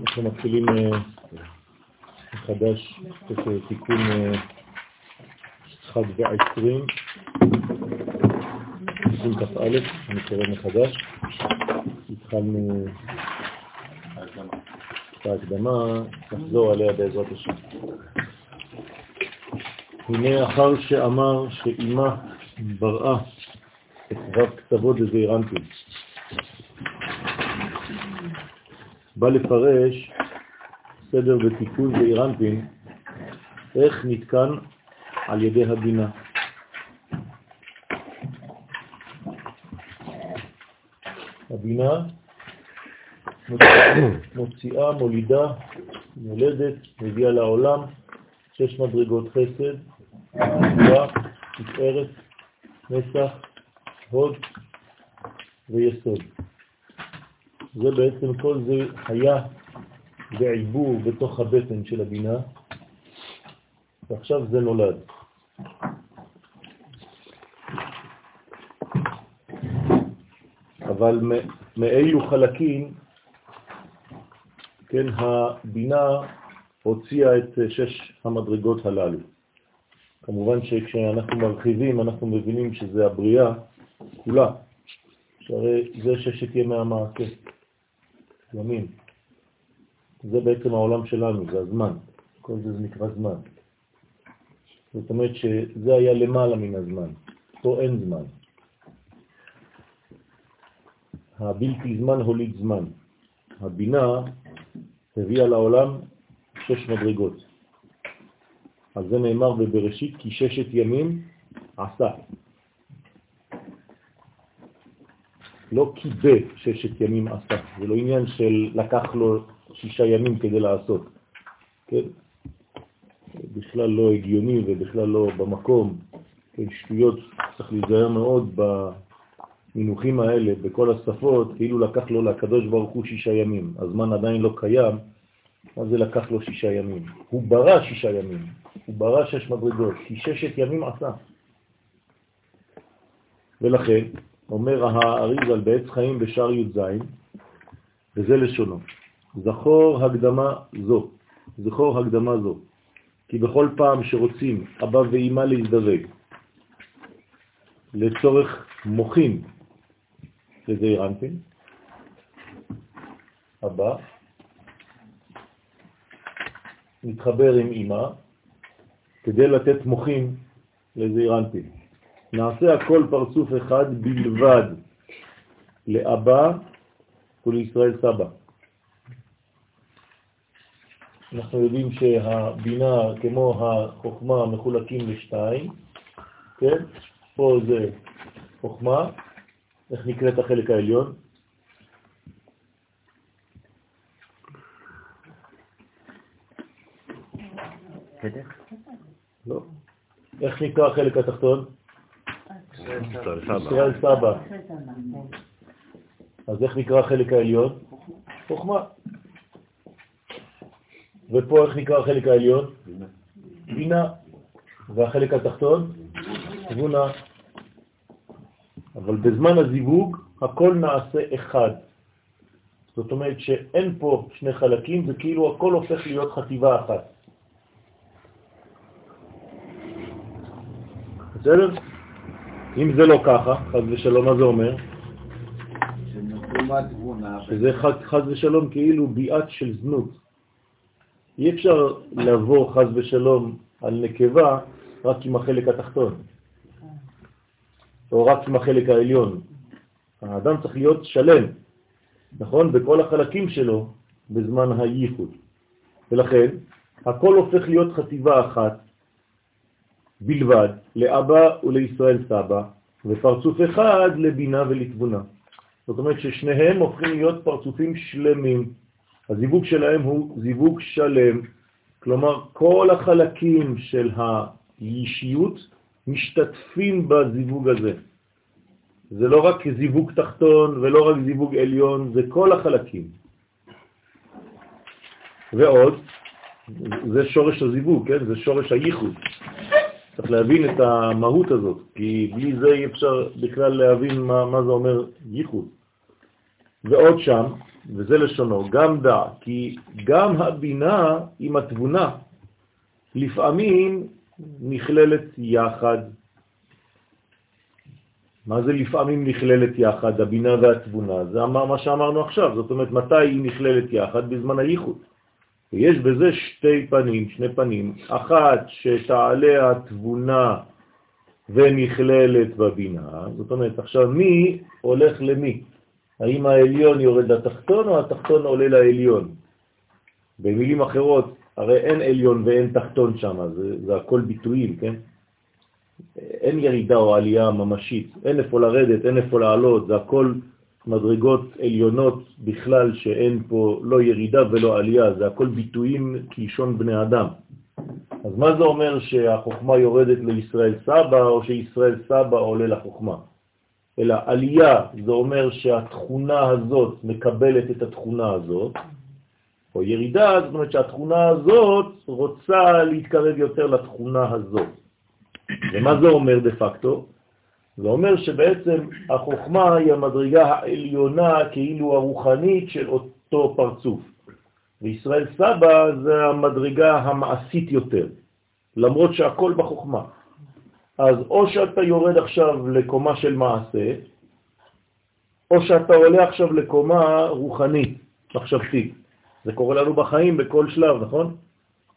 אנחנו מתחילים מחדש את תיקון 1 ועשרים, תיקון כ"א, אני קורא מחדש. התחלנו את ההקדמה, נחזור עליה בעזרת השם. הנה אחר שאמר שאימה בראה את רב כתבות לזעירנטים. בא לפרש סדר ותיקון זעירנטין, איך נתקן על ידי הבינה. הבינה מוציאה, מולידה, מולדת, מביאה לעולם שש מדרגות חסד, גבוהה, תפארת, נסח, הוד ויסוד. זה בעצם כל זה היה בעיבור בתוך הבטן של הבינה, ועכשיו זה נולד. אבל מאילו חלקים, כן, הבינה הוציאה את שש המדרגות הללו. כמובן שכשאנחנו מרחיבים אנחנו מבינים שזה הבריאה כולה, שהרי זה ששת ימי המעשה, ימים. זה בעצם העולם שלנו, זה הזמן. כל זה, זה נקרא זמן. זאת אומרת שזה היה למעלה מן הזמן. פה אין זמן. הבלתי זמן הוליד זמן. הבינה הביאה לעולם שש מדרגות. על זה נאמר בבראשית כי ששת ימים עשה. לא קיבל ששת ימים עשה, זה לא עניין של לקח לו שישה ימים כדי לעשות. כן? בכלל לא הגיוני ובכלל לא במקום. כן, שטויות, צריך להיזהר מאוד במינוחים האלה, בכל השפות, כאילו לקח לו לקדוש ברוך הוא שישה ימים. הזמן עדיין לא קיים, אז זה לקח לו שישה ימים. הוא ברא שישה ימים, הוא ברא שש מדרגות, כי ששת ימים עשה. ולכן, אומר האריזל בעץ חיים בשער י"ז, וזה לשונו, זכור הקדמה זו, זכור הקדמה זו, כי בכל פעם שרוצים אבא ואימא להזדווג לצורך מוחין לזעיר אנפין, אבא מתחבר עם אימא כדי לתת מוחין לזעיר אנפין. נעשה הכל פרצוף אחד בלבד לאבא ולישראל סבא. אנחנו יודעים שהבינה כמו החוכמה מחולקים לשתיים, כן? פה זה חוכמה, איך נקראת החלק העליון? לא. איך נקרא החלק התחתון? ישראל סבא. אז איך נקרא החלק העליון? חוכמה. ופה איך נקרא החלק העליון? בינה. והחלק התחתון? תבונה. אבל בזמן הזיווג הכל נעשה אחד. זאת אומרת שאין פה שני חלקים, זה כאילו הכל הופך להיות חטיבה אחת. בסדר? אם זה לא ככה, חז ושלום, מה זה אומר? שזה חז ושלום כאילו ביעת של זנות. אי אפשר לבוא חז ושלום על נקבה רק עם החלק התחתון, או רק עם החלק העליון. האדם צריך להיות שלם, נכון? בכל החלקים שלו בזמן הייחוד. ולכן, הכל הופך להיות חטיבה אחת, בלבד לאבא ולישראל סבא, ופרצוף אחד לבינה ולתבונה. זאת אומרת ששניהם הופכים להיות פרצופים שלמים. הזיווג שלהם הוא זיווג שלם, כלומר כל החלקים של האישיות משתתפים בזיווג הזה. זה לא רק זיווג תחתון ולא רק זיווג עליון, זה כל החלקים. ועוד, זה שורש הזיווג, כן? זה שורש הייחוד. צריך להבין את המהות הזאת, כי בלי זה אי אפשר בכלל להבין מה, מה זה אומר ייחוד. ועוד שם, וזה לשונו, גם דע, כי גם הבינה עם התבונה לפעמים נכללת יחד. מה זה לפעמים נכללת יחד, הבינה והתבונה? זה מה שאמרנו עכשיו, זאת אומרת, מתי היא נכללת יחד? בזמן הייחוד. ויש בזה שתי פנים, שני פנים, אחת שתעלה התבונה ונכללת בבינה, זאת אומרת, עכשיו מי הולך למי? האם העליון יורד לתחתון או התחתון עולה לעליון? במילים אחרות, הרי אין עליון ואין תחתון שם, זה, זה הכל ביטויים, כן? אין ירידה או עלייה ממשית, אין איפה לרדת, אין איפה לעלות, זה הכל מדרגות עליונות בכלל שאין פה לא ירידה ולא עלייה, זה הכל ביטויים כלשון בני אדם. אז מה זה אומר שהחוכמה יורדת לישראל סבא או שישראל סבא עולה לחוכמה? אלא עלייה זה אומר שהתכונה הזאת מקבלת את התכונה הזאת, או ירידה זאת אומרת שהתכונה הזאת רוצה להתקרב יותר לתכונה הזאת. ומה זה אומר דה פקטו? זה אומר שבעצם החוכמה היא המדרגה העליונה כאילו הרוחנית של אותו פרצוף. וישראל סבא זה המדרגה המעשית יותר, למרות שהכל בחוכמה. אז או שאתה יורד עכשיו לקומה של מעשה, או שאתה עולה עכשיו לקומה רוחנית, מחשבתית. זה קורה לנו בחיים בכל שלב, נכון?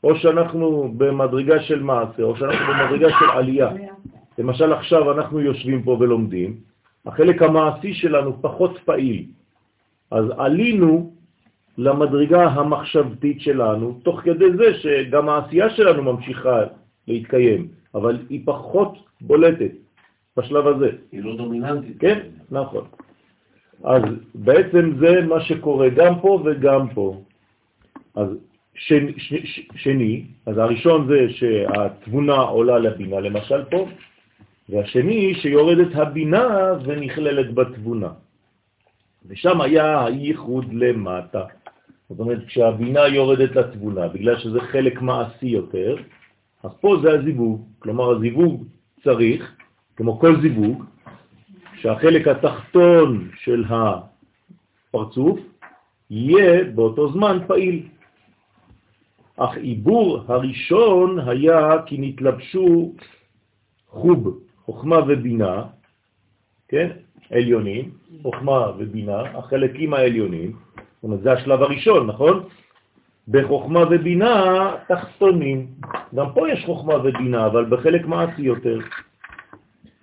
או שאנחנו במדרגה של מעשה, או שאנחנו במדרגה של עלייה. למשל עכשיו אנחנו יושבים פה ולומדים, החלק המעשי שלנו פחות פעיל. אז עלינו למדרגה המחשבתית שלנו, תוך כדי זה שגם העשייה שלנו ממשיכה להתקיים, אבל היא פחות בולטת בשלב הזה. היא לא דומיננטית. כן, נכון. אז בעצם זה מה שקורה גם פה וגם פה. אז שני, שני, שני, אז הראשון זה שהתבונה עולה לבינה למשל פה, והשני שיורדת הבינה ונכללת בתבונה. ושם היה הייחוד למטה. זאת אומרת, כשהבינה יורדת לתבונה, בגלל שזה חלק מעשי יותר, אז פה זה הזיווג. כלומר, הזיווג צריך, כמו כל זיווג, שהחלק התחתון של הפרצוף יהיה באותו זמן פעיל. אך עיבור הראשון היה כי נתלבשו חוב, חוכמה ובינה, כן? עליונים, חוכמה ובינה, החלקים העליונים, זאת אומרת, זה השלב הראשון, נכון? בחוכמה ובינה תחתונים. גם פה יש חוכמה ובינה, אבל בחלק מעשי יותר.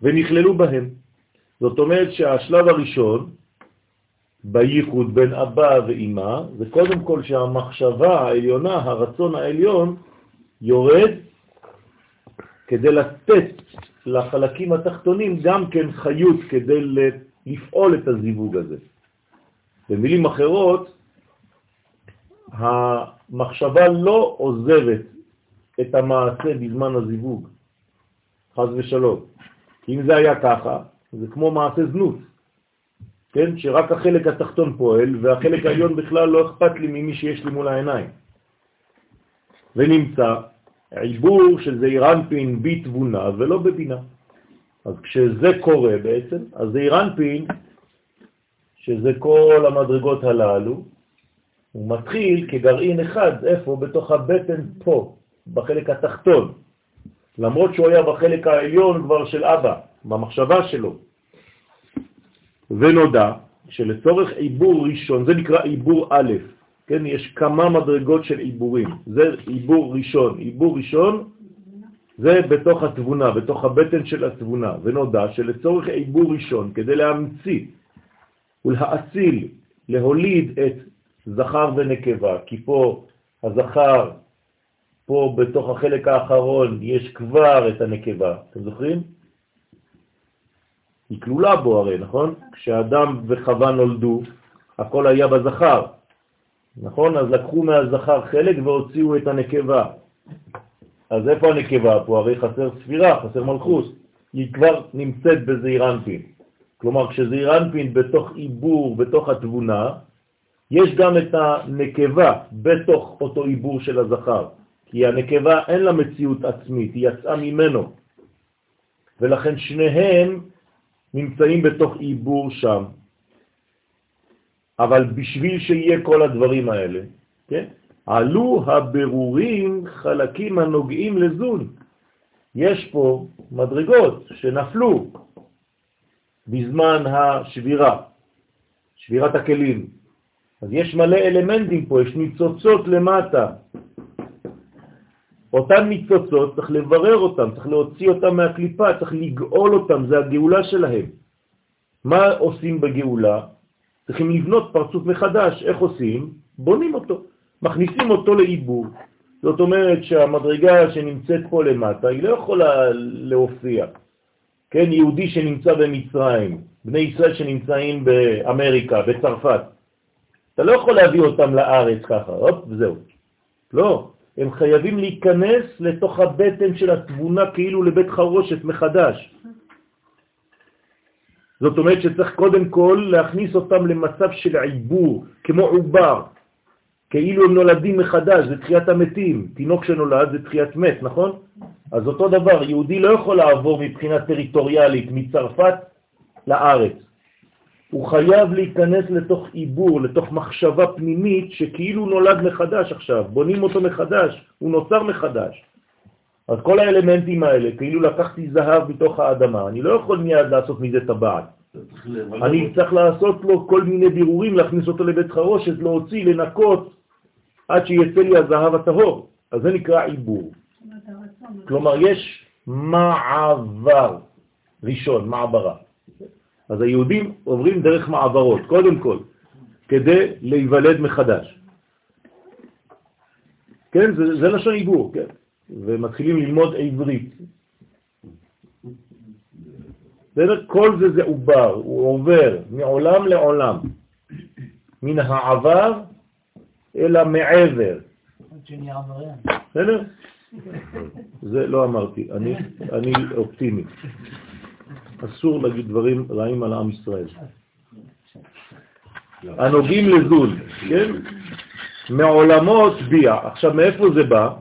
ונכללו בהם. זאת אומרת שהשלב הראשון, בייחוד בין אבא ואימא, זה קודם כל שהמחשבה העליונה, הרצון העליון, יורד כדי לתת לחלקים התחתונים גם כן חיות כדי לפעול את הזיווג הזה. במילים אחרות, המחשבה לא עוזבת את המעשה בזמן הזיווג, חז ושלום. אם זה היה ככה, זה כמו מעשה זנות, כן? שרק החלק התחתון פועל והחלק העליון בכלל לא אכפת לי ממי שיש לי מול העיניים. ונמצא עיבור של זעיר אנפין בתבונה ולא בבינה. אז כשזה קורה בעצם, אז זעיר אנפין, שזה כל המדרגות הללו, הוא מתחיל כגרעין אחד, איפה? בתוך הבטן פה, בחלק התחתון. למרות שהוא היה בחלק העליון כבר של אבא, במחשבה שלו. ונודע שלצורך עיבור ראשון, זה נקרא עיבור א', כן, יש כמה מדרגות של עיבורים, זה עיבור ראשון. עיבור ראשון זה בתוך התבונה, בתוך הבטן של התבונה, ונודע שלצורך עיבור ראשון, כדי להמציא ולהאציל, להוליד את זכר ונקבה, כי פה הזכר, פה בתוך החלק האחרון יש כבר את הנקבה, אתם זוכרים? היא כלולה בו הרי, נכון? כשאדם וחווה נולדו, הכל היה בזכר, נכון? אז לקחו מהזכר חלק והוציאו את הנקבה. אז איפה הנקבה פה? הרי חסר ספירה, חסר מלכות. היא כבר נמצאת בזעיר אנפין. כלומר, כשזעיר אנפין בתוך עיבור, בתוך התבונה, יש גם את הנקבה בתוך אותו עיבור של הזכר. כי הנקבה אין לה מציאות עצמית, היא יצאה ממנו. ולכן שניהם נמצאים בתוך עיבור שם. אבל בשביל שיהיה כל הדברים האלה, כן? עלו הבירורים חלקים הנוגעים לזון. יש פה מדרגות שנפלו בזמן השבירה, שבירת הכלים. אז יש מלא אלמנטים פה, יש ניצוצות למטה. אותן ניצוצות, צריך לברר אותם, צריך להוציא אותם מהקליפה, צריך לגאול אותם, זה הגאולה שלהם. מה עושים בגאולה? צריכים לבנות פרצוף מחדש. איך עושים? בונים אותו. מכניסים אותו לעיבור. זאת אומרת שהמדרגה שנמצאת פה למטה, היא לא יכולה להופיע. כן, יהודי שנמצא במצרים, בני ישראל שנמצאים באמריקה, בצרפת, אתה לא יכול להביא אותם לארץ ככה, הופ, וזהו. לא, הם חייבים להיכנס לתוך הבטן של התבונה כאילו לבית חרושת מחדש. זאת אומרת שצריך קודם כל להכניס אותם למצב של עיבור, כמו עובר, כאילו הם נולדים מחדש, זה תחיית המתים. תינוק שנולד זה תחיית מת, נכון? אז אותו דבר, יהודי לא יכול לעבור מבחינה טריטוריאלית מצרפת לארץ. הוא חייב להיכנס לתוך עיבור, לתוך מחשבה פנימית שכאילו נולד מחדש עכשיו, בונים אותו מחדש, הוא נוצר מחדש. אז כל האלמנטים האלה, כאילו לקחתי זהב מתוך האדמה, אני לא יכול מיד לעשות מזה טבעת. אני צריך לעשות לו כל מיני בירורים, להכניס אותו לבית חרושת, להוציא, לנקות, עד שיצא לי הזהב הטהור. אז זה נקרא עיבור. כלומר, יש מעבר ראשון, מעברה. אז היהודים עוברים דרך מעברות, קודם כל, כדי להיוולד מחדש. כן, זה, זה לשון עיבור, כן? ומתחילים ללמוד עברית. בסדר? כל זה זה עובר, הוא עובר מעולם לעולם, מן העבר אל המעבר. בסדר? זה לא אמרתי, אני, אני אופטימי. אסור להגיד דברים רעים על עם ישראל. הנוגעים לזול, כן? מעולמות ביע. עכשיו, מאיפה זה בא?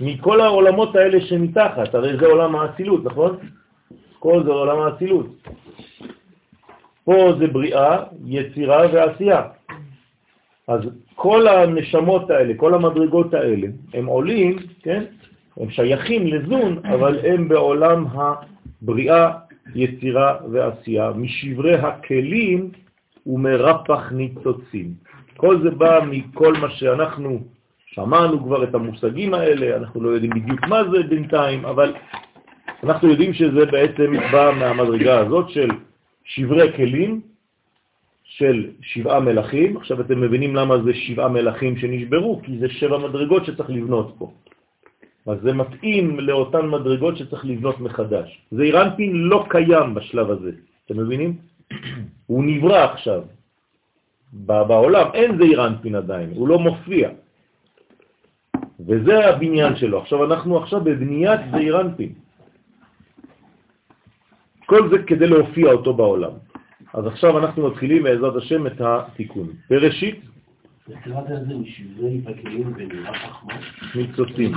מכל העולמות האלה שמתחת, הרי זה עולם האצילות, נכון? כל זה עולם האצילות. פה זה בריאה, יצירה ועשייה. אז כל הנשמות האלה, כל המדרגות האלה, הם עולים, כן? הם שייכים לזון, אבל הם בעולם הבריאה, יצירה ועשייה, משברי הכלים ומרפח ניצוצים. כל זה בא מכל מה שאנחנו שמענו כבר את המושגים האלה, אנחנו לא יודעים בדיוק מה זה בינתיים, אבל אנחנו יודעים שזה בעצם בא מהמדרגה הזאת של שברי כלים, של שבעה מלאכים. עכשיו אתם מבינים למה זה שבעה מלאכים שנשברו, כי זה שבע מדרגות שצריך לבנות פה. אז זה מתאים לאותן מדרגות שצריך לבנות מחדש. זעיר אנפין לא קיים בשלב הזה, אתם מבינים? הוא נברא עכשיו. בעולם אין זעיר אנפין עדיין, הוא לא מופיע. וזה הבניין שלו. עכשיו אנחנו עכשיו בבניית זעיר אנפין. כל זה כדי להופיע אותו בעולם. אז עכשיו אנחנו מתחילים בעזרת השם את התיקון. בראשית, ניצוצים.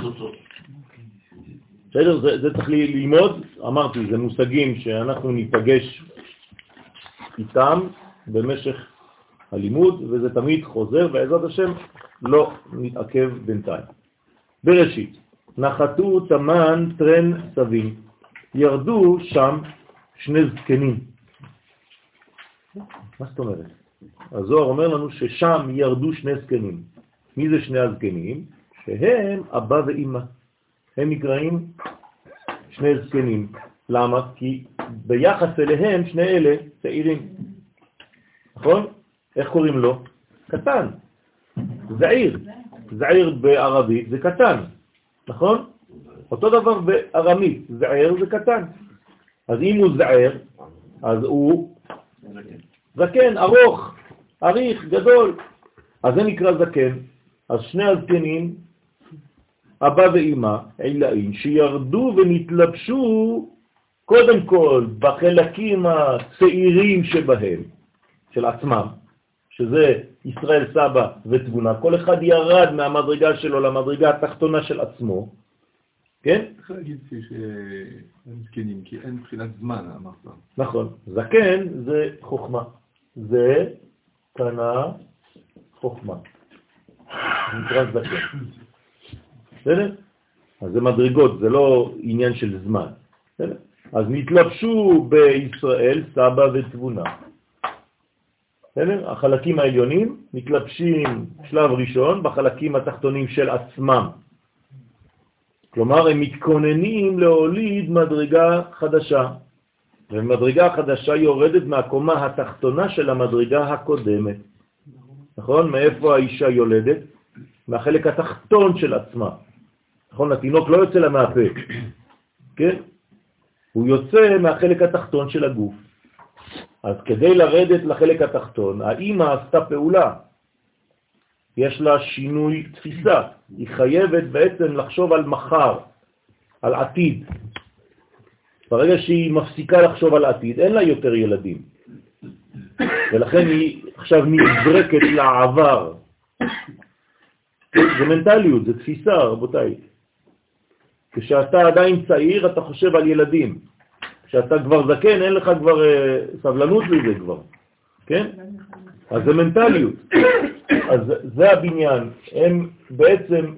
בסדר? זה, זה צריך ללמוד, אמרתי, זה מושגים שאנחנו ניפגש איתם במשך הלימוד, וזה תמיד חוזר, בעזרת השם לא נתעכב בינתיים. בראשית, נחתו תמן טרן סבים, ירדו שם שני זקנים. מה זאת אומרת? הזוהר אומר לנו ששם ירדו שני זקנים. מי זה שני הזקנים? שהם אבא ואימא. הם נקראים שני זקנים. למה? כי ביחס אליהם שני אלה צעירים. נכון? איך קוראים לו? קטן. זעיר. זעיר בערבית זה קטן, נכון? אותו דבר בארמית, זעיר זה קטן. אז אם הוא זעיר, אז הוא זקן, ארוך, אריך, גדול. אז זה נקרא זקן. אז שני הזקנים, אבא ואמא, עילאים, שירדו ונתלבשו קודם כל בחלקים הצעירים שבהם, של עצמם, שזה ישראל סבא ותבונה, כל אחד ירד מהמדרגה שלו למדרגה התחתונה של עצמו, כן? צריך להגיד שהם זקנים, כי אין מבחינת זמן, אמרת. נכון. זקן זה חוכמה. זה קנה חוכמה. נקרא זקן. בסדר? אז זה מדרגות, זה לא עניין של זמן. בסדר? אז נתלבשו בישראל סבא ותבונה. בסדר? החלקים העליונים מתלבשים שלב ראשון בחלקים התחתונים של עצמם. כלומר, הם מתכוננים להוליד מדרגה חדשה, ומדרגה חדשה יורדת מהקומה התחתונה של המדרגה הקודמת. נכון? מאיפה האישה יולדת? מהחלק התחתון של עצמה. נכון? התינוק לא יוצא לה מהפה, כן? הוא יוצא מהחלק התחתון של הגוף. אז כדי לרדת לחלק התחתון, האימא עשתה פעולה. יש לה שינוי תפיסה. היא חייבת בעצם לחשוב על מחר, על עתיד. ברגע שהיא מפסיקה לחשוב על עתיד, אין לה יותר ילדים. ולכן היא עכשיו נזרקת לעבר. זה מנטליות, זה תפיסה, רבותיי. כשאתה עדיין צעיר, אתה חושב על ילדים. כשאתה כבר זקן, אין לך כבר אה, סבלנות לזה כבר, כן? אז זה מנטליות. אז זה הבניין. הם בעצם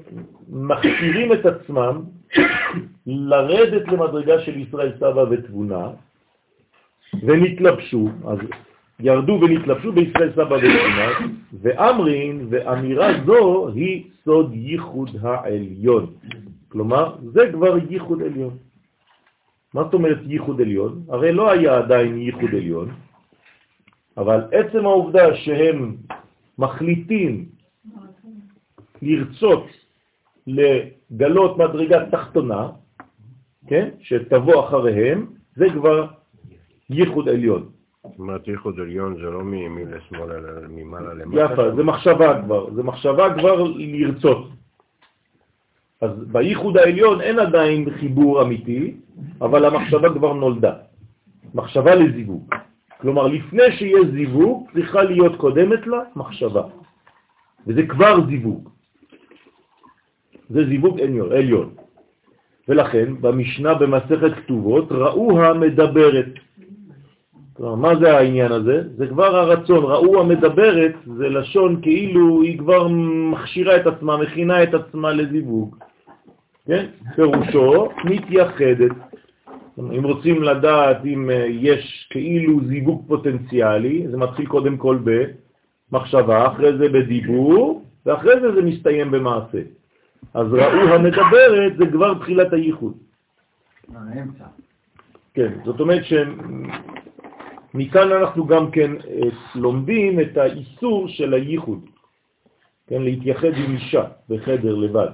מכשירים את עצמם לרדת למדרגה של ישראל סבא ותבונה, ונתלבשו, אז ירדו ונתלבשו בישראל סבא ותבונה, ואמרין, ואמירה זו היא סוד ייחוד העליון. כלומר, זה כבר ייחוד עליון. מה זאת אומרת ייחוד עליון? הרי לא היה עדיין ייחוד עליון, אבל עצם העובדה שהם מחליטים לרצות לגלות מדרגה תחתונה, כן, שתבוא אחריהם, זה כבר ייחוד עליון. זאת אומרת, ייחוד עליון זה לא מימין לשמאל, אלא ממעלה למטה. יפה, זה מחשבה כבר, זה מחשבה כבר לרצות. אז בייחוד העליון אין עדיין חיבור אמיתי, אבל המחשבה כבר נולדה. מחשבה לזיווג. כלומר, לפני שיש זיווג, צריכה להיות קודמת לה מחשבה. וזה כבר זיווג. זה זיווג עליון. ולכן, במשנה במסכת כתובות, ראו המדברת. כלומר, מה זה העניין הזה? זה כבר הרצון. ראו המדברת, זה לשון כאילו היא כבר מכשירה את עצמה, מכינה את עצמה לזיווג. כן? פירושו מתייחדת. אם רוצים לדעת אם אה, יש כאילו זיווג פוטנציאלי, זה מתחיל קודם כל במחשבה, אחרי זה בדיבור, ואחרי זה זה מסתיים במעשה. אז ראו המדברת זה כבר תחילת הייחוד. כן, זאת אומרת שמכאן אנחנו גם כן אה, לומדים את האיסור של הייחוד, כן, להתייחד עם אישה בחדר לבד.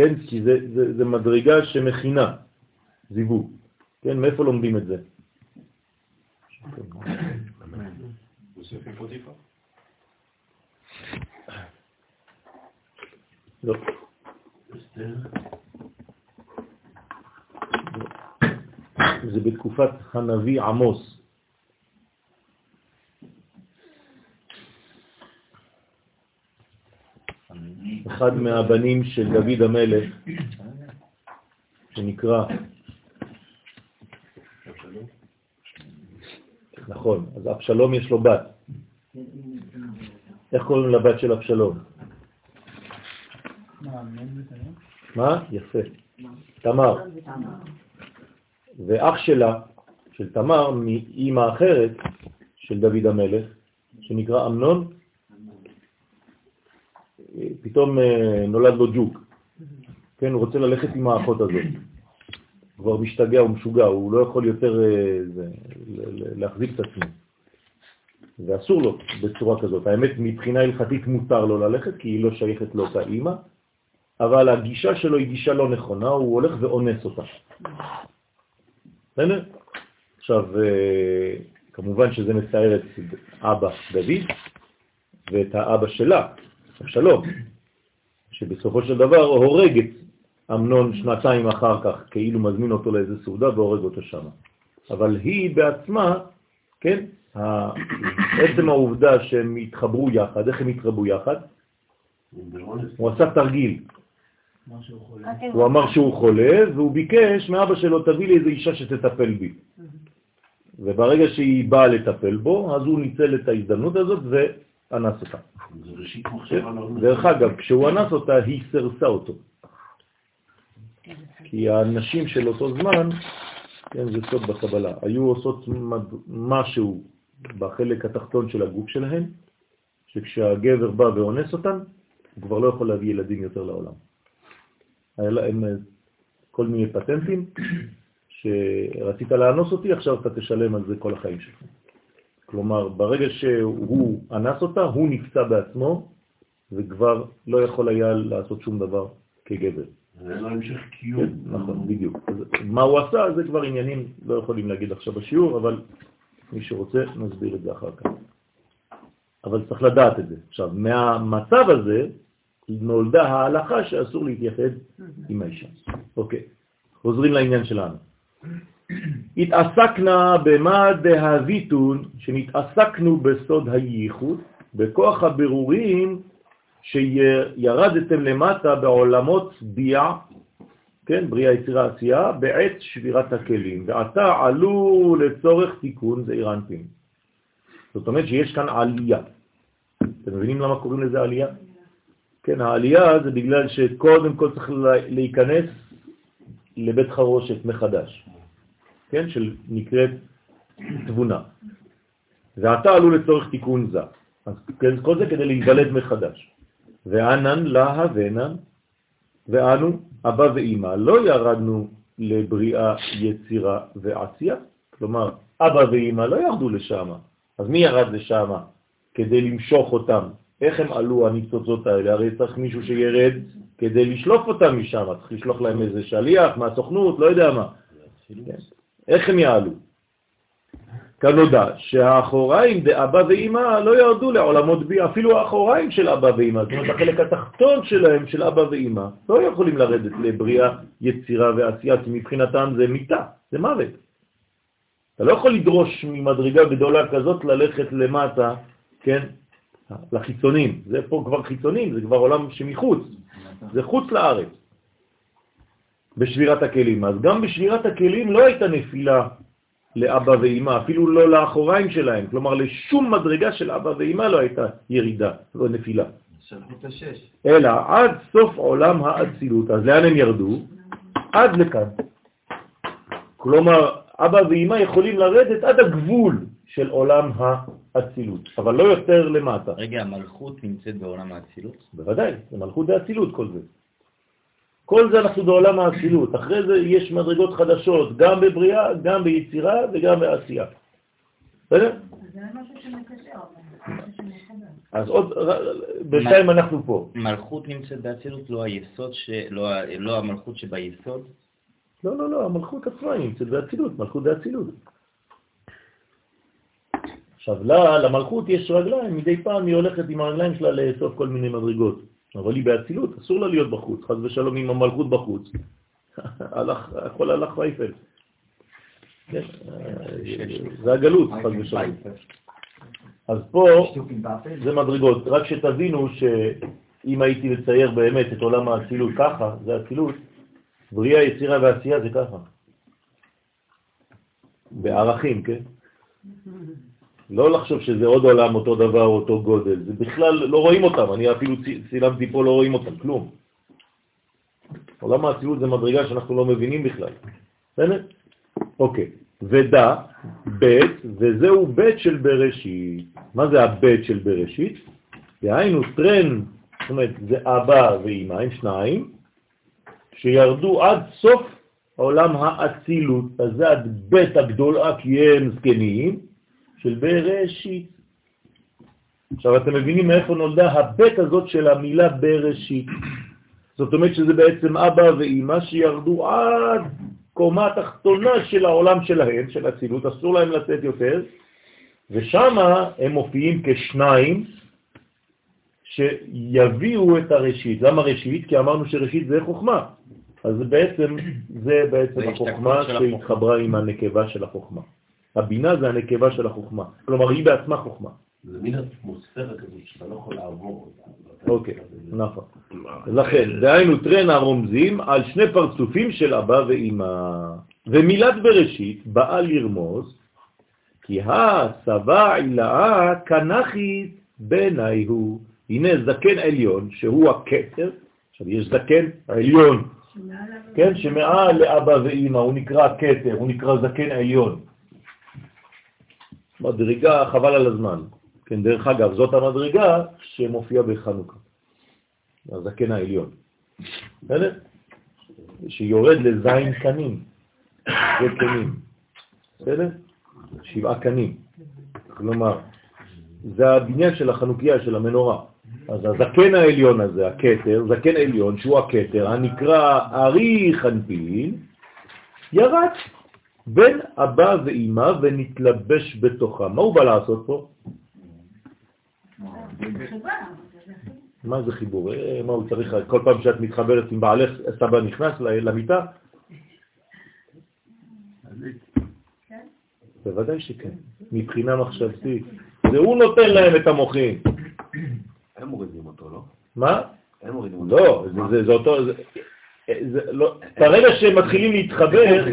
כן, כי זה, זה, זה מדרגה שמכינה זיווג. כן, מאיפה לומדים את זה? לא. זה בתקופת הנביא עמוס. אחד מהבנים של דוד המלך, שנקרא... נכון, אז אבשלום יש לו בת. איך קוראים לבת של אבשלום? מה? יפה. תמר. ואח שלה, של תמר, מאימא אחרת של דוד המלך, שנקרא אמנון, פתאום אה, נולד לו ג'וק. כן, הוא רוצה ללכת עם האחות הזאת. הוא כבר משתגע, הוא משוגע, הוא לא יכול יותר אה, זה, להחזיק את עצמו. ואסור לו בצורה כזאת. האמת, מבחינה הלכתית מותר לו ללכת, כי היא לא שייכת לאותה אימא, אבל הגישה שלו היא גישה לא נכונה, הוא הולך ואונס אותה. בסדר? עכשיו, אה, כמובן שזה מצער את אבא דוד ואת האבא שלה, אבשלום, שבסופו של דבר הורג את אמנון שנתיים אחר כך, כאילו מזמין אותו לאיזה סעודה והורג אותו שם. אבל היא בעצמה, כן, עצם העובדה שהם התחברו יחד, איך הם התחברו יחד? הוא עשה תרגיל. הוא אמר שהוא חולה, והוא ביקש מאבא שלו, תביא לי איזו אישה שתטפל בי. וברגע שהיא באה לטפל בו, אז הוא ניצל את ההזדמנות הזאת ואנס אותה. מחשבה לא דרך אגב, כשהוא אנס אותה, היא סרסה אותו. כי הנשים של אותו זמן, כן, זה סוד בקבלה, היו עושות משהו בחלק התחתון של הגוף שלהן, שכשהגבר בא ואונס אותן, הוא כבר לא יכול להביא ילדים יותר לעולם. היה להם כל מיני פטנטים, שרצית לאנוס אותי, עכשיו אתה תשלם על זה כל החיים שלך. כלומר, ברגע שהוא אנס אותה, הוא נפצע בעצמו, וכבר לא יכול היה לעשות שום דבר כגבר. זה לא המשך כן, קיום. נכון, בדיוק. אז מה הוא עשה, זה כבר עניינים, לא יכולים להגיד עכשיו בשיעור, אבל מי שרוצה, נסביר את זה אחר כך. אבל צריך לדעת את זה. עכשיו, מהמצב הזה נולדה ההלכה שאסור להתייחד עם האישה. אוקיי, חוזרים לעניין שלנו. התעסקנה במה דהביטון, שנתעסקנו בסוד הייחוד, בכוח הבירורים שירדתם למטה בעולמות ביע, כן, בריאה יצירה עשייה, בעת שבירת הכלים, ועתה עלו לצורך תיקון זעיר. זאת אומרת שיש כאן עלייה. אתם מבינים למה קוראים לזה עלייה? כן, העלייה זה בגלל שקודם כל צריך להיכנס לבית חרושת מחדש, כן, של נקראת תבונה. ועתה עלו לצורך תיקון זה. אז כן, כל זה כדי להיוולד מחדש. וענן להבנן, ואנו, אבא ואמא, לא ירדנו לבריאה, יצירה ועשייה. כלומר, אבא ואמא לא ירדו לשם. אז מי ירד לשם כדי למשוך אותם? איך הם עלו הניצוצות האלה? הרי צריך מישהו שירד כדי לשלוף אותם משם, צריך לשלוח להם איזה שליח מהסוכנות, לא יודע מה. כן. איך הם יעלו? כנודע שהאחוריים דאבא ואמא לא ירדו לעולמות בי, אפילו האחוריים של אבא ואמא, זאת אומרת החלק התחתון שלהם של אבא ואמא, לא יכולים לרדת לבריאה, יצירה ועשייה, כי מבחינתם זה מיטה, זה מוות. אתה לא יכול לדרוש ממדרגה גדולה כזאת ללכת למטה, כן, לחיצונים, זה פה כבר חיצונים, זה כבר עולם שמחוץ, זה חוץ לארץ. בשבירת הכלים. אז גם בשבירת הכלים לא הייתה נפילה לאבא ואמא, אפילו לא לאחוריים שלהם. כלומר, לשום מדרגה של אבא ואמא לא הייתה ירידה, לא נפילה. אלא עד סוף עולם האצילות. אז לאן הם ירדו? עד לכאן. כלומר, אבא ואמא יכולים לרדת עד הגבול של עולם האצילות, אבל לא יותר למטה. רגע, המלכות נמצאת בעולם האצילות? בוודאי, זה מלכות דאצילות כל זה. כל זה אנחנו בעולם האצילות. אחרי זה יש מדרגות חדשות, גם בבריאה, גם ביצירה וגם בעשייה. בסדר? זה משהו שמקשר. אז עוד, בינתיים אנחנו פה. מלכות נמצאת באצילות, לא היסוד. לא, לא המלכות שביסוד? לא, לא, לא, המלכות עצמה נמצאת באצילות, מלכות דאצילות. עכשיו, לה, למלכות יש רגליים, מדי פעם היא הולכת עם הרגליים שלה לאסוף כל מיני מדרגות. אבל היא באצילות, אסור לה להיות בחוץ, חז ושלום עם המלכות בחוץ. הלך, הכל הלך וייפל. כן, זה הגלות, חז ושלום. אז פה זה מדרגות, רק שתבינו שאם הייתי לצייר באמת את עולם האצילות ככה, זה אצילות, בריאה, יצירה ועשייה זה ככה. בערכים, כן? לא לחשוב שזה עוד עולם אותו דבר, אותו גודל, זה בכלל, לא רואים אותם, אני אפילו צי- צילמתי פה, לא רואים אותם, כלום. עולם האצילות זה מדרגה שאנחנו לא מבינים בכלל. בסדר? אוקיי. ודע, ב', וזהו ב' של בראשית. מה זה הב' של בראשית? דהיינו טרן, זאת אומרת, זה אבא ואמא, הם שניים, שירדו עד סוף עולם האצילות, אז זה הב' הגדולה, כי הם זקנים, של בראשית. עכשיו אתם מבינים מאיפה נולדה הבית הזאת של המילה בראשית. זאת אומרת שזה בעצם אבא ואימא שירדו עד קומה התחתונה של העולם שלהם, של הצילות, אסור להם לצאת יותר, ושם הם מופיעים כשניים שיביאו את הראשית. למה ראשית? כי אמרנו שראשית זה חוכמה. אז בעצם, זה בעצם זה החוכמה. שהתחברה עם הנקבה של החוכמה. הבינה זה הנקבה של החוכמה. כלומר, היא בעצמה חוכמה. זה מין אטמוספירה כזאת שאתה לא יכול לעבור אותה. אוקיי, נכון. לכן, דהיינו טרן הרומזים על שני פרצופים של אבא ואמא. ומילת בראשית באה לרמוז כי הסבא עילאה כנחית בעיניי הוא. הנה זקן עליון, שהוא הכתר, עכשיו יש זקן עליון, כן, שמעל לאבא ואימא, הוא נקרא כתר, הוא נקרא זקן עליון. מדרגה חבל על הזמן. כן, דרך אגב, זאת המדרגה שמופיעה בחנוכה. הזקן העליון. בסדר? שיורד לזין קנים, זה קנים. בסדר? שבעה קנים. כלומר, זה הבניין של החנוכיה, של המנורה. אז הזקן העליון הזה, הקטר, זקן עליון, שהוא הקטר, הנקרא ארי חנפין, ירד בין אבא ואימא ונתלבש בתוכה. מה הוא בא לעשות פה? מה זה חיבור? אה, מה הוא צריך, כל פעם שאת מתחברת עם בעלך, סבא נכנס למיטה? בוודאי שכן, מבחינה מחשבתית. זה הוא נותן להם את המוחים. הם מורידים אותו, לא? מה? הם מורידים אותו. לא, זה- אותו... זה לא- ברגע שהם מתחילים להתחבר, כן,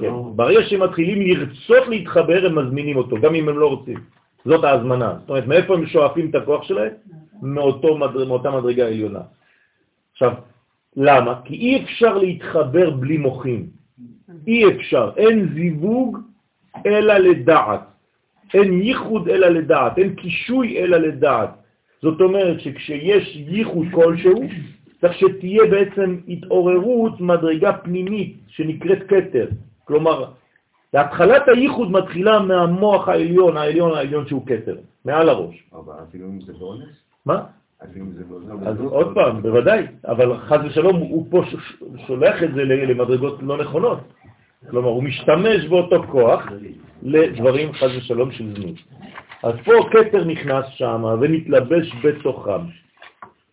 לא... ברגע שהם מתחילים לרצות להתחבר, הם מזמינים אותו, גם אם הם לא רוצים. זאת ההזמנה. זאת אומרת, מאיפה הם שואפים את הכוח שלהם? מאותה מדרגה עליונה. עכשיו, למה? כי אי אפשר להתחבר בלי מוחים. אי אפשר. אין זיווג אלא לדעת. אין ייחוד אלא לדעת. אין קישוי אלא לדעת. זאת אומרת שכשיש ייחוד כלשהו, צריך שתהיה בעצם התעוררות מדרגה פנימית שנקראת כתר. כלומר, להתחלת הייחוד מתחילה מהמוח העליון, העליון העליון שהוא כתר, מעל הראש. אבל אפילו אם זה באונס? מה? אם זה באונס? אז עוד פעם, בוודאי, אבל חז ושלום הוא פה שולח את זה למדרגות לא נכונות. כלומר, הוא משתמש באותו כוח לדברים חז ושלום של זנות. אז פה כתר נכנס שם ונתלבש בתוכם.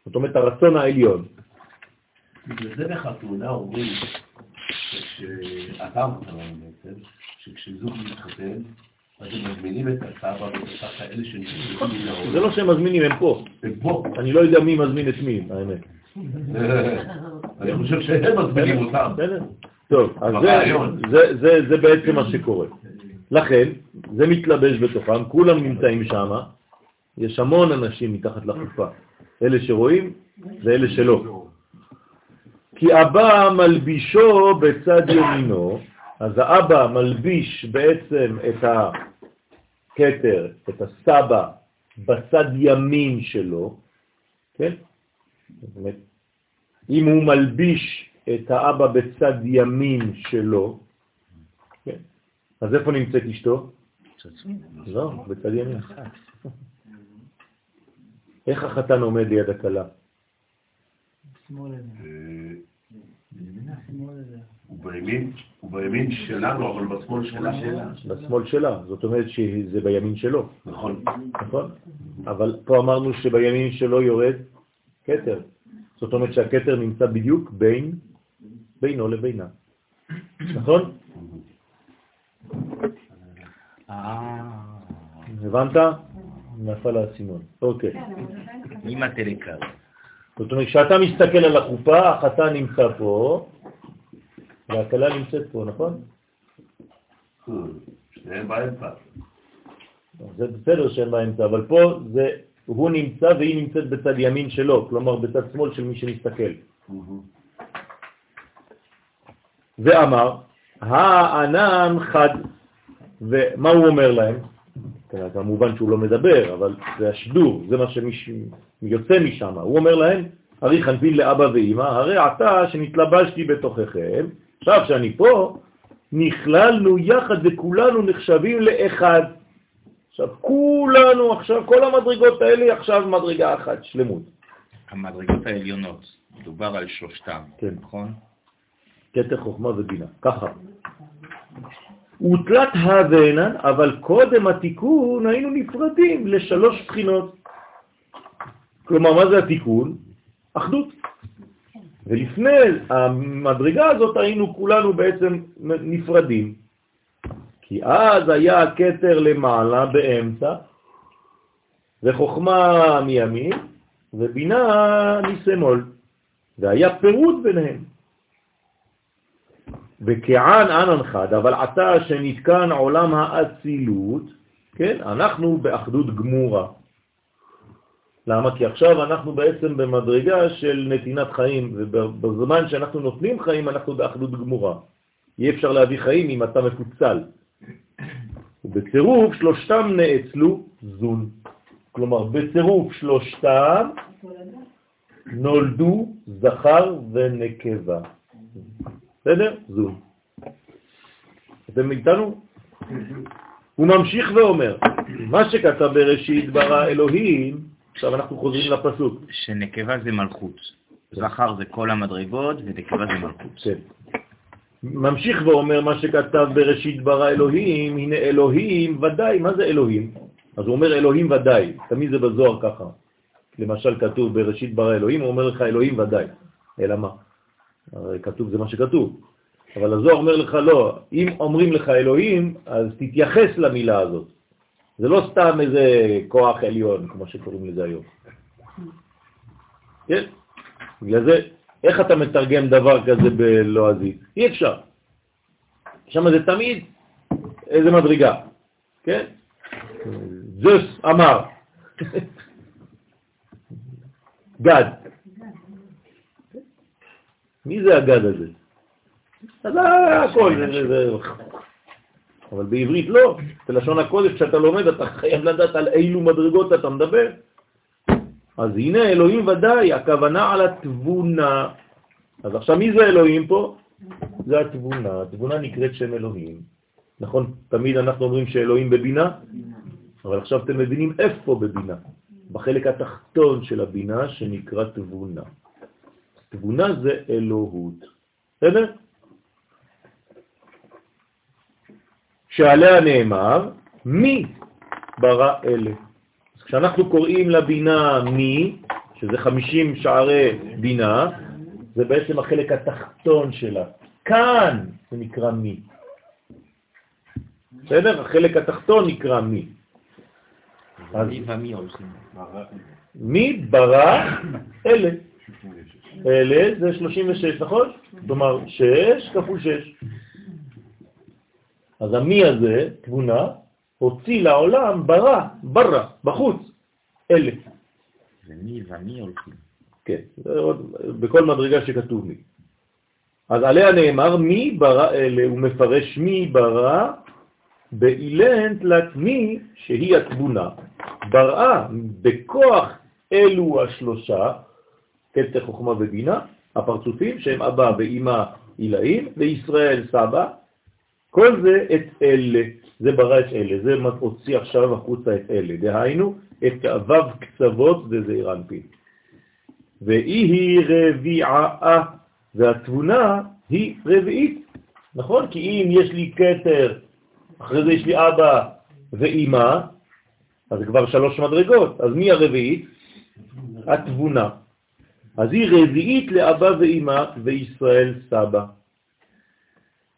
זאת אומרת, הרצון העליון. בגלל זה בחתונה אומרים, שאתה אמרת לנו בעצם, שכשזוג מתחתן, אז הם מזמינים את הסבא ואת הסבתא, אלה שנכנסים מן העולם. זה לא שהם מזמינים, הם פה. הם פה. אני לא יודע מי מזמין את מי, האמת. אני חושב שהם מזמינים אותם. בסדר? טוב, אז זה. זה, זה, זה בעצם מה שקורה. לכן, זה מתלבש בתוכם, כולם נמצאים שם, יש המון אנשים מתחת לחופה. אלה שרואים ואלה שלא. כי אבא מלבישו בצד ימינו, אז האבא מלביש בעצם את הכתר, את הסבא, בצד ימין שלו, כן? אם הוא מלביש את האבא בצד ימין שלו, כן? אז איפה נמצאת אשתו? לא, בצד ימין. איך החתן עומד ליד הכלה? בימין, הוא בימין שלנו, אבל בשמאל שלה. בשמאל שלה, זאת אומרת שזה בימין שלו, נכון. נכון? אבל פה אמרנו שבימין שלו יורד כתר. זאת אומרת שהכתר נמצא בדיוק בין, בינו לבינה. נכון? הבנת? נפל האסימון. אוקיי. אמא תליקר. זאת אומרת, כשאתה מסתכל על החופה, החתן נמצא פה, והכלה נמצאת פה, נכון? שניהם באמצע. זה בסדר שהם באמצע, אבל פה זה, הוא נמצא והיא נמצאת בצד ימין שלו, כלומר בצד שמאל של מי שמסתכל. ואמר, הענן חד, ומה הוא אומר להם? כן, כמובן שהוא לא מדבר, אבל זה השדור, זה מה שיוצא משם. הוא אומר להם, הרי חנפין לאבא ואמא, הרי עתה שנתלבשתי בתוככם, עכשיו שאני פה, נכללנו יחד וכולנו נחשבים לאחד. עכשיו, כולנו עכשיו, כל המדרגות האלה עכשיו מדרגה אחת, שלמות. המדרגות העליונות, מדובר על שלושתם, כן. נכון? כתר חוכמה ובינה, ככה. ותלת הבנן, אבל קודם התיקון היינו נפרדים לשלוש בחינות. כלומר, מה זה התיקון? אחדות. ולפני המדרגה הזאת היינו כולנו בעצם נפרדים. כי אז היה הכתר למעלה באמצע, וחוכמה מימין, ובינה משמאל, והיה פירוד ביניהם. וכען ענן חד, אבל עתה שנתקן עולם האצילות, כן, אנחנו באחדות גמורה. למה? כי עכשיו אנחנו בעצם במדרגה של נתינת חיים, ובזמן שאנחנו נותנים חיים אנחנו באחדות גמורה. אי אפשר להביא חיים אם אתה מפוצל. ובצירוף שלושתם נאצלו זון. כלומר, בצירוף שלושתם נולדו זכר ונקבה. בסדר? זון. אתם איתנו? הוא ממשיך ואומר, מה שכתב בראשית ברא אלוהים, עכשיו אנחנו חוזרים לפסוק. שנקבה זה מלכות. זכר זה כל המדרגות ונקבה זה מלכות. כן. ממשיך ואומר מה שכתב בראשית ברא אלוהים, הנה אלוהים ודאי, מה זה אלוהים? אז הוא אומר אלוהים ודאי, תמיד זה בזוהר ככה. למשל כתוב בראשית ברא אלוהים, הוא אומר לך אלוהים ודאי. אלא מה? הרי כתוב זה מה שכתוב. אבל הזוהר אומר לך לא, אם אומרים לך אלוהים, אז תתייחס למילה הזאת. זה לא סתם איזה כוח עליון, כמו שקוראים לזה היום. כן? בגלל זה, איך אתה מתרגם דבר כזה בלועזית? אי אפשר. שם זה תמיד איזה מדרגה, כן? זוס אמר, גד. מי זה הגד הזה? אז הכל, זה, זה, אבל בעברית לא. בלשון הקודש, כשאתה לומד, אתה חייב לדעת על אילו מדרגות אתה מדבר. אז הנה אלוהים ודאי, הכוונה על התבונה. אז עכשיו מי זה אלוהים פה? זה התבונה. התבונה נקראת שם אלוהים. נכון, תמיד אנחנו אומרים שאלוהים בבינה, אבל עכשיו אתם מבינים איפה בבינה. בחלק התחתון של הבינה שנקרא תבונה. תבונה זה אלוהות. בסדר? שעליה נאמר, מי ברא אלה? אז כשאנחנו קוראים לבינה מי, שזה 50 שערי בינה, זה בעצם החלק התחתון שלה. כאן זה נקרא מי. בסדר? החלק התחתון נקרא מי. אז מי ומי הולכים. מי ברא אלה? אלה זה 36, נכון? כלומר 6 כפול 6. אז המי הזה, תבונה, הוציא לעולם, ברא, ברא, בחוץ, אלה. ומי ומי הולכים. כן, בכל מדרגה שכתוב מי. אז עליה נאמר מי ברא אלה, הוא מפרש מי ברא באילן תלת מי שהיא התבונה, בראה בכוח אלו השלושה, כתר חוכמה ובינה, הפרצופים שהם אבא ואמא עילאים, וישראל סבא, כל זה את אלה, זה ברא את אלה, זה הוציא עכשיו החוצה את אלה, דהיינו את וו קצוות וזעיר אנפין. והיא היא רביעה, והתבונה היא רביעית, נכון? כי אם יש לי קטר, אחרי זה יש לי אבא ואימא, אז זה כבר שלוש מדרגות, אז מי הרביעית? התבונה. אז היא רביעית לאבא ואימא וישראל סבא.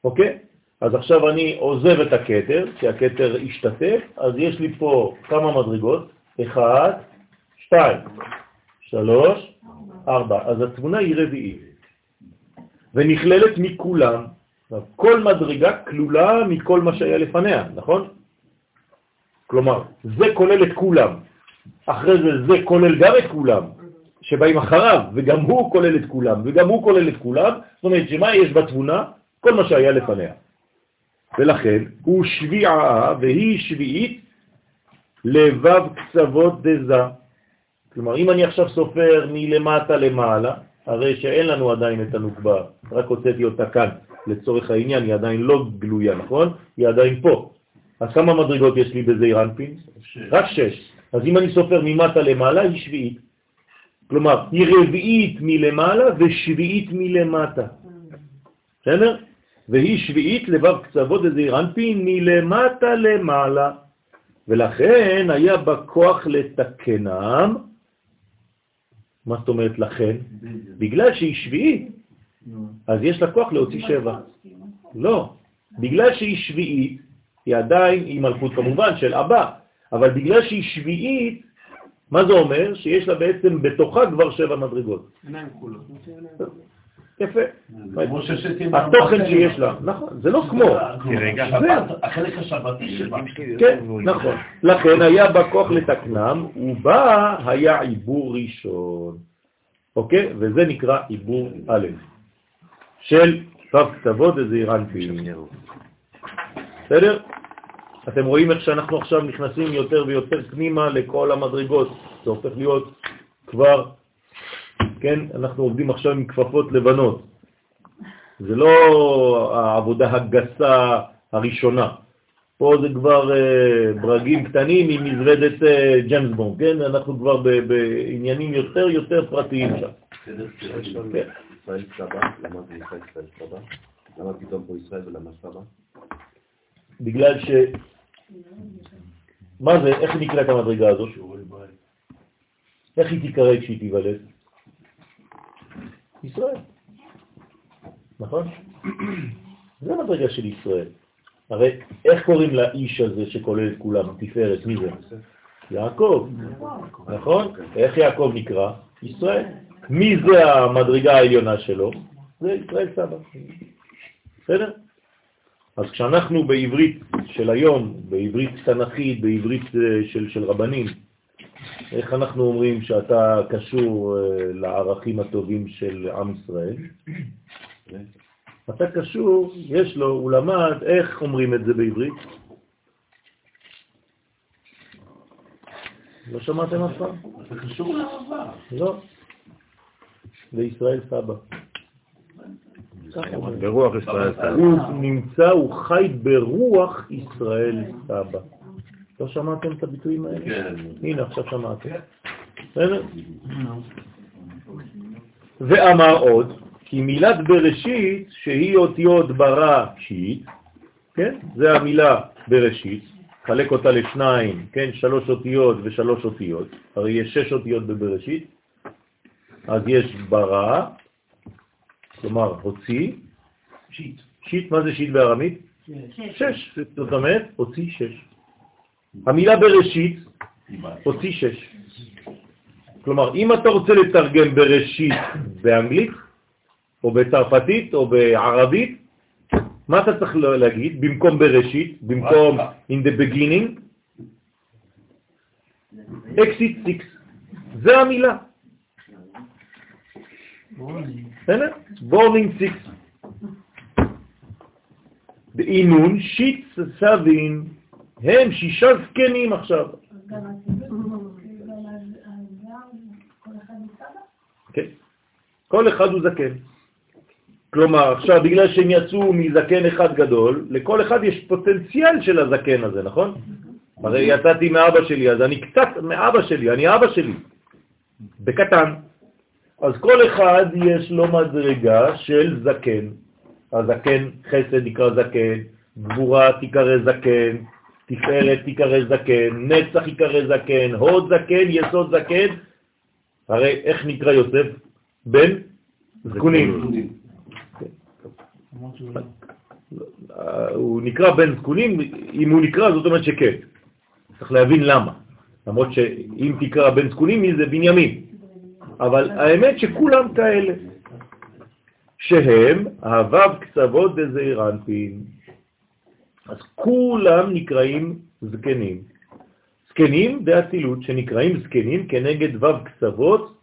אוקיי? אז עכשיו אני עוזב את הקטר, כי הקטר השתתף, אז יש לי פה כמה מדרגות? אחד, שתיים, שלוש, ארבע. אז התמונה היא רביעית, ונכללת מכולם. כל מדרגה כלולה מכל מה שהיה לפניה, נכון? כלומר, זה כולל את כולם. אחרי זה זה כולל גם את כולם, שבאים אחריו, וגם הוא כולל את כולם, וגם הוא כולל את כולם. זאת אומרת, שמה יש בתבונה? כל מה שהיה לפניה. ולכן הוא שביעה והיא שביעית לבב קצוות דזה. כלומר, אם אני עכשיו סופר מלמטה למעלה, הרי שאין לנו עדיין את הנוקבה, רק הוצאתי אותה כאן. לצורך העניין היא עדיין לא גלויה, נכון? היא עדיין פה. אז כמה מדרגות יש לי בזעיר אנפין? רק שש. אז אם אני סופר ממטה למעלה, היא שביעית. כלומר, היא רביעית מלמעלה ושביעית מלמטה. בסדר? והיא שביעית לבב קצוות דזעיר אנפין מלמטה למעלה. ולכן היה בה כוח לתקנם. מה זאת אומרת לכן? בגלל שהיא שביעית, אז יש לה כוח להוציא שבע. לא, בגלל שהיא שביעית, היא עדיין, היא מלכות כמובן של אבא, אבל בגלל שהיא שביעית, מה זה אומר? שיש לה בעצם בתוכה כבר שבע מדרגות. יפה. זה כמו ששתים התוכן שיש לה, נכון, זה לא כמו. החלק השבתי שבה. כן, נכון. לכן היה בה כוח לתקנם, ובה היה עיבור ראשון. אוקיי? וזה נקרא עיבור א', של ו' כתבות וזעיר אנפין. בסדר? אתם רואים איך שאנחנו עכשיו נכנסים יותר ויותר פנימה לכל המדרגות. זה הופך להיות כבר, כן, אנחנו עובדים עכשיו עם כפפות לבנות. זה לא העבודה הגסה הראשונה. פה זה כבר אה, ברגים קטנים עם מזוודת אה, ג'יימס בונד, כן? אנחנו כבר ב- בעניינים יותר יותר פרטיים שם. כן. ישראל סבא, למה זה ישראל סבא? למה פתאום פה ישראל ולמה סבא? בגלל ש... מה זה, איך נקראת המדרגה הזאת? איך היא תיקרא כשהיא תיוולד? ישראל. נכון? זה המדרגה של ישראל. הרי איך קוראים לאיש הזה שכולל את כולם, תפארת, מי זה? יעקב, נכון? איך יעקב נקרא? ישראל. מי זה המדרגה העליונה שלו? זה ישראל סבא. בסדר? אז כשאנחנו בעברית של היום, בעברית תנכית, בעברית אה, של, של רבנים, איך אנחנו אומרים שאתה קשור אה, לערכים הטובים של עם ישראל? אתה קשור, יש לו, הוא למד, איך אומרים את זה בעברית? לא שמעתם אף פעם? זה קשור לאהבה. לא. לישראל סבא. ברוח ישראל סבא. הוא נמצא, הוא חי ברוח ישראל סבא. לא שמעתם את הביטויים האלה? כן. הנה, עכשיו שמעתם. בסדר? ואמר עוד, כי מילת בראשית, שהיא אותיות בראשית, כן? זה המילה בראשית, חלק אותה לשניים, כן? שלוש אותיות ושלוש אותיות, הרי יש שש אותיות בבראשית, אז יש ברא, כלומר הוציא, שיט. שיט, מה זה שיט בארמית? שש, זאת אומרת, הוציא שש. המילה בראשית, הוציא שש. כלומר, אם אתה רוצה לתרגם בראשית באנגלית, או בצרפתית, או בערבית, מה אתה צריך להגיד במקום בראשית, במקום in the beginning? exit six. זה המילה. Borning six. באינון שיט סבין, הם שישה זקנים עכשיו. כן. כל אחד הוא זקן. כלומר, עכשיו, בגלל שהם יצאו מזקן אחד גדול, לכל אחד יש פוטנציאל של הזקן הזה, נכון? הרי יצאתי מאבא שלי, אז אני קצת מאבא שלי, אני אבא שלי, בקטן. אז כל אחד יש לו מדרגה של זקן. הזקן, חסד נקרא זקן, גבורה תיקרא זקן, תפארת תיקרא זקן, נצח יקרא זקן, הוד זקן, יסוד זקן. הרי איך נקרא יוסף? בן זקונים. הוא נקרא בן זקונים, אם הוא נקרא זאת אומרת שכן. צריך להבין למה. למרות שאם תקרא בן זקונים מי זה בנימין. אבל האמת שכולם כאלה. שהם הוו קצוות דזעיר אנפין. אז כולם נקראים זקנים. זקנים באצילות שנקראים זקנים כנגד וו קצוות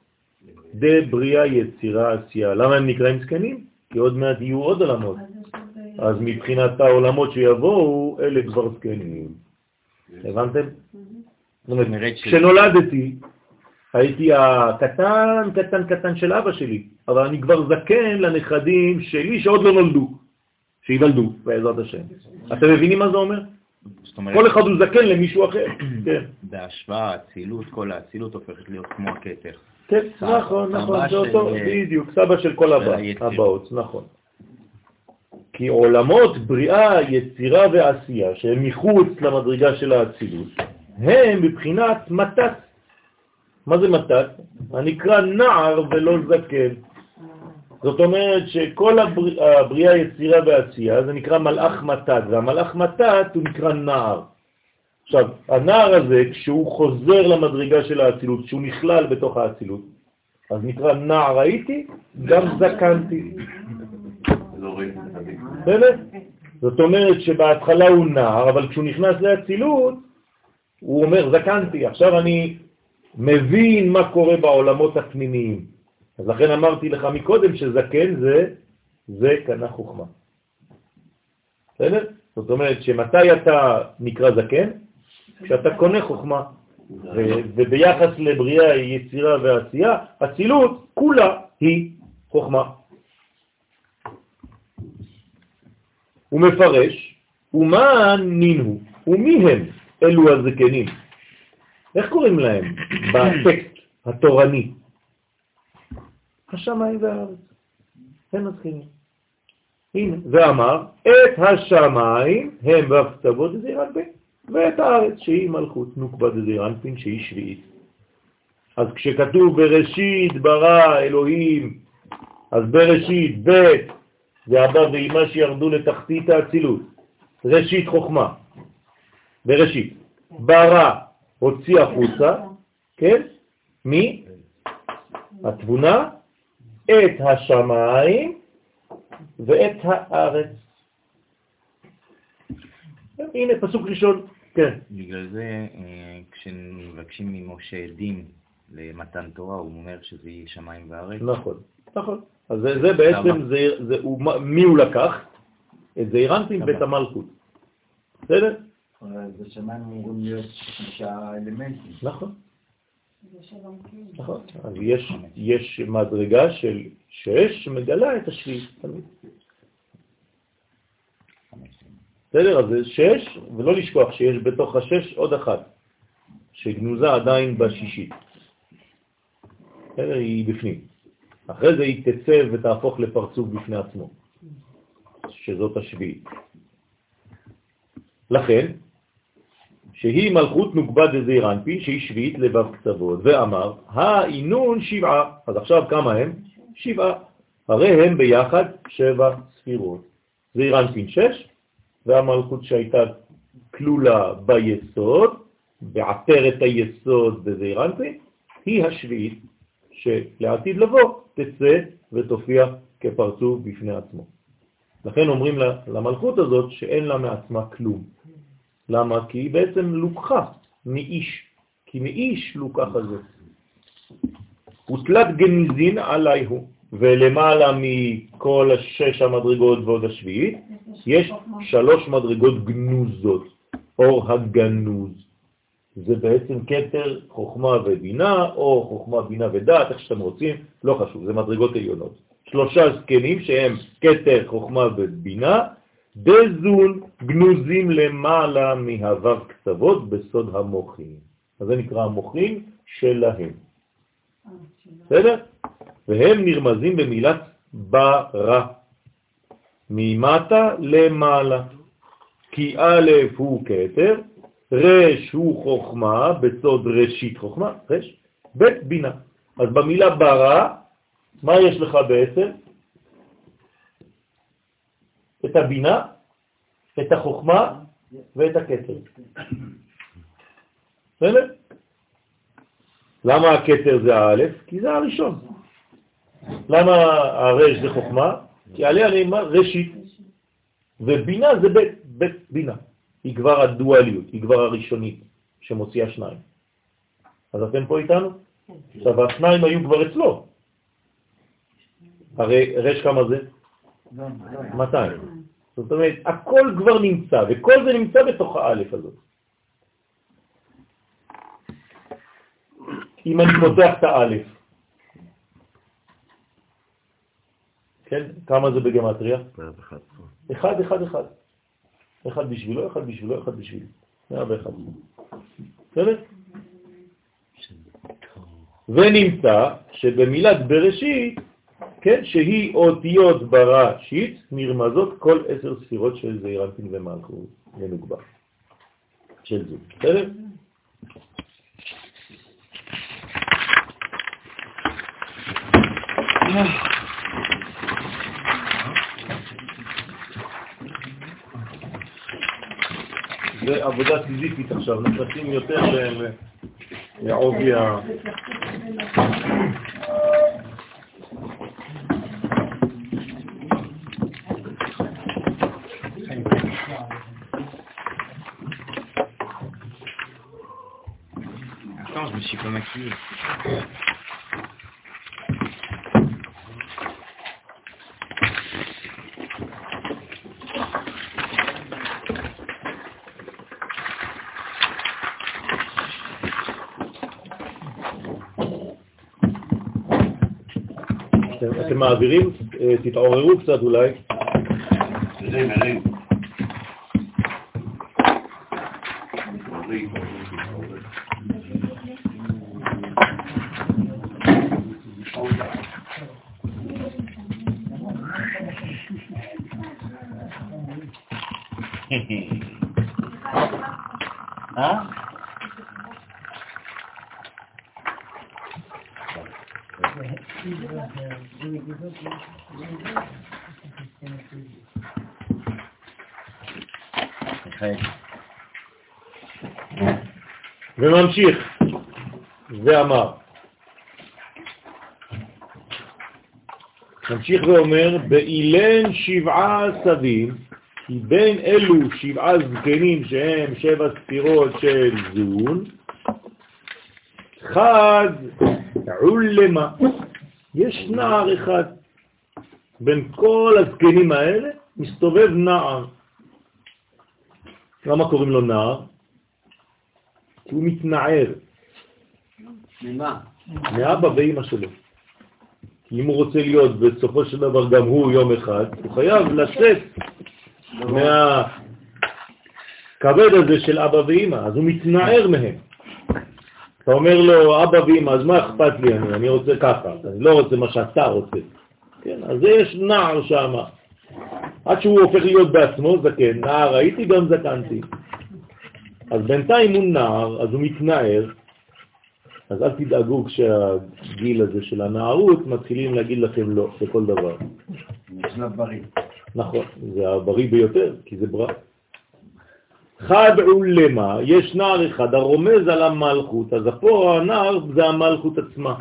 דבריאה יצירה עשייה. למה הם נקראים זקנים? כי עוד מעט יהיו עוד עולמות. אז מבחינת העולמות שיבואו, אלה כבר זקנים. הבנתם? זאת אומרת, כשנולדתי, הייתי הקטן, קטן, קטן של אבא שלי, אבל אני כבר זקן לנכדים שלי שעוד לא נולדו, שיוולדו, בעזרת השם. אתם מבינים מה זה אומר? אומרת, כל אחד הוא זקן למישהו אחר. כן, בהשוואה, האצילות, כל האצילות הופכת להיות כמו הכתר. כן, נכון, נכון, זה אותו, בדיוק, סבא של כל. הבאות, נכון. כי עולמות בריאה, יצירה ועשייה, שהם מחוץ למדרגה של האצילות, הם בבחינת מתת. מה זה מתת? הנקרא נער ולא זקן. זאת אומרת שכל הבר- הבריאה, יצירה ועשייה זה נקרא מלאך מתת, והמלאך מתת הוא נקרא נער. עכשיו, הנער הזה, כשהוא חוזר למדרגה של האצילות, כשהוא נכלל בתוך האצילות, אז נקרא נער הייתי, גם זקנתי. בסדר? זאת אומרת שבהתחלה הוא נער, אבל כשהוא נכנס לאצילות, הוא אומר, זקנתי, עכשיו אני מבין מה קורה בעולמות הפנימיים. אז לכן אמרתי לך מקודם שזקן זה, זה קנה חוכמה. בסדר? זאת אומרת שמתי אתה נקרא זקן? כשאתה קונה חוכמה. וביחס לבריאה, יצירה ועשייה, אצילות כולה היא חוכמה. הוא מפרש, ומה נינו, ומי הם אלו הזקנים? איך קוראים להם בטקסט התורני? השמיים והארץ, הם הזקנים. הנה, ואמר, את השמיים הם והכתבות דזיר אנפין, ואת הארץ שהיא מלכות נוקבה דזיר אנפין שהיא שביעית. אז כשכתוב בראשית ברא אלוהים, אז בראשית ב' זה אבא ואמא שירדו לתחתית האצילות, ראשית חוכמה, בראשית. ברא הוציא החוצה, כן? מי? התבונה, את השמיים ואת הארץ. הנה פסוק ראשון, כן. בגלל זה, אה, כשמבקשים ממשה דין למתן תורה, הוא אומר שזה יהיה שמיים וארץ. נכון, נכון. אז זה, זה בעצם, זה, זה, הוא, מי הוא לקח? את זה אירנטים בית המלכות. בסדר? בשמיים אמורים להיות שישה אלמנטים. נכון. נכון. אז יש, יש מדרגה של שש שמגלה את השביעית. תמיד. בסדר? אז זה שש, ולא לשכוח שיש בתוך השש עוד אחת, שגנוזה עדיין בשישית. בסדר? היא בפנים. אחרי זה היא תצא ותהפוך לפרצוף בפני עצמו, שזאת השביעית. לכן, שהיא מלכות נוגבה דזעיר אנפי, שהיא שביעית לבב קצוות, ואמר, האינון שבעה. אז עכשיו כמה הם? שבעה. הרי הם ביחד שבע ספירות. זעיר אנפין שש, והמלכות שהייתה כלולה ביסוד, בעטרת היסוד בזעיר אנפין, היא השביעית, שלעתיד לבוא תצא ותופיע כפרצוף בפני עצמו. לכן אומרים למלכות הזאת שאין לה מעצמה כלום. למה? כי היא בעצם לוקחה מאיש, כי מאיש לוקח הזה. ותלת גניזין עליי הוא, ולמעלה מכל השש המדרגות ועוד השביעית, יש שלוש מדרגות גנוזות, אור הגנוז. זה בעצם קטר חוכמה ובינה, או חוכמה, בינה ודעת, איך שאתם רוצים, לא חשוב, זה מדרגות עליונות. שלושה זקנים שהם קטר חוכמה ובינה, דזון גנוזים למעלה מהוו קצוות בסוד המוחים. אז זה נקרא המוחים שלהם. בסדר? והם נרמזים במילת ברא, ממטה למעלה. כי א' הוא כתר, רש הוא חוכמה, בסוד ראשית חוכמה, רש, ב' בינה. אז במילה ברא, מה יש לך בעצם? את הבינה, את החוכמה ואת הכתר. בסדר? למה הכתר זה האלף? כי זה הראשון. למה הרש זה חוכמה? כי עליה נאמר ראשית, ובינה זה בית, בית בינה. היא כבר הדואליות, היא כבר הראשונית שמוציאה שניים. אז אתם פה איתנו? עכשיו, השניים היו כבר אצלו. הרי רש כמה זה? 200. זאת אומרת, הכל כבר נמצא, וכל זה נמצא בתוך האלף הזאת. אם אני פותח את האלף, כן? כמה זה בגמטריה? אחד, אחד, אחד. אחד בשבילו, אחד בשבילו, אחד בשבילי. 101. בסדר? ונמצא שבמילת בראשית, כן, שהיא אותיות בראשית, נרמזות כל עשר ספירות של זעירנטין ומלכות ונוגבה. של זוג. בסדר? זה עבודה סיזיפית עכשיו, נכנסים יותר לעובי ה... אתם מעבירים? אה, תתעוררו קצת אולי. וממשיך, ואמר. ממשיך ואומר, באילן שבעה עשבים, כי בין אלו שבעה זקנים שהם שבע ספירות של זון, חד עולמה, יש נער אחד. בין כל הזקנים האלה מסתובב נער. למה קוראים לו נער? כי הוא מתנער. ממה? מאבא ואימא שלו. כי אם הוא רוצה להיות בסופו של דבר גם הוא יום אחד, הוא חייב לצאת מהכבד הזה של אבא ואימא, אז הוא מתנער מהם. אתה אומר לו, אבא ואימא, אז מה אכפת לי? אני, אני רוצה ככה, אני לא רוצה מה שאתה רוצה. כן, אז יש נער שם. עד שהוא הופך להיות בעצמו זקן, נער הייתי גם זקנתי. אז בינתיים הוא נער, אז הוא מתנער, אז אל תדאגו כשהגיל הזה של הנערות מתחילים להגיד לכם לא לכל דבר. שלב בריא. נכון, זה הבריא ביותר, כי זה ברא. חד עולמה, יש נער אחד הרומז על המלכות, אז פה הנער זה המלכות עצמה.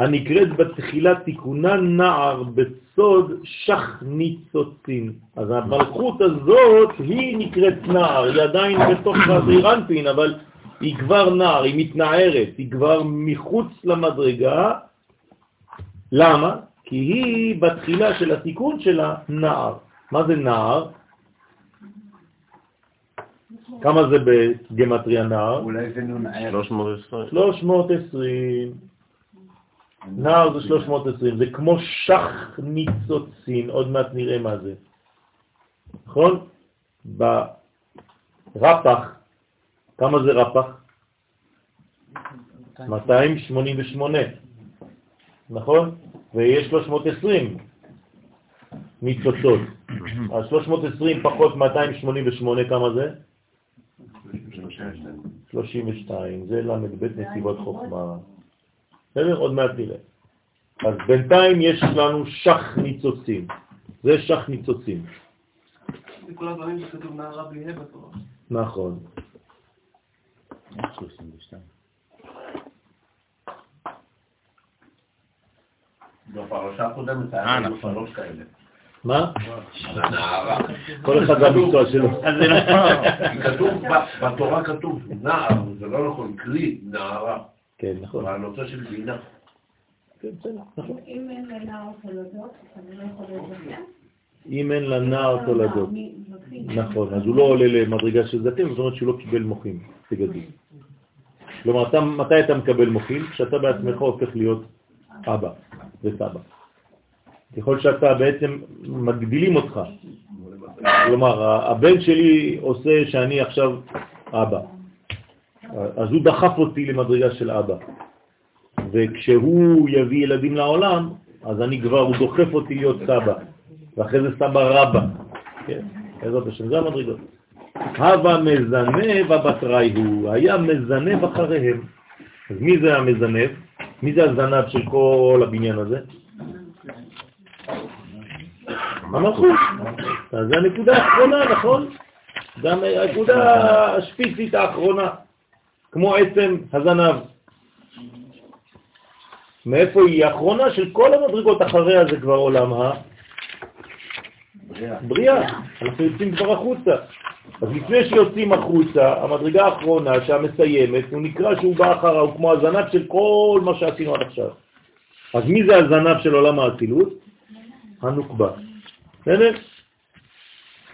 הנקראת בתחילה תיקונה נער בסוד שח ניצוצין. אז המלכות הזאת היא נקראת נער, היא עדיין בתוך הזעירנטין, אבל היא כבר נער, היא מתנערת, היא כבר מחוץ למדרגה. למה? כי היא בתחילה של התיקון שלה נער. מה זה נער? כמה זה בגמטריה נער? אולי זה נון ער. 320. 320. נער זה 320, זה כמו שח ניצוצין, עוד מעט נראה מה זה. נכון? ברפח, כמה זה רפח? 288, נכון? ויש 320 ניצוצות. אז 320 פחות 288, כמה זה? 32, זה ל"ב נסיבות חוכמה. בסדר? עוד מעט נראה. אז בינתיים יש לנו שח ניצוצים. זה שח ניצוצים. בכל הדברים שכתוב נערה בלי ה' בתורה. נכון. איך 32? בפרשה הקודמת היה אה, לנו נכון. שלוש כאלה. מה? כל אחד והמקצוע שלו. אז זה נכון. כתוב, ב- בתורה כתוב נער, זה לא נכון, קרי, נערה. כן, נכון. אבל הנושא של בינה. כן, נכון. אם אין לנער תולדות, לא יכול להיות זקן. אם אין לנער תולדות. מי- זקן. נכון, אז הוא לא עולה למדרגה של זקן, זאת אומרת שהוא לא קיבל מוחים, בגדול. כלומר, אתה, מתי אתה מקבל מוחים? כשאתה בעצמך הופך להיות אבא וסבא. ככל שאתה בעצם מגדילים אותך. כלומר, הבן שלי עושה שאני עכשיו אבא. אז הוא דחף אותי למדרגה של אבא. וכשהוא יביא ילדים לעולם, אז אני כבר, הוא דוחף אותי להיות סבא. ואחרי זה סבא רבא. כן, בעזרת השם, זה המדרגות. הווה מזנב הבטראי הוא, היה מזנב אחריהם. אז מי זה המזנב? מי זה הזנב של כל הבניין הזה? המלכות. אז זה הנקודה האחרונה, נכון? גם הנקודה השפיצית האחרונה, כמו עצם הזנב. מאיפה היא האחרונה של כל המדרגות אחריה זה כבר עולם הבריאה. אנחנו יוצאים כבר החוצה. אז לפני שיוצאים החוצה, המדרגה האחרונה שהמסיימת, הוא נקרא שהוא בא אחריו, הוא כמו הזנב של כל מה שעשינו עד עכשיו. אז מי זה הזנב של עולם האצילות? הנוקבה. בסדר?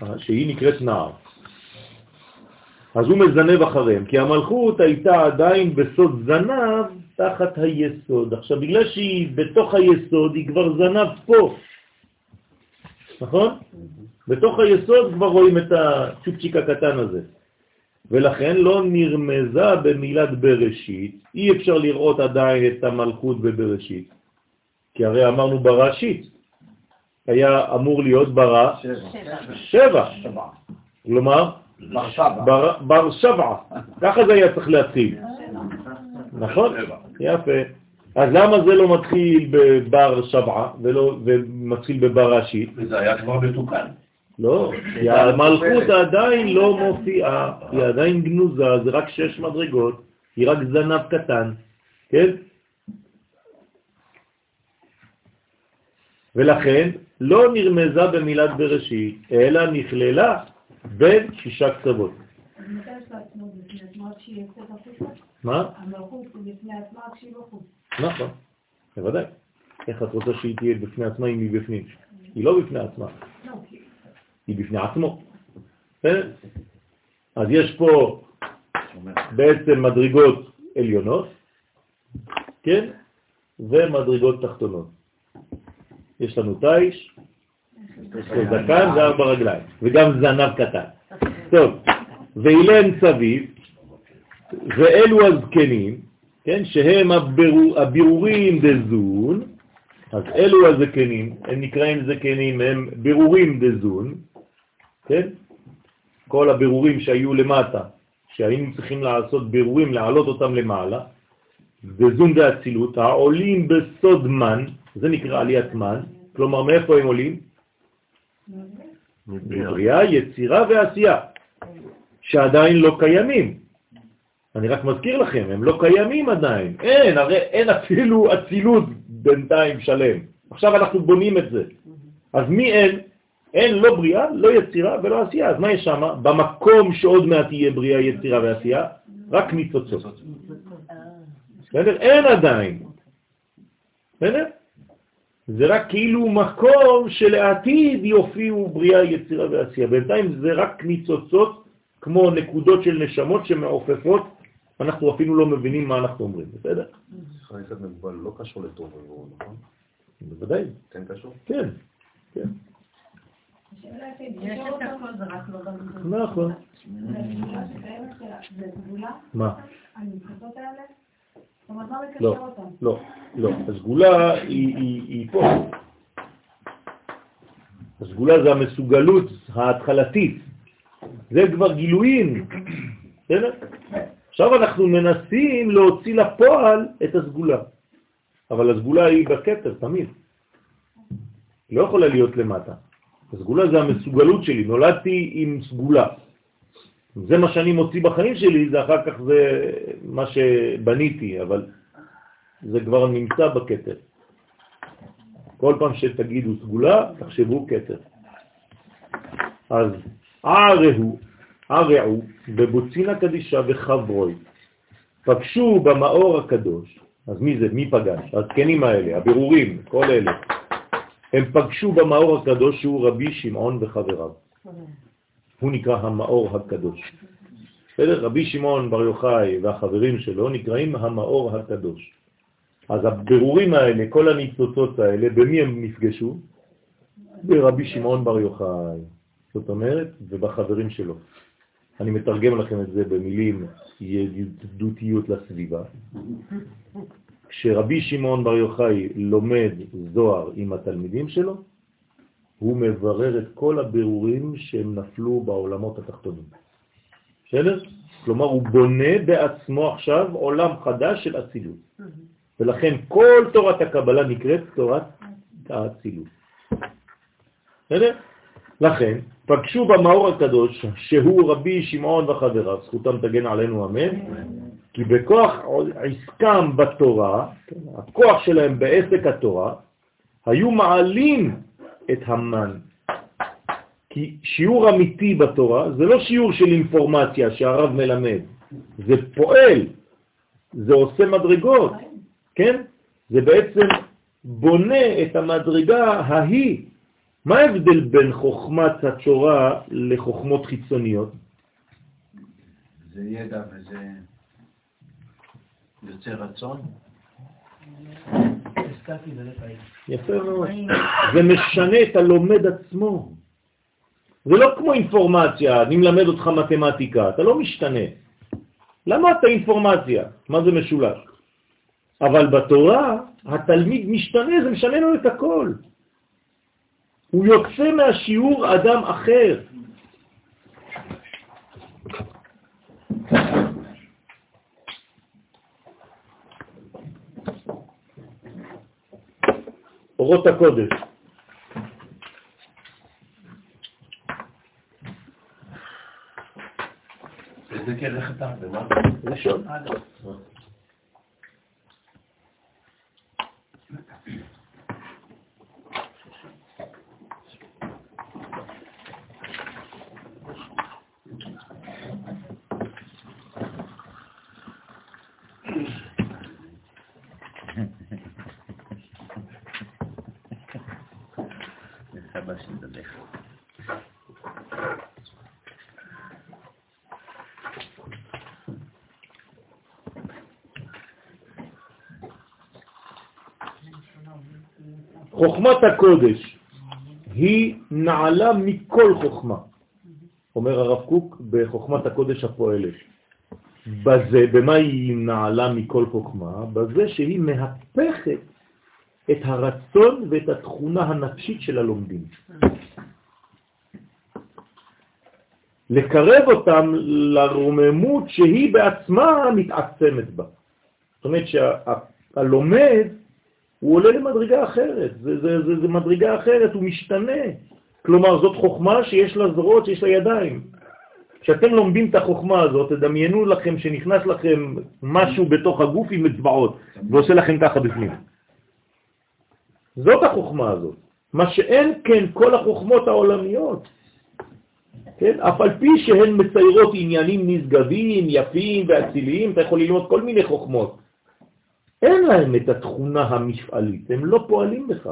אה, שהיא נקראת נער. אז הוא מזנב אחריהם, כי המלכות הייתה עדיין בסוד זנב תחת היסוד. עכשיו, בגלל שהיא בתוך היסוד, היא כבר זנב פה, נכון? בתוך היסוד כבר רואים את הצ'ופצ'יק הקטן הזה. ולכן לא נרמזה במילת בראשית, אי אפשר לראות עדיין את המלכות בבראשית, כי הרי אמרנו בראשית, היה אמור להיות ברא שבע, כלומר בר- שבע, ככה זה היה צריך להתחיל, נכון? יפה. אז למה זה לא מתחיל בבר שבע ומתחיל בבראשית? וזה היה כבר מתוקן. לא, כי המלכות עדיין לא מופיעה, היא עדיין גנוזה, זה רק שש מדרגות, היא רק זנב קטן, כן? ולכן לא נרמזה במילת בראשית, אלא נכללה בין שישה קצוות. מה? נכון, בוודאי. איך את רוצה שהיא תהיה בפני עצמה אם היא בפנים? היא לא בפני עצמה, היא בפני עצמו. בסדר? אז יש פה בעצם מדרגות עליונות, כן? ומדרגות תחתונות. יש לנו תיש, זקן וארבע רגליים, וגם זנב קטן. טוב, ואילן צביב, ואלו הזקנים, כן, שהם הבירור, הבירורים דזון, אז אלו הזקנים, הם נקראים זקנים, הם בירורים דזון, כן? כל הבירורים שהיו למטה, שהיינו צריכים לעשות בירורים, להעלות אותם למעלה, דזון דאצילות, העולים בסוד מן, זה נקרא עליית מן, כלומר מאיפה הם עולים? מבריאה, יצירה ועשייה, שעדיין לא קיימים. אני רק מזכיר לכם, הם לא קיימים עדיין. אין, הרי אין אפילו אצילות בינתיים שלם. עכשיו אנחנו בונים את זה. אז מי אין? אין לא בריאה, לא יצירה ולא עשייה. אז מה יש שם? במקום שעוד מעט תהיה בריאה, יצירה ועשייה, רק ניצוצות. בסדר? אין עדיין. בסדר? זה רק כאילו מקום שלעתיד יופיעו בריאה, יצירה ועשייה. בינתיים זה רק ניצוצות כמו נקודות של נשמות שמעופפות, אנחנו אפילו לא מבינים מה אנחנו אומרים, בסדר? חסד מוגבל לא קשור לטוב ורוע, נכון? בוודאי, כן קשור? כן, כן, לא גם... נכון. סגולה? מה? לא? לא, לא. הסגולה היא פה. הסגולה זה המסוגלות ההתחלתית. זה כבר גילויים. בסדר? עכשיו אנחנו מנסים להוציא לפועל את הסגולה. אבל הסגולה היא בכתר, תמיד. היא לא יכולה להיות למטה. הסגולה זה המסוגלות שלי, נולדתי עם סגולה. זה מה שאני מוציא בחיים שלי, זה אחר כך זה מה שבניתי, אבל זה כבר נמצא בכתר. כל פעם שתגידו סגולה, תחשבו כתר. אז ערהו, ערעו בבוצינה קדישה וחברוי, פגשו במאור הקדוש, אז מי זה? מי פגש? הזקנים האלה, הבירורים, כל אלה. הם פגשו במאור הקדוש שהוא רבי שמעון וחבריו. הוא נקרא המאור הקדוש. בסדר? רבי שמעון בר יוחאי והחברים שלו נקראים המאור הקדוש. אז הבירורים האלה, כל הניצוצות האלה, במי הם נפגשו? ברבי שמעון בר יוחאי. זאת אומרת, ובחברים שלו. אני מתרגם לכם את זה במילים ידידותיות לסביבה. כשרבי שמעון בר יוחאי לומד זוהר עם התלמידים שלו, הוא מברר את כל הבירורים שהם נפלו בעולמות התחתונים. בסדר? כלומר, הוא בונה בעצמו עכשיו עולם חדש של אצילות. ולכן כל תורת הקבלה נקראת תורת האצילות. בסדר? לכן, פגשו במאור הקדוש, שהוא רבי שמעון וחבריו, זכותם תגן עלינו אמן, כי בכוח עסקם בתורה, הכוח שלהם בעסק התורה, היו מעלים את המן, כי שיעור אמיתי בתורה זה לא שיעור של אינפורמציה שהרב מלמד, זה פועל, זה עושה מדרגות, כן? זה בעצם בונה את המדרגה ההיא. מה ההבדל בין חוכמת התורה לחוכמות חיצוניות? זה ידע וזה יוצא רצון. יפה מאוד. זה משנה את הלומד עצמו. זה לא כמו אינפורמציה, אני מלמד אותך מתמטיקה, אתה לא משתנה. למה אתה אינפורמציה? מה זה משולש? אבל בתורה התלמיד משתנה, זה משנה לו את הכל. הוא יוצא מהשיעור אדם אחר. אורות הקודש. איזה כרך אתה? ראשון. זה סבא שמדבר. חוכמת הקודש היא נעלה מכל חוכמה, אומר הרב קוק בחוכמת הקודש הפועלת. בזה, במה היא נעלה מכל חוכמה? בזה שהיא מהפכת את הרצון ואת התכונה הנפשית של הלומדים. לקרב אותם לרוממות שהיא בעצמה מתעצמת בה. זאת אומרת שהלומד הוא עולה למדרגה אחרת, זה, זה, זה, זה מדרגה אחרת, הוא משתנה. כלומר, זאת חוכמה שיש לה זרועות, שיש לה ידיים. כשאתם לומדים את החוכמה הזאת, תדמיינו לכם שנכנס לכם משהו בתוך הגוף עם אצבעות, ועושה לכם ככה בפנים. זאת החוכמה הזאת. מה שאין כן כל החוכמות העולמיות. כן? אף על פי שהן מציירות עניינים נשגבים, יפים ואציליים, אתה יכול ללמוד כל מיני חוכמות. אין להם את התכונה המפעלית, הם לא פועלים בך,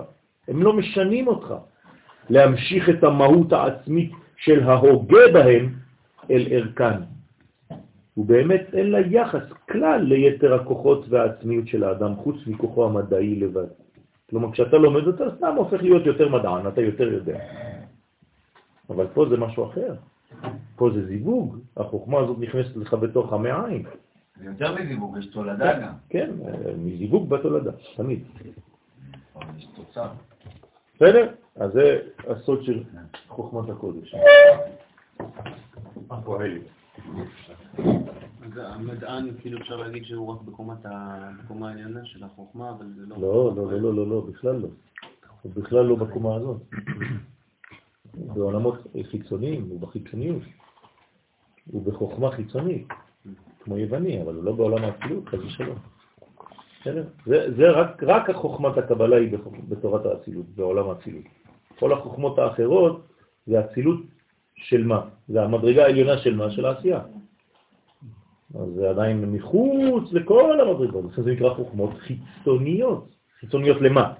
הם לא משנים אותך. להמשיך את המהות העצמית של ההוגה בהם אל ערכן. ובאמת אין לה יחס כלל ליתר הכוחות והעצמיות של האדם, חוץ מכוחו המדעי לבד. כלומר, כשאתה לומד אתה סתם הופך להיות יותר מדען, אתה יותר יודע. אבל פה זה משהו אחר. פה זה זיווג, החוכמה הזאת נכנסת לך בתוך המעיים. זה יותר מזיווג, יש תולדה גם. כן, מזיווג בתולדה, תמיד. יש תוצר. בסדר? אז זה הסוד של חוכמת הקודש. הפועלת. המדען, כאילו אפשר להגיד שהוא רק בקומה העליונה של החוכמה, אבל זה לא... לא, לא, לא, לא, לא, לא, בכלל לא. הוא בכלל לא בקומה הזאת. בעולמות חיצוניים, הוא בחיצוניות. הוא בחוכמה חיצונית, כמו יווני, אבל הוא לא בעולם האצילות, חס ושלום. זה, זה רק, רק החוכמת הקבלה היא בתורת האצילות, בעולם האצילות. כל החוכמות האחרות זה אצילות של מה? זה המדרגה העליונה של מה? של העשייה. אז זה עדיין מחוץ לכל המדרגות, זה נקרא חוכמות חיצוניות. חיצוניות למה?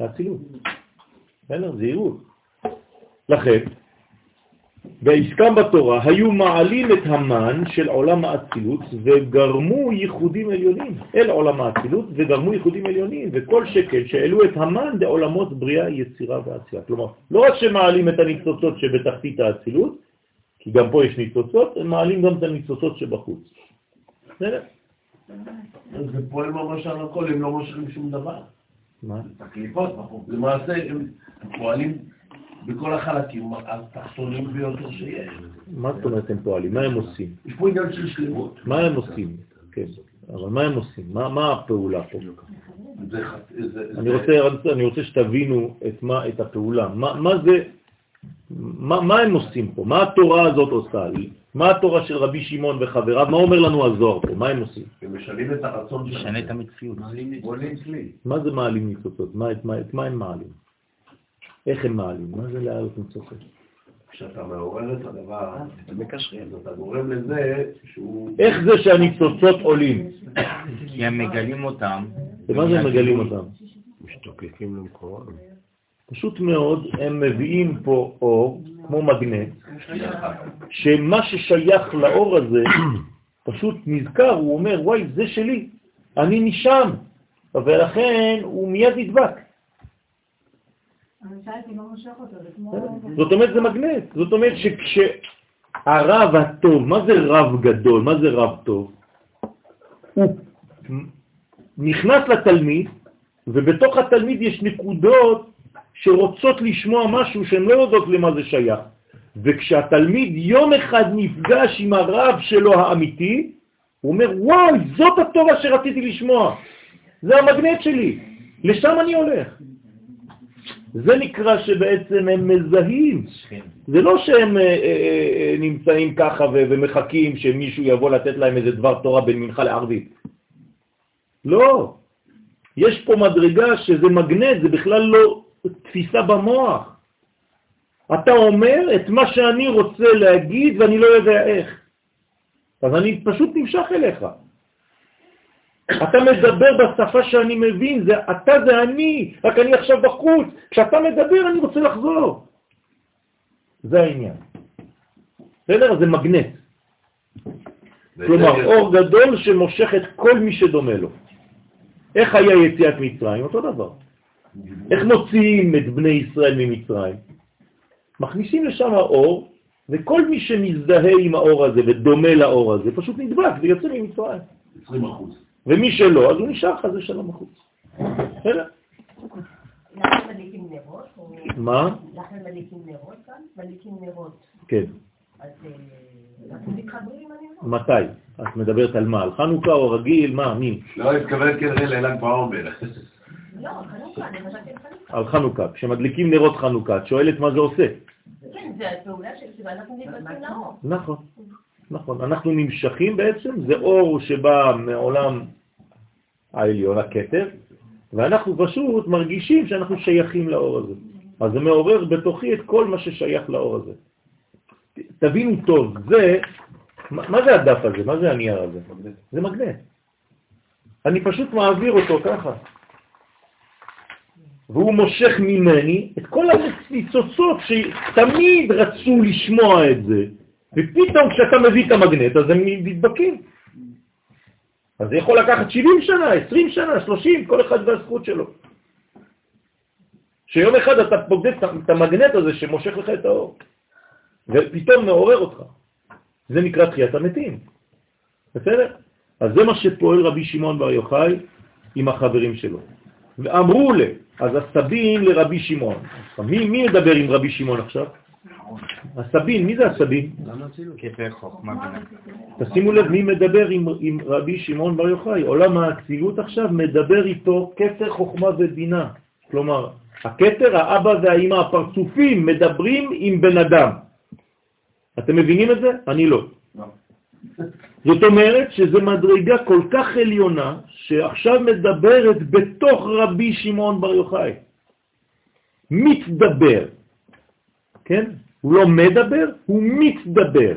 לאצילות. בסדר? זהירות. לכן, בעסקם בתורה היו מעלים את המן של עולם האצילות וגרמו ייחודים עליונים אל עולם האצילות וגרמו ייחודים עליונים וכל שקל שהעלו את המן לעולמות בריאה, יצירה ועשייה. כלומר, לא רק שמעלים את הניצוצות שבתחתית האצילות, כי גם פה יש ניצוצות, הם מעלים גם את הניצוצות שבחוץ. בסדר? זה פועל ממש על הכל, הם לא מושכים שום דבר. מה? הקליפות בחוץ. למעשה הם פועלים בכל החלקים התחתונים ביותר שיש. מה זאת אומרת הם פועלים? מה הם עושים? יש פה עניין של שלמות. מה הם עושים? כן, אבל מה הם עושים? מה, מה הפעולה פה? זה זה- אני זה- רוצה, אני רוצה שתבינו את, מה, את הפעולה. מה, מה זה, מה, מה הם עושים פה? מה התורה הזאת עושה? מה התורה של רבי שמעון וחבריו? מה אומר לנו הזוהר פה? מה הם עושים? הם משנים את הרצון משנה שלהם. את המציאות. מה זה מעלים ניצוצות? מה, את, מה, את מה הם מעלים? איך הם מעלים? מה זה להעלות ניצוצות? כשאתה מעורר את הדבר, אתה מקשרים, אתה גורם לזה שהוא... איך זה שהניצוצות עולים? כי הם מגלים אותם. ומה זה מגלים אותם? משתוקקים למקורם. פשוט מאוד, הם מביאים פה אור, כמו מגנט, שמה ששייך לאור הזה, פשוט נזכר, הוא אומר, וואי, זה שלי, אני נשם, ולכן הוא מיד נדבק. אבל שאלתי מה מושך אותו, זה כמו... זאת אומרת, זה מגנט. זאת אומרת שכשהרב הטוב, מה זה רב גדול? מה זה רב טוב? הוא נכנס לתלמיד, ובתוך התלמיד יש נקודות שרוצות לשמוע משהו שהן לא יודעות למה זה שייך. וכשהתלמיד יום אחד נפגש עם הרב שלו האמיתי, הוא אומר, וואי, זאת התורה שרציתי לשמוע. זה המגנט שלי, לשם אני הולך. זה נקרא שבעצם הם מזהים. זה לא שהם אה, אה, אה, נמצאים ככה ומחכים שמישהו יבוא לתת להם איזה דבר תורה בין מנחה לערבית. לא. יש פה מדרגה שזה מגנט, זה בכלל לא תפיסה במוח. אתה אומר את מה שאני רוצה להגיד ואני לא יודע איך. אז אני פשוט נמשך אליך. אתה מדבר בשפה שאני מבין, זה, אתה זה אני, רק אני עכשיו בחוץ. כשאתה מדבר אני רוצה לחזור. זה העניין. בסדר? זה מגנט. כלומר, אור גדול שמושך את כל מי שדומה לו. איך היה יציאת מצרים? אותו דבר. איך מוציאים את בני ישראל ממצרים? מכניסים לשם אור, וכל מי שמזדהה עם האור הזה ודומה לאור הזה, פשוט נדבק ויוצא ממצרים. 20 אחוז. ומי שלא, אז הוא נשאר חזה שלום בחוץ. בסדר? לכן מדליקים נרות? או- מה? לכן מדליקים נרות כאן? מדליקים נרות. כן. אז אה, אנחנו מתחברים עם הנרות. מתי? את מדברת על מה? על חנוכה או רגיל? מה? מי? לא, התכוון כנראה לל"ג בעומר. לא, חנוכה, אני חשבתי על חנוכה. על חנוכה. כשמדליקים נרות חנוכה, את שואלת מה זה עושה. כן, זה הפעולה של אנחנו נדבקים לאור. נכון, נכון. אנחנו נמשכים בעצם, זה אור שבא מעולם העליון, הכתר, ואנחנו פשוט מרגישים שאנחנו שייכים לאור הזה. אז זה מעורר בתוכי את כל מה ששייך לאור הזה. תבינו טוב, זה, מה זה הדף הזה? מה זה הנייר הזה? זה מגנט. אני פשוט מעביר אותו ככה. והוא מושך ממני את כל הניצוצות שתמיד רצו לשמוע את זה, ופתאום כשאתה מביא את המגנט אז הם נדבקים. אז זה יכול לקחת 70 שנה, 20 שנה, 30, כל אחד והזכות שלו. שיום אחד אתה פוגד את המגנט הזה שמושך לך את האור, ופתאום מעורר אותך. זה נקרא תחיית המתים. בסדר? אז זה מה שפועל רבי שמעון בר יוחאי עם החברים שלו. ואמרו לה, אז הסבין לרבי שמעון. מי, מי מדבר עם רבי שמעון עכשיו? הסבין, מי זה הסבין? תשימו לב מי מדבר עם, רבי שמעון בר יוחאי. עולם האצילות עכשיו מדבר איתו כתר חוכמה ובינה. כלומר, הכתר, האבא והאימא הפרצופים מדברים עם בן אדם. אתם מבינים את זה? אני לא. זאת אומרת שזה מדרגה כל כך עליונה, שעכשיו מדברת בתוך רבי שמעון בר יוחאי. מתדבר, כן? הוא לא מדבר, הוא מתדבר.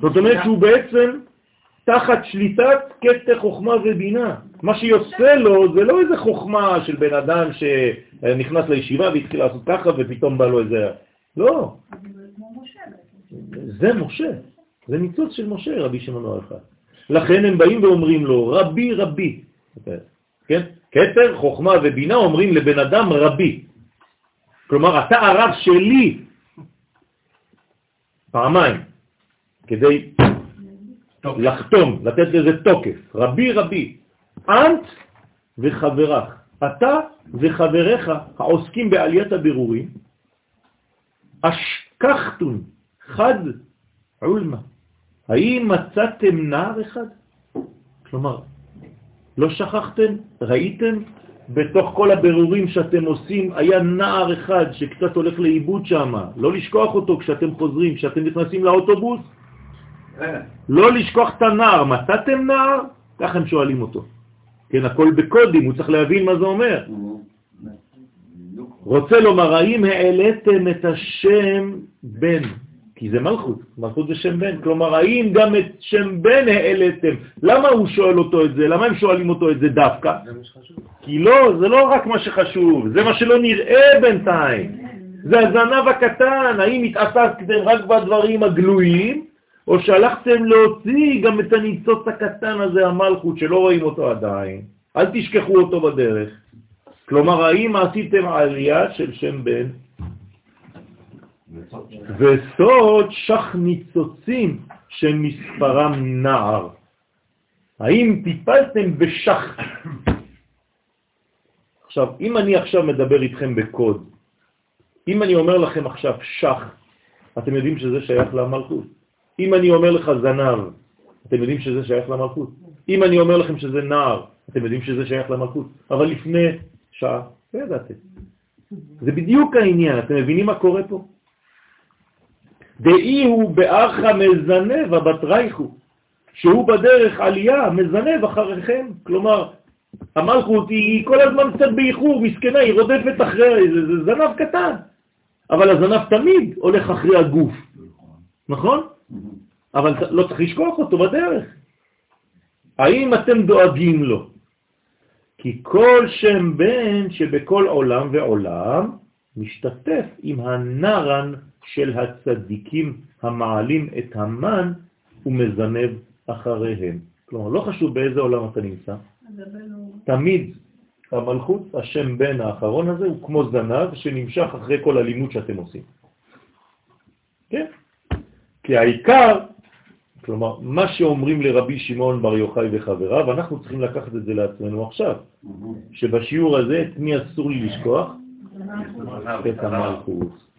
זאת אומרת שהוא בעצם תחת שליטת כתר חוכמה ובינה. מה שיוצא לו זה לא איזה חוכמה של בן אדם שנכנס לישיבה והתחיל לעשות ככה ופתאום בא לו איזה... לא, זה משה. זה ניצוץ של משה, רבי שמעון יוחאי. לכן הם באים ואומרים לו, רבי רבי, כן? כתר, חוכמה ובינה אומרים לבן אדם רבי. כלומר, אתה הרב שלי פעמיים, כדי לחתום, לתת לזה תוקף. רבי רבי, אנט וחברך, אתה וחבריך העוסקים בעליית הבירורים, אשכחתון חד עולמה. האם מצאתם נער אחד? כלומר, לא שכחתם? ראיתם? בתוך כל הבירורים שאתם עושים, היה נער אחד שקצת הולך לאיבוד שם. לא לשכוח אותו כשאתם חוזרים, כשאתם נכנסים לאוטובוס, לא לשכוח את הנער. מצאתם נער? ככה הם שואלים אותו. כן, הכל בקודים, הוא צריך להבין מה זה אומר. רוצה לומר, האם העליתם את השם בן? כי זה מלכות, מלכות זה שם בן. כלומר, האם גם את שם בן העליתם? למה הוא שואל אותו את זה? למה הם שואלים אותו את זה דווקא? כי לא, זה לא רק מה שחשוב, זה מה שלא נראה בינתיים. זה הזנב הקטן, האם התעסקתם רק בדברים הגלויים, או שהלכתם להוציא גם את הניצוץ הקטן הזה, המלכות, שלא רואים אותו עדיין. אל תשכחו אותו בדרך. כלומר, האם עשיתם עלייה של שם בן וסוד שח ניצוצים שמספרם נער? האם טיפלתם בשח? עכשיו, אם אני עכשיו מדבר איתכם בקוד, אם אני אומר לכם עכשיו שח, אתם יודעים שזה שייך למלכות. אם אני אומר לך זנב, אתם יודעים שזה שייך למלכות. אם אני אומר לכם שזה נער, אתם יודעים שזה שייך למלכות. אבל לפני שעה, לא ידעתם. זה בדיוק העניין, אתם מבינים מה קורה פה? דאי הוא בארחה מזנב הבטרייכו, שהוא בדרך עלייה מזנב אחריכם. כלומר, המלכות היא כל הזמן קצת באיחור, מסכנה, היא רודפת אחרי, זה, זה זנב קטן. אבל הזנב תמיד הולך אחרי הגוף, נכון? אבל לא צריך לשכוח אותו בדרך. האם אתם דואגים לו? כי כל שם בן שבכל עולם ועולם משתתף עם הנרן של הצדיקים המעלים את המן ומזנב אחריהם. כלומר, לא חשוב באיזה עולם אתה נמצא, תמיד המלכות, השם בן האחרון הזה, הוא כמו זנב שנמשך אחרי כל הלימוד שאתם עושים. כן? כי העיקר, כלומר, מה שאומרים לרבי שמעון בר יוחאי וחבריו, אנחנו צריכים לקחת את זה לעצמנו עכשיו, שבשיעור הזה, את מי אסור לי לשכוח? את המלכות.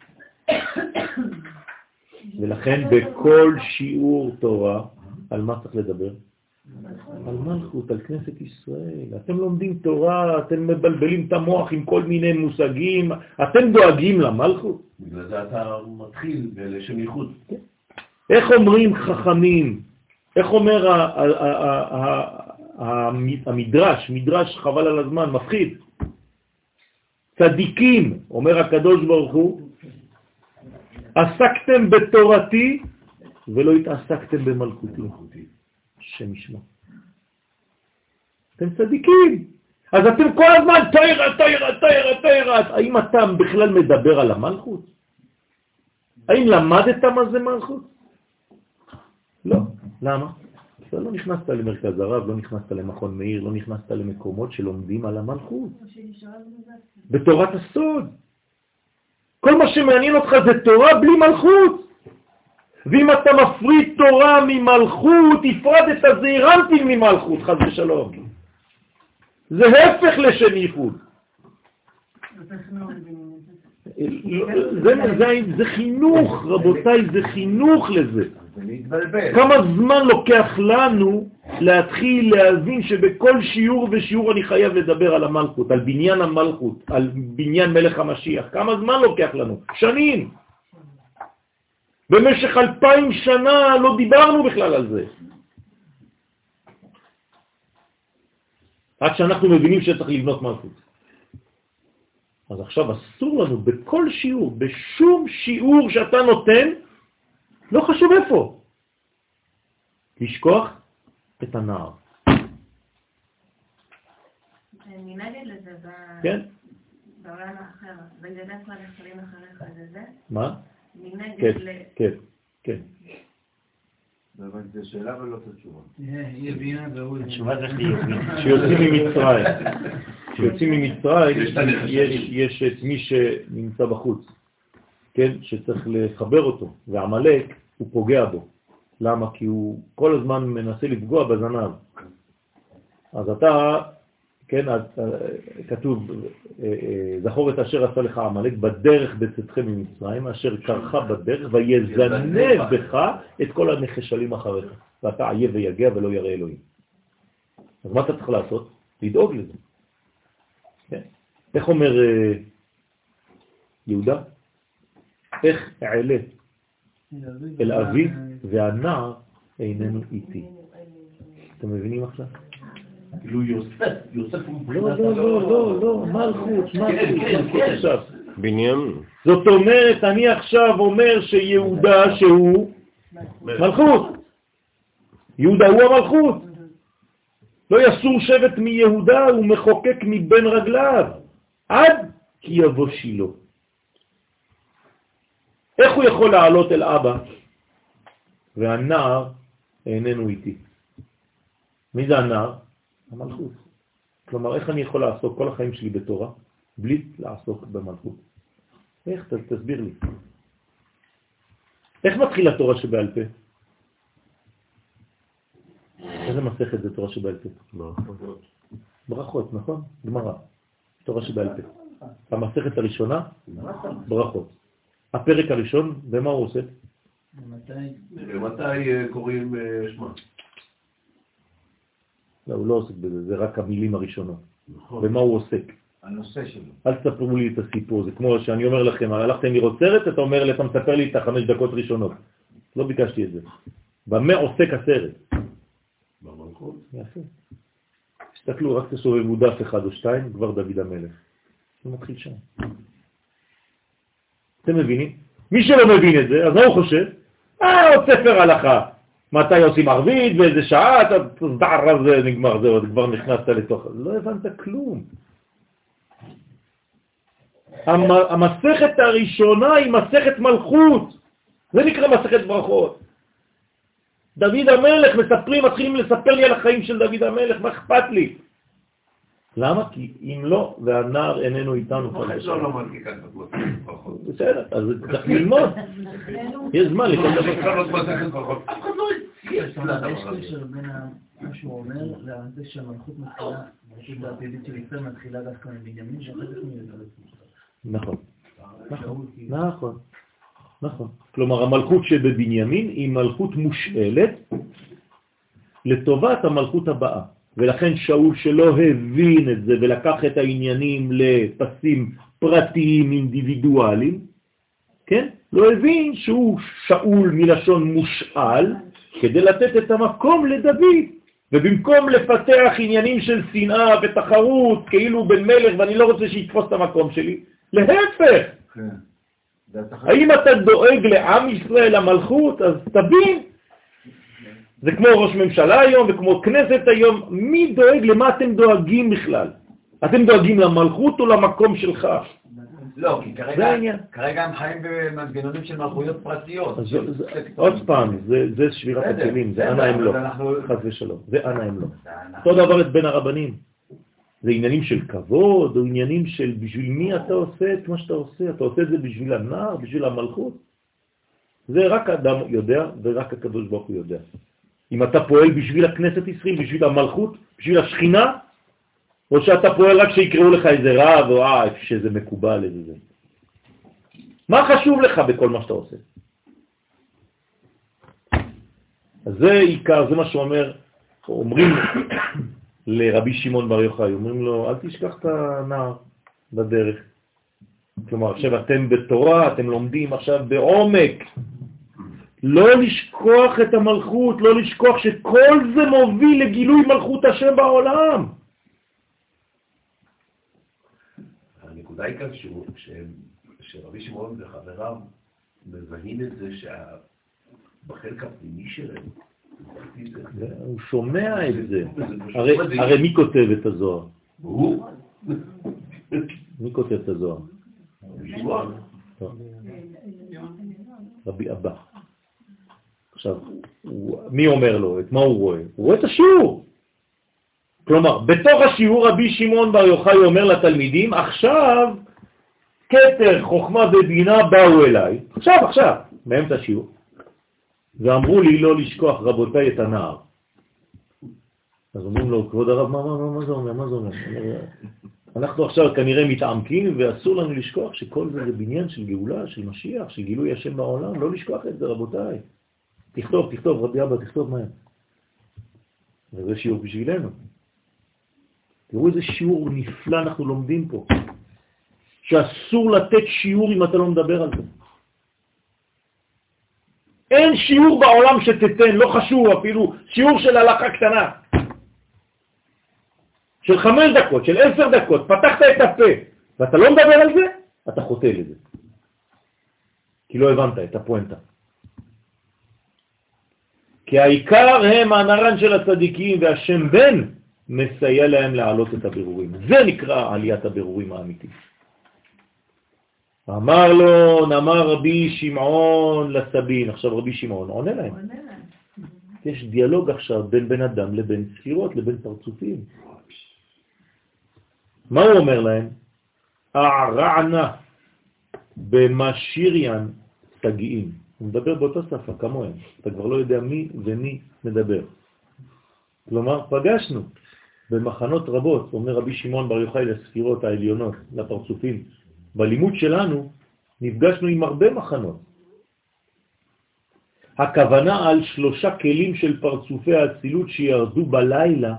ולכן בכל שיעור תורה, על מה צריך לדבר? על מלכות, על כנסת ישראל. אתם לומדים תורה, אתם מבלבלים את המוח עם כל מיני מושגים, אתם דואגים למלכות. בגלל זה אתה מתחיל לשם ייחוד. איך אומרים חכמים? איך אומר המדרש, מדרש חבל על הזמן, מפחיד. צדיקים, אומר הקדוש ברוך הוא, עסקתם בתורתי ולא התעסקתם במלכותי. השם ישמע. אתם צדיקים. אז אתם כל הזמן תאירה, תאירה, תאירה, תאירה. האם אתה בכלל מדבר על המלכות? האם למדת מה זה מלכות? לא. למה? אתה לא נכנסת למרכז הרב, לא נכנסת למכון מאיר, לא נכנסת למקומות שלומדים על המלכות. בתורת הסוד. כל מה שמעניין אותך זה תורה בלי מלכות. ואם אתה מפריד תורה ממלכות, הפרדת זעירנטים ממלכות, חז ושלום. זה הפך לשם ייחוד. זה, זה, זה חינוך, רבותיי, זה חינוך לזה. כמה זמן לוקח לנו להתחיל להבין שבכל שיעור ושיעור אני חייב לדבר על המלכות, על בניין המלכות, על בניין מלך המשיח. כמה זמן לוקח לנו? שנים. במשך אלפיים שנה לא דיברנו בכלל על זה. עד שאנחנו מבינים שצריך לבנות מלכות. אז עכשיו אסור לנו בכל שיעור, בשום שיעור שאתה נותן, לא חשוב איפה, לשכוח את הנער. מנגד לזה, כן? בעולם האחר, בגלל מה יכולים אחריך זה זה? מה? מנגד כן, ל... כן, כן. לא את השאלה ולא את התשובה. התשובה זה חיובי. כשיוצאים ממצרים, כשיוצאים ממצרים, יש, יש את מי שנמצא בחוץ, כן, שצריך לחבר אותו, ועמלק הוא פוגע בו. למה? כי הוא כל הזמן מנסה לפגוע בזנב. אז אתה כן, אז, אה, כתוב, אה, אה, זכור את אשר עשה לך עמלק בדרך בצאתכם ממצרים, אשר קרחה בדרך, ויזנב בך את כל הנחשלים אחריך, ואתה עייב ויגע ולא ירא אלוהים. אז מה אתה צריך לעשות? לדאוג לזה. כן. איך אומר יהודה? איך אעלה אל אבי והנער איננו איתי. אתם מבינים עכשיו? כאילו יוסף, יוסף הוא לא, לא, לא, לא, לא, מלכות, כן, כן, מלכות, כן. עכשיו. בנימין. זאת אומרת, אני עכשיו אומר שיהודה שהוא מלכות. יהודה הוא המלכות. לא יסור שבט מיהודה, הוא מחוקק מבין רגליו, עד כי יבוא שילה. איך הוא יכול לעלות אל אבא והנער איננו איתי? מי זה הנער? המלכות. כלומר, איך אני יכול לעסוק כל החיים שלי בתורה בלי לעסוק במלכות? איך? תסביר לי. איך מתחילה תורה שבעל פה? איזה מסכת זה תורה שבעל פה? ברכות. ברכות, נכון? גמרא. תורה שבעל פה. המסכת הראשונה, ברכות. הפרק הראשון, במה הוא עושה? מתי אה, קוראים אה, שמע? לא, הוא לא עוסק בזה, זה רק המילים הראשונות. נכון. במה הוא עוסק? הנושא שלו. אל תספרו לי את הסיפור, זה כמו שאני אומר לכם, הלכתם לראות סרט, אתה אומר לי, אתה מספר לי את החמש דקות ראשונות. לא ביקשתי את זה. במה עוסק הסרט? במלכות. יפה. תסתכלו, רק תסובבו דף אחד או שתיים, כבר דוד המלך. הוא מתחיל שם. אתם מבינים? מי שלא מבין את זה, אז מה הוא חושב? אה, עוד ספר הלכה. מתי עושים ערבית, באיזה שעה, אתה דער זה נגמר, זהו, אתה כבר נכנסת לתוך... לא הבנת כלום. המ- המסכת הראשונה היא מסכת מלכות. זה נקרא מסכת ברכות. דוד המלך, מספרים, מתחילים לספר לי על החיים של דוד המלך, מה אכפת לי? למה? כי אם לא, והנער איננו איתנו. לא, לא ברכות. בסדר, אז צריך ללמוד. יש זמן לכל דבר. אף אחד לא הזה. קשר בין מה שהוא אומר לזה שהמלכות מתחילה, המלכות העתידית של ישראל מתחילה דווקא מבנימין, ואחר כך מיהודה. נכון, נכון, נכון, נכון. כלומר, המלכות שבבנימין היא מלכות מושאלת לטובת המלכות הבאה. ולכן שאול שלא הבין את זה ולקח את העניינים לפסים פרטיים אינדיבידואליים, כן? לא הבין שהוא שאול מלשון מושאל כדי לתת את המקום לדוד. ובמקום לפתח עניינים של שנאה ותחרות כאילו בן מלך ואני לא רוצה שיתפוס את המקום שלי, להפך, כן. האם אתה דואג לעם ישראל, למלכות, אז תבין. זה כמו ראש ממשלה היום וכמו כנסת היום, מי דואג, למה אתם דואגים בכלל? אתם דואגים למלכות או למקום שלך? לא, כי כרגע, הם חיים במנגנונים של מלכויות פרטיות. אז של- זה- של- עוד פעם, זה זה שבירת בסדר, הכלים, זה אנא הם לא, אנחנו- חס ושלום, זה אנא הם לא. אותו דבר את בין הרבנים. זה עניינים של כבוד, או עניינים של בשביל מי אתה עושה את מה שאתה עושה, אתה עושה את זה בשביל הנער, בשביל המלכות. זה רק אדם יודע ורק הקדוש ברוך הוא יודע. אם אתה פועל בשביל הכנסת ישראל, בשביל המלכות, בשביל השכינה, או שאתה פועל רק שיקראו לך איזה רב, או אה, שזה מקובל, איזה זה. מה חשוב לך בכל מה שאתה עושה? אז זה עיקר, זה מה שאומר, אומרים לרבי שמעון בר יוחאי, אומרים לו, אל תשכח את הנער בדרך. כלומר, עכשיו אתם בתורה, אתם לומדים עכשיו בעומק. לא לשכוח את המלכות, לא לשכוח שכל זה מוביל לגילוי מלכות השם בעולם. הנקודה היא כאן שרבי שמעון וחבריו מזהים את זה שבחלק הפנימי שלהם, הוא שומע את זה. הרי, מי כותב את הזוהר? הוא, מי כותב את הזוהר? רבי אבא. עכשיו, מי אומר לו? את מה הוא רואה? הוא רואה את השיעור. כלומר, בתוך השיעור רבי שמעון בר יוחאי אומר לתלמידים, עכשיו כתר, חוכמה ובינה באו אליי, עכשיו, עכשיו, באמצע השיעור, ואמרו לי לא לשכוח רבותיי את הנער. אז אומרים לו, כבוד הרב, מה, מה, מה, מה זה אומר? מה זה אומר? אנחנו עכשיו כנראה מתעמקים, ואסור לנו לשכוח שכל זה זה בניין של גאולה, של משיח, של גילוי השם בעולם, לא לשכוח את זה, רבותיי. תכתוב, תכתוב, רבי אבא, תכתוב מהר. וזה שיעור בשבילנו. תראו איזה שיעור נפלא אנחנו לומדים פה, שאסור לתת שיעור אם אתה לא מדבר על זה. אין שיעור בעולם שתתן, לא חשוב אפילו, שיעור של הלכה קטנה. של חמש דקות, של עשר דקות, פתחת את הפה, ואתה לא מדבר על זה, אתה חוטא לזה. כי לא הבנת את הפואנטה. כי העיקר הם הנרן של הצדיקים והשם בן מסייע להם להעלות את הבירורים. זה נקרא עליית הבירורים האמיתית. אמר לו, נאמר רבי שמעון לסבין, עכשיו רבי שמעון עונה להם. יש דיאלוג עכשיו בין בן אדם לבין ספירות, לבין פרצופים. מה הוא אומר להם? אערענה במשיריאן תגיעים. הוא מדבר באותה שפה כמוהם, אתה כבר לא יודע מי ומי מדבר. כלומר, פגשנו במחנות רבות, אומר רבי שמעון בר יוחאי לספירות העליונות, לפרצופים, בלימוד שלנו נפגשנו עם הרבה מחנות. הכוונה על שלושה כלים של פרצופי האצילות שירדו בלילה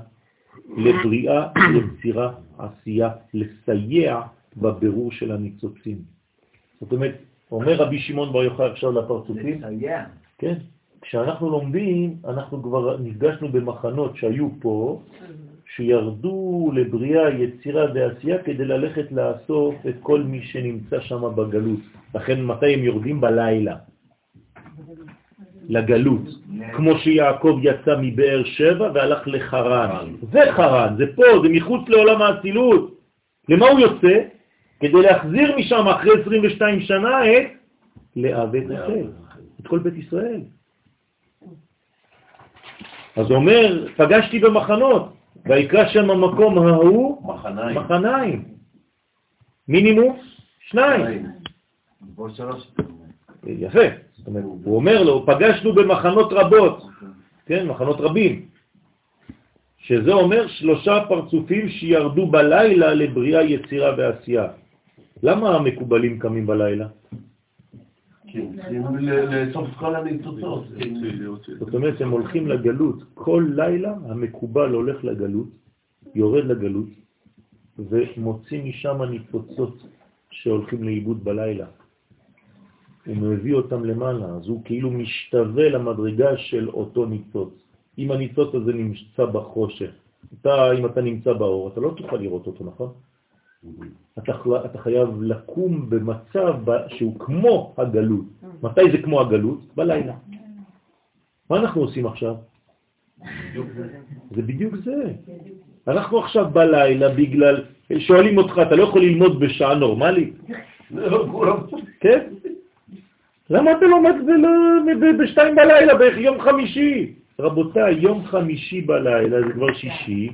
לבריאה, יצירה, עשייה, לסייע בבירור של הניצוצים. זאת אומרת, אומר רבי שמעון בר יוחאי עכשיו לפרצופים. כן, כשאנחנו לומדים, אנחנו כבר נפגשנו במחנות שהיו פה, שירדו לבריאה, יצירה ועשייה כדי ללכת לאסוף את כל מי שנמצא שם בגלות. לכן מתי הם יורדים? בלילה. לגלות. כמו שיעקב יצא מבאר שבע והלך לחרן. זה חרן, זה פה, זה מחוץ לעולם האצילות. למה הוא יוצא? כדי להחזיר משם אחרי 22 שנה את לאבד רחל, את כל בית ישראל. אז אומר, פגשתי במחנות, ויקרא שם המקום ההוא מחניים. מחניים. מינימום שניים. יפה. זאת אומרת, הוא אומר לו, פגשנו במחנות רבות, כן, מחנות רבים, שזה אומר שלושה פרצופים שירדו בלילה לבריאה, יצירה ועשייה. למה המקובלים קמים בלילה? זאת אומרת, הם הולכים לגלות. כל לילה המקובל הולך לגלות, יורד לגלות, ומוציא משם ניצוצות שהולכים לאיבוד בלילה. הוא מביא אותם למעלה, אז הוא כאילו משתווה למדרגה של אותו ניצוץ. אם הניצוץ הזה נמצא בחושך, אתה, אם אתה נמצא באור, אתה לא תוכל לראות אותו, נכון? אתה, אתה חייב לקום במצב שהוא כמו הגלות. מתי זה כמו הגלות? בלילה. מה אנחנו עושים עכשיו? זה בדיוק זה. אנחנו עכשיו בלילה בגלל, שואלים אותך, אתה לא יכול ללמוד בשעה נורמלית? כן? למה אתה לומד בשתיים בלילה, ביום חמישי? רבותיי, יום חמישי בלילה, זה כבר שישי,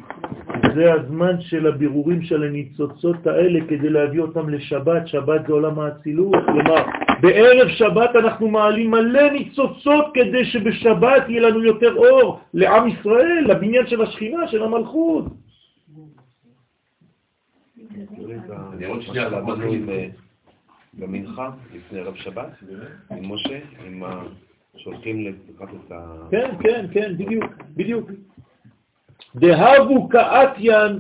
זה הזמן של הבירורים של הניצוצות האלה כדי להביא אותם לשבת, שבת זה עולם האצילות, כלומר, בערב שבת אנחנו מעלים מלא ניצוצות כדי שבשבת יהיה לנו יותר אור לעם ישראל, לבניין של השכינה, של המלכות. אני עוד שנייה למדנו עם, אה, לפני ערב שבת, עם משה, עם ה... שהולכים לקראת את ה... כן, כן, כן, בדיוק, בדיוק. דהבו כאתיין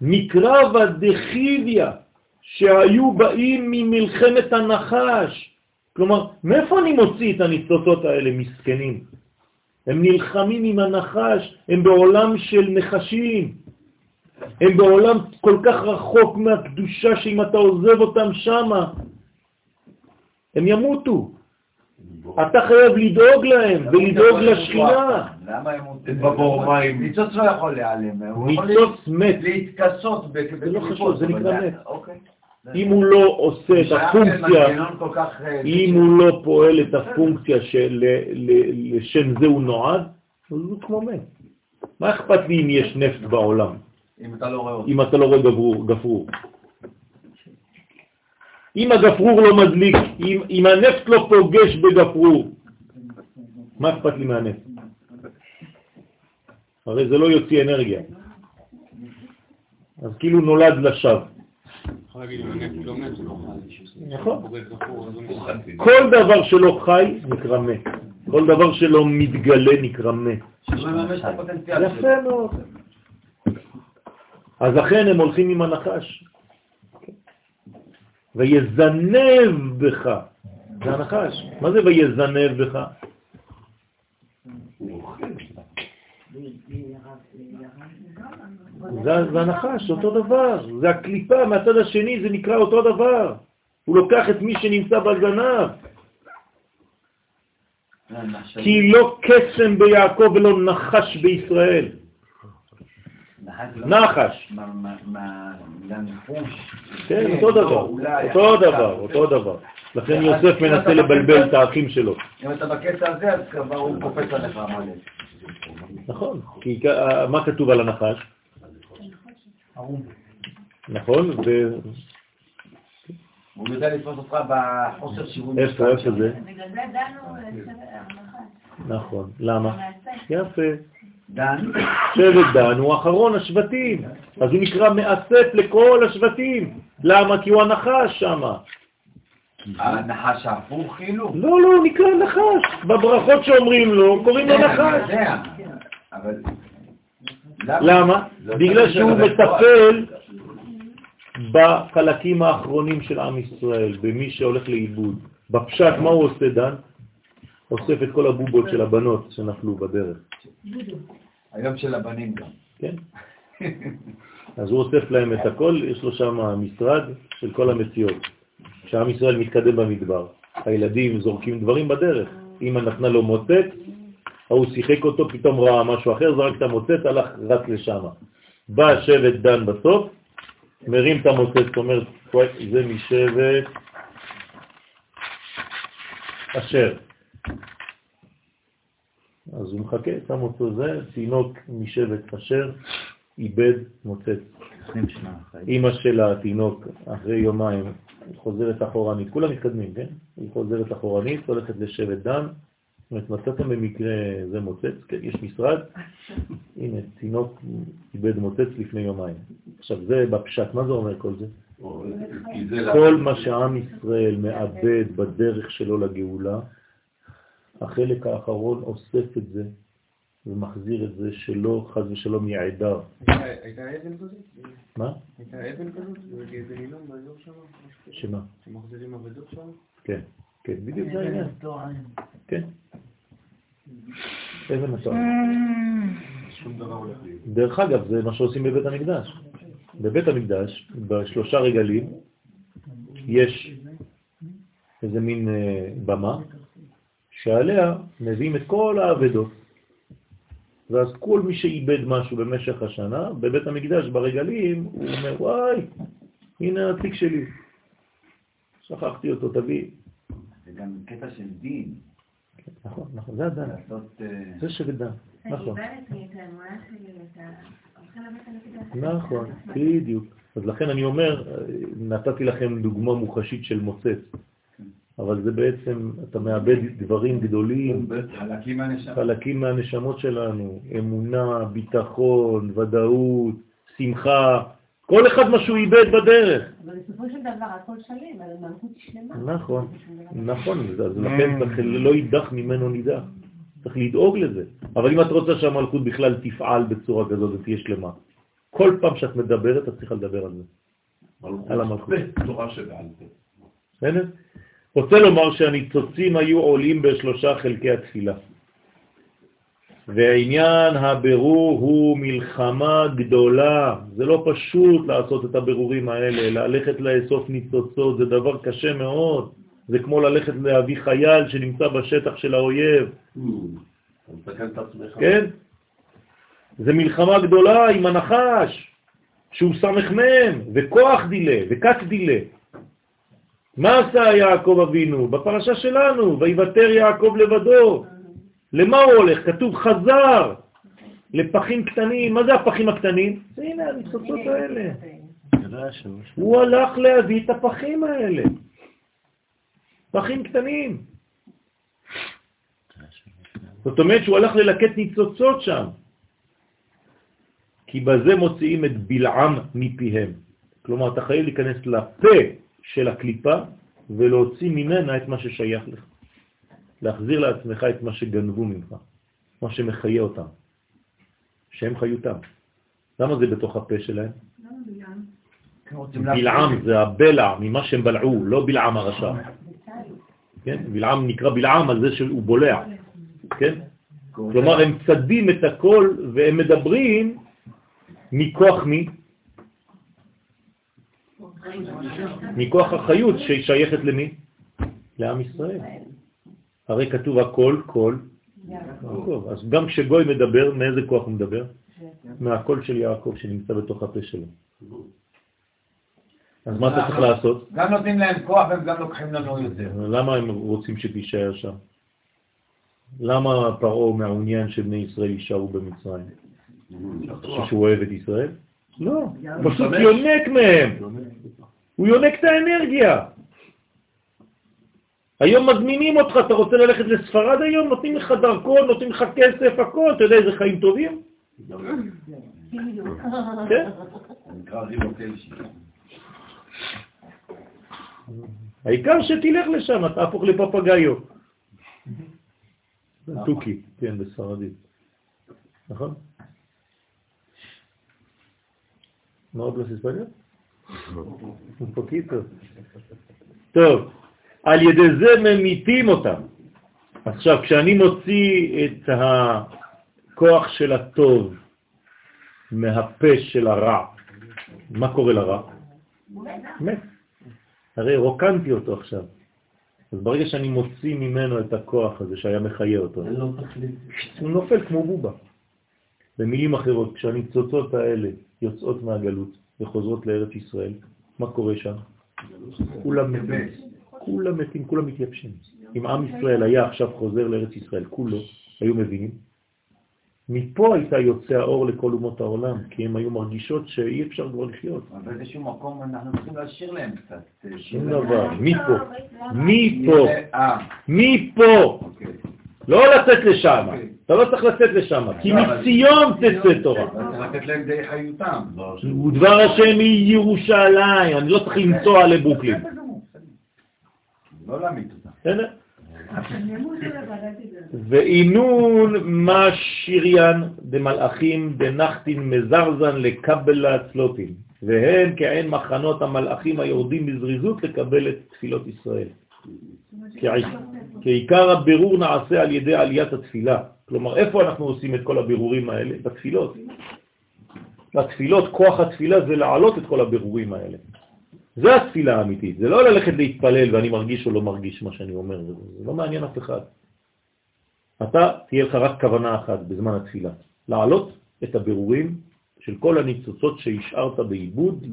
מקרבה דחיביה, שהיו באים ממלחמת הנחש. כלומר, מאיפה אני מוציא את הניצוצות האלה, מסכנים? הם נלחמים עם הנחש, הם בעולם של נחשים. הם בעולם כל כך רחוק מהקדושה שאם אתה עוזב אותם שמה, הם ימותו. אתה חייב לדאוג להם ולדאוג לשכינה. למה הם מותרים? בבור מים. ניצוץ לא יכול להיעלם. ניצוץ מת. להתכסות זה לא חשוב, זה נקרא מת. אוקיי. אם הוא לא עושה את הפונקציה, אה, אם הוא לא פועל את הפונקציה שלשם זה הוא נועד, אז הוא כמו מת. מה אכפת לי אם יש נפט בעולם, אם אתה לא רואה לא גפרור? אם הגפרור לא מדליק, אם, אם הנפט לא פוגש בגפרור, מה אכפת לי מהנפט? הרי זה לא יוציא אנרגיה. אז כאילו נולד לשווא. לא לא. נכון. כל דבר שלא חי נקרא מת. כל דבר שלא מתגלה נקרא מת. יפה מאוד. אז לכן הם הולכים עם הנחש. ויזנב בך. זה הנחש. מה זה ויזנב בך? זה, זה הנחש, אותו דבר. זה הקליפה מהצד השני, זה נקרא אותו דבר. הוא לוקח את מי שנמצא בזנב. כי לא קסם ביעקב ולא נחש בישראל. נחש. כן, אותו דבר, אותו דבר, אותו דבר. לכן יוסף מנסה לבלבל את האחים שלו. אם אתה בקטע הזה, אז כבר הוא קופץ עליך המלא. נכון, כי מה כתוב על הנחש? נכון, ו... הוא יודע לתפוס אותך בחוסר שיווי איפה, איפה זה? בגלל זה דנו המח"ט. נכון, למה? יפה. דן, שבט דן הוא אחרון השבטים, אז הוא נקרא מאסף לכל השבטים. למה? כי הוא הנחש שם. הנחש ההפוך כאילו? לא, לא, הוא נקרא נחש. בברכות שאומרים לו, קוראים לו כן, נחש. למה? בגלל שהוא מטפל בחלקים האחרונים של עם ישראל, במי שהולך לאיבוד. בפשט, מה הוא עושה, דן? אוסף את כל הבובות של הבנות שנפלו בדרך. היום של הבנים גם. כן? אז הוא אוסף להם את הכל, יש לו שם משרד של כל המציאות. כשעם ישראל מתקדם במדבר, הילדים זורקים דברים בדרך. אמא נתנה לו מוצץ, ההוא שיחק אותו, פתאום ראה משהו אחר, זרק את המוצץ, הלך רץ לשם. בא שבט דן בסוף, מרים את המוצץ, אומר, "וואי, זה משבט אשר. אז הוא מחכה, שם אותו זה, תינוק משבט אשר, איבד מוצץ. אימא של התינוק, אחרי יומיים, חוזרת אחורנית, כולם מתקדמים, כן? היא חוזרת אחורנית, הולכת לשבט דן, זאת אומרת, מצאתם במקרה זה מוצץ, כן, יש משרד, הנה, תינוק איבד מוצץ לפני יומיים. עכשיו, זה בפשט, מה זה אומר כל זה? כל מה שעם ישראל מאבד בדרך שלו לגאולה, החלק האחרון אוסף את זה ומחזיר את זה שלא חז ושלום יעדר. הייתה אבן כזאת? מה? הייתה אבן כזאת? באיזה נילון באזור שם? שמה? שמחזירים אבדות שם? כן, כן, בדיוק זה העניין. כן. אבן התואר. לי. דרך אגב, זה מה שעושים בבית המקדש. בבית המקדש, בשלושה רגלים, יש איזה מין אה, במה, שעליה מביאים את כל האבדות. ואז כל מי שאיבד משהו במשך השנה, בבית המקדש, ברגלים, הוא אומר, וואי, הנה התיק שלי. שכחתי אותו, תביא. זה גם קטע של דין. נכון, נכון, זה הדן. אה, זה שבט דן, נכון. נכון, בדיוק. אז לכן אני אומר, נתתי לכם דוגמה מוחשית של מוצץ, אבל זה בעצם, אתה מאבד דברים גדולים, חלקים מהנשמה. חלקים מהנשמות שלנו, אמונה, ביטחון, ודאות, שמחה, כל אחד מה שהוא איבד בדרך. אבל בסופו של דבר הכל שלם, אבל מלכות היא שלמה. נכון, נכון, אז לכן צריך לא יידח ממנו נידח. צריך לדאוג לזה. אבל אם את רוצה שהמלכות בכלל תפעל בצורה כזאת ותהיה שלמה, כל פעם שאת מדברת, את צריכה לדבר על זה. על המלכות. תורה שבעל פה. בסדר? רוצה לומר שהניצוצים היו עולים בשלושה חלקי התפילה. והעניין הבירור הוא מלחמה גדולה. זה לא פשוט לעשות את הבירורים האלה, ללכת לאסוף ניצוצות, זה דבר קשה מאוד. זה כמו ללכת להביא חייל שנמצא בשטח של האויב. כן? זה מלחמה גדולה עם הנחש, שהוא סמך מם, וכוח דילה, וכת דילה. מה עשה יעקב אבינו? בפרשה שלנו, ויוותר יעקב לבדו. למה הוא הולך? כתוב חזר לפחים קטנים. מה זה הפחים הקטנים? זה הנה הניצוצות האלה. הוא הלך להביא את הפחים האלה. פחים קטנים. זאת אומרת שהוא הלך ללקט ניצוצות שם. כי בזה מוציאים את בלעם מפיהם. כלומר, אתה חייב להיכנס לפה של הקליפה ולהוציא ממנה את מה ששייך לך. להחזיר לעצמך את מה שגנבו ממך, מה שמחיה אותם, שהם חיותם. למה זה בתוך הפה שלהם? בלעם זה הבלע ממה שהם בלעו, לא בלעם הרשע. כן? בלעם נקרא בלעם על זה שהוא בולע. כן? כלומר, הם צדים את הכל והם מדברים מכוח מי? מכוח החיות ששייכת למי? לעם ישראל. הרי כתוב הכל, כל, יעקב. אז גם כשגוי מדבר, מאיזה כוח הוא מדבר? מהקול של יעקב שנמצא בתוך הפה שלו. אז מה אתה צריך לעשות? גם נותנים להם כוח והם גם לוקחים לנו יותר. למה הם רוצים שתישאר שם? למה פרעה מעוניין שבני ישראל יישארו במצרים? חושב שהוא אוהב את ישראל? לא, הוא פשוט יונק מהם. הוא יונק את האנרגיה. היום מזמינים אותך, אתה רוצה ללכת לספרד היום, נותנים לך דרכון, נותנים לך כסף, הכל, אתה יודע איזה חיים טובים? כן. העיקר שתלך לשם, אתה הפוך לפפגאיו. תוכי, כן, בספרדית. נכון? מה עוד לא poquito. טוב, על ידי זה ממיתים אותם. עכשיו, כשאני מוציא את הכוח של הטוב מהפה של הרע, מה קורה לרע? מת. הרי רוקנתי אותו עכשיו. אז ברגע שאני מוציא ממנו את הכוח הזה שהיה מחיה אותו, הוא נופל כמו בובה. במילים אחרות, כשהניצוצות האלה יוצאות מהגלות וחוזרות לארץ ישראל, מה קורה שם? כולם מתים, כולם מתים, כולם מתייבשים. אם עם ישראל היה עכשיו חוזר לארץ ישראל, כולו, היו מבינים, מפה הייתה יוצא האור לכל אומות העולם, כי הם היו מרגישות שאי אפשר כבר לחיות. אבל באיזשהו מקום אנחנו צריכים להשאיר להם קצת. שום דבר, מפה, מפה, מפה. לא לצאת לשם, אתה לא צריך לצאת לשם, כי מציון תצא תורה. צריך לתת להם די חיותם. ודבר השם היא ירושלים, אני לא צריך למצוא עלי ברוקלין. לא? ואינון מה שריין דמלאכים דנחתין מזרזן לקבל הצלוטין, והם כעין מחנות המלאכים היורדים בזריזות לקבל את תפילות ישראל. כעיקר הבירור נעשה על ידי עליית התפילה. כלומר, איפה אנחנו עושים את כל הבירורים האלה? בתפילות. בתפילות, כוח התפילה זה להעלות את כל הבירורים האלה. זה התפילה האמיתית, זה לא ללכת להתפלל ואני מרגיש או לא מרגיש מה שאני אומר, זה לא מעניין אף אחד. אתה, תהיה לך רק כוונה אחת בזמן התפילה, להעלות את הבירורים של כל הניצוצות שהשארת בעיבוד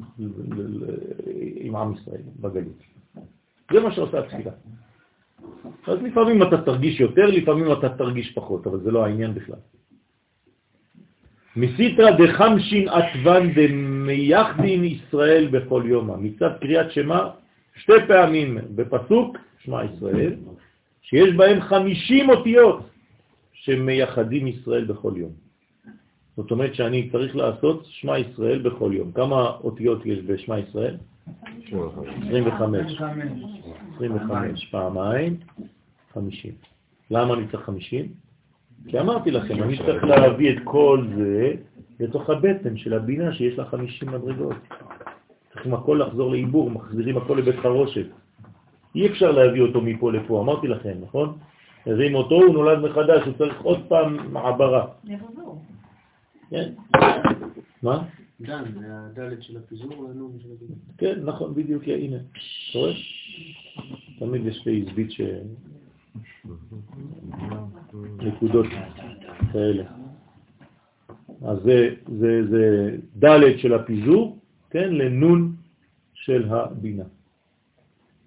עם עם ישראל בגלות. זה מה שעושה התפילה. אז לפעמים אתה תרגיש יותר, לפעמים אתה תרגיש פחות, אבל זה לא העניין בכלל. מסטרא דחמשין אתוון דמייחדין ישראל בכל יום. מצד קריאת שמע, שתי פעמים בפסוק, שמע ישראל, שיש בהם חמישים אותיות שמייחדים ישראל בכל יום. זאת אומרת שאני צריך לעשות שמע ישראל בכל יום. כמה אותיות יש בשמע ישראל? 25. 25 פעמיים, 50. למה אני צריך 50? כי אמרתי לכם, אני צריך להביא את כל זה לתוך הבטן של הבינה שיש לה 50 מדרגות. צריכים הכל לחזור לעיבור, מחזירים הכל לבית חרושת. אי אפשר להביא אותו מפה לפה, אמרתי לכם, נכון? הרים אותו, הוא נולד מחדש, הוא צריך עוד פעם מעברה. כן. מה? דן, זה הדלת של הפיזור והנון של הפיזור. כן, נכון, בדיוק, הנה. אתה רואה? תמיד יש פייסבית ש... נקודות כאלה. אז זה, זה, זה ד' של הפיזור, כן, לנון של הבינה.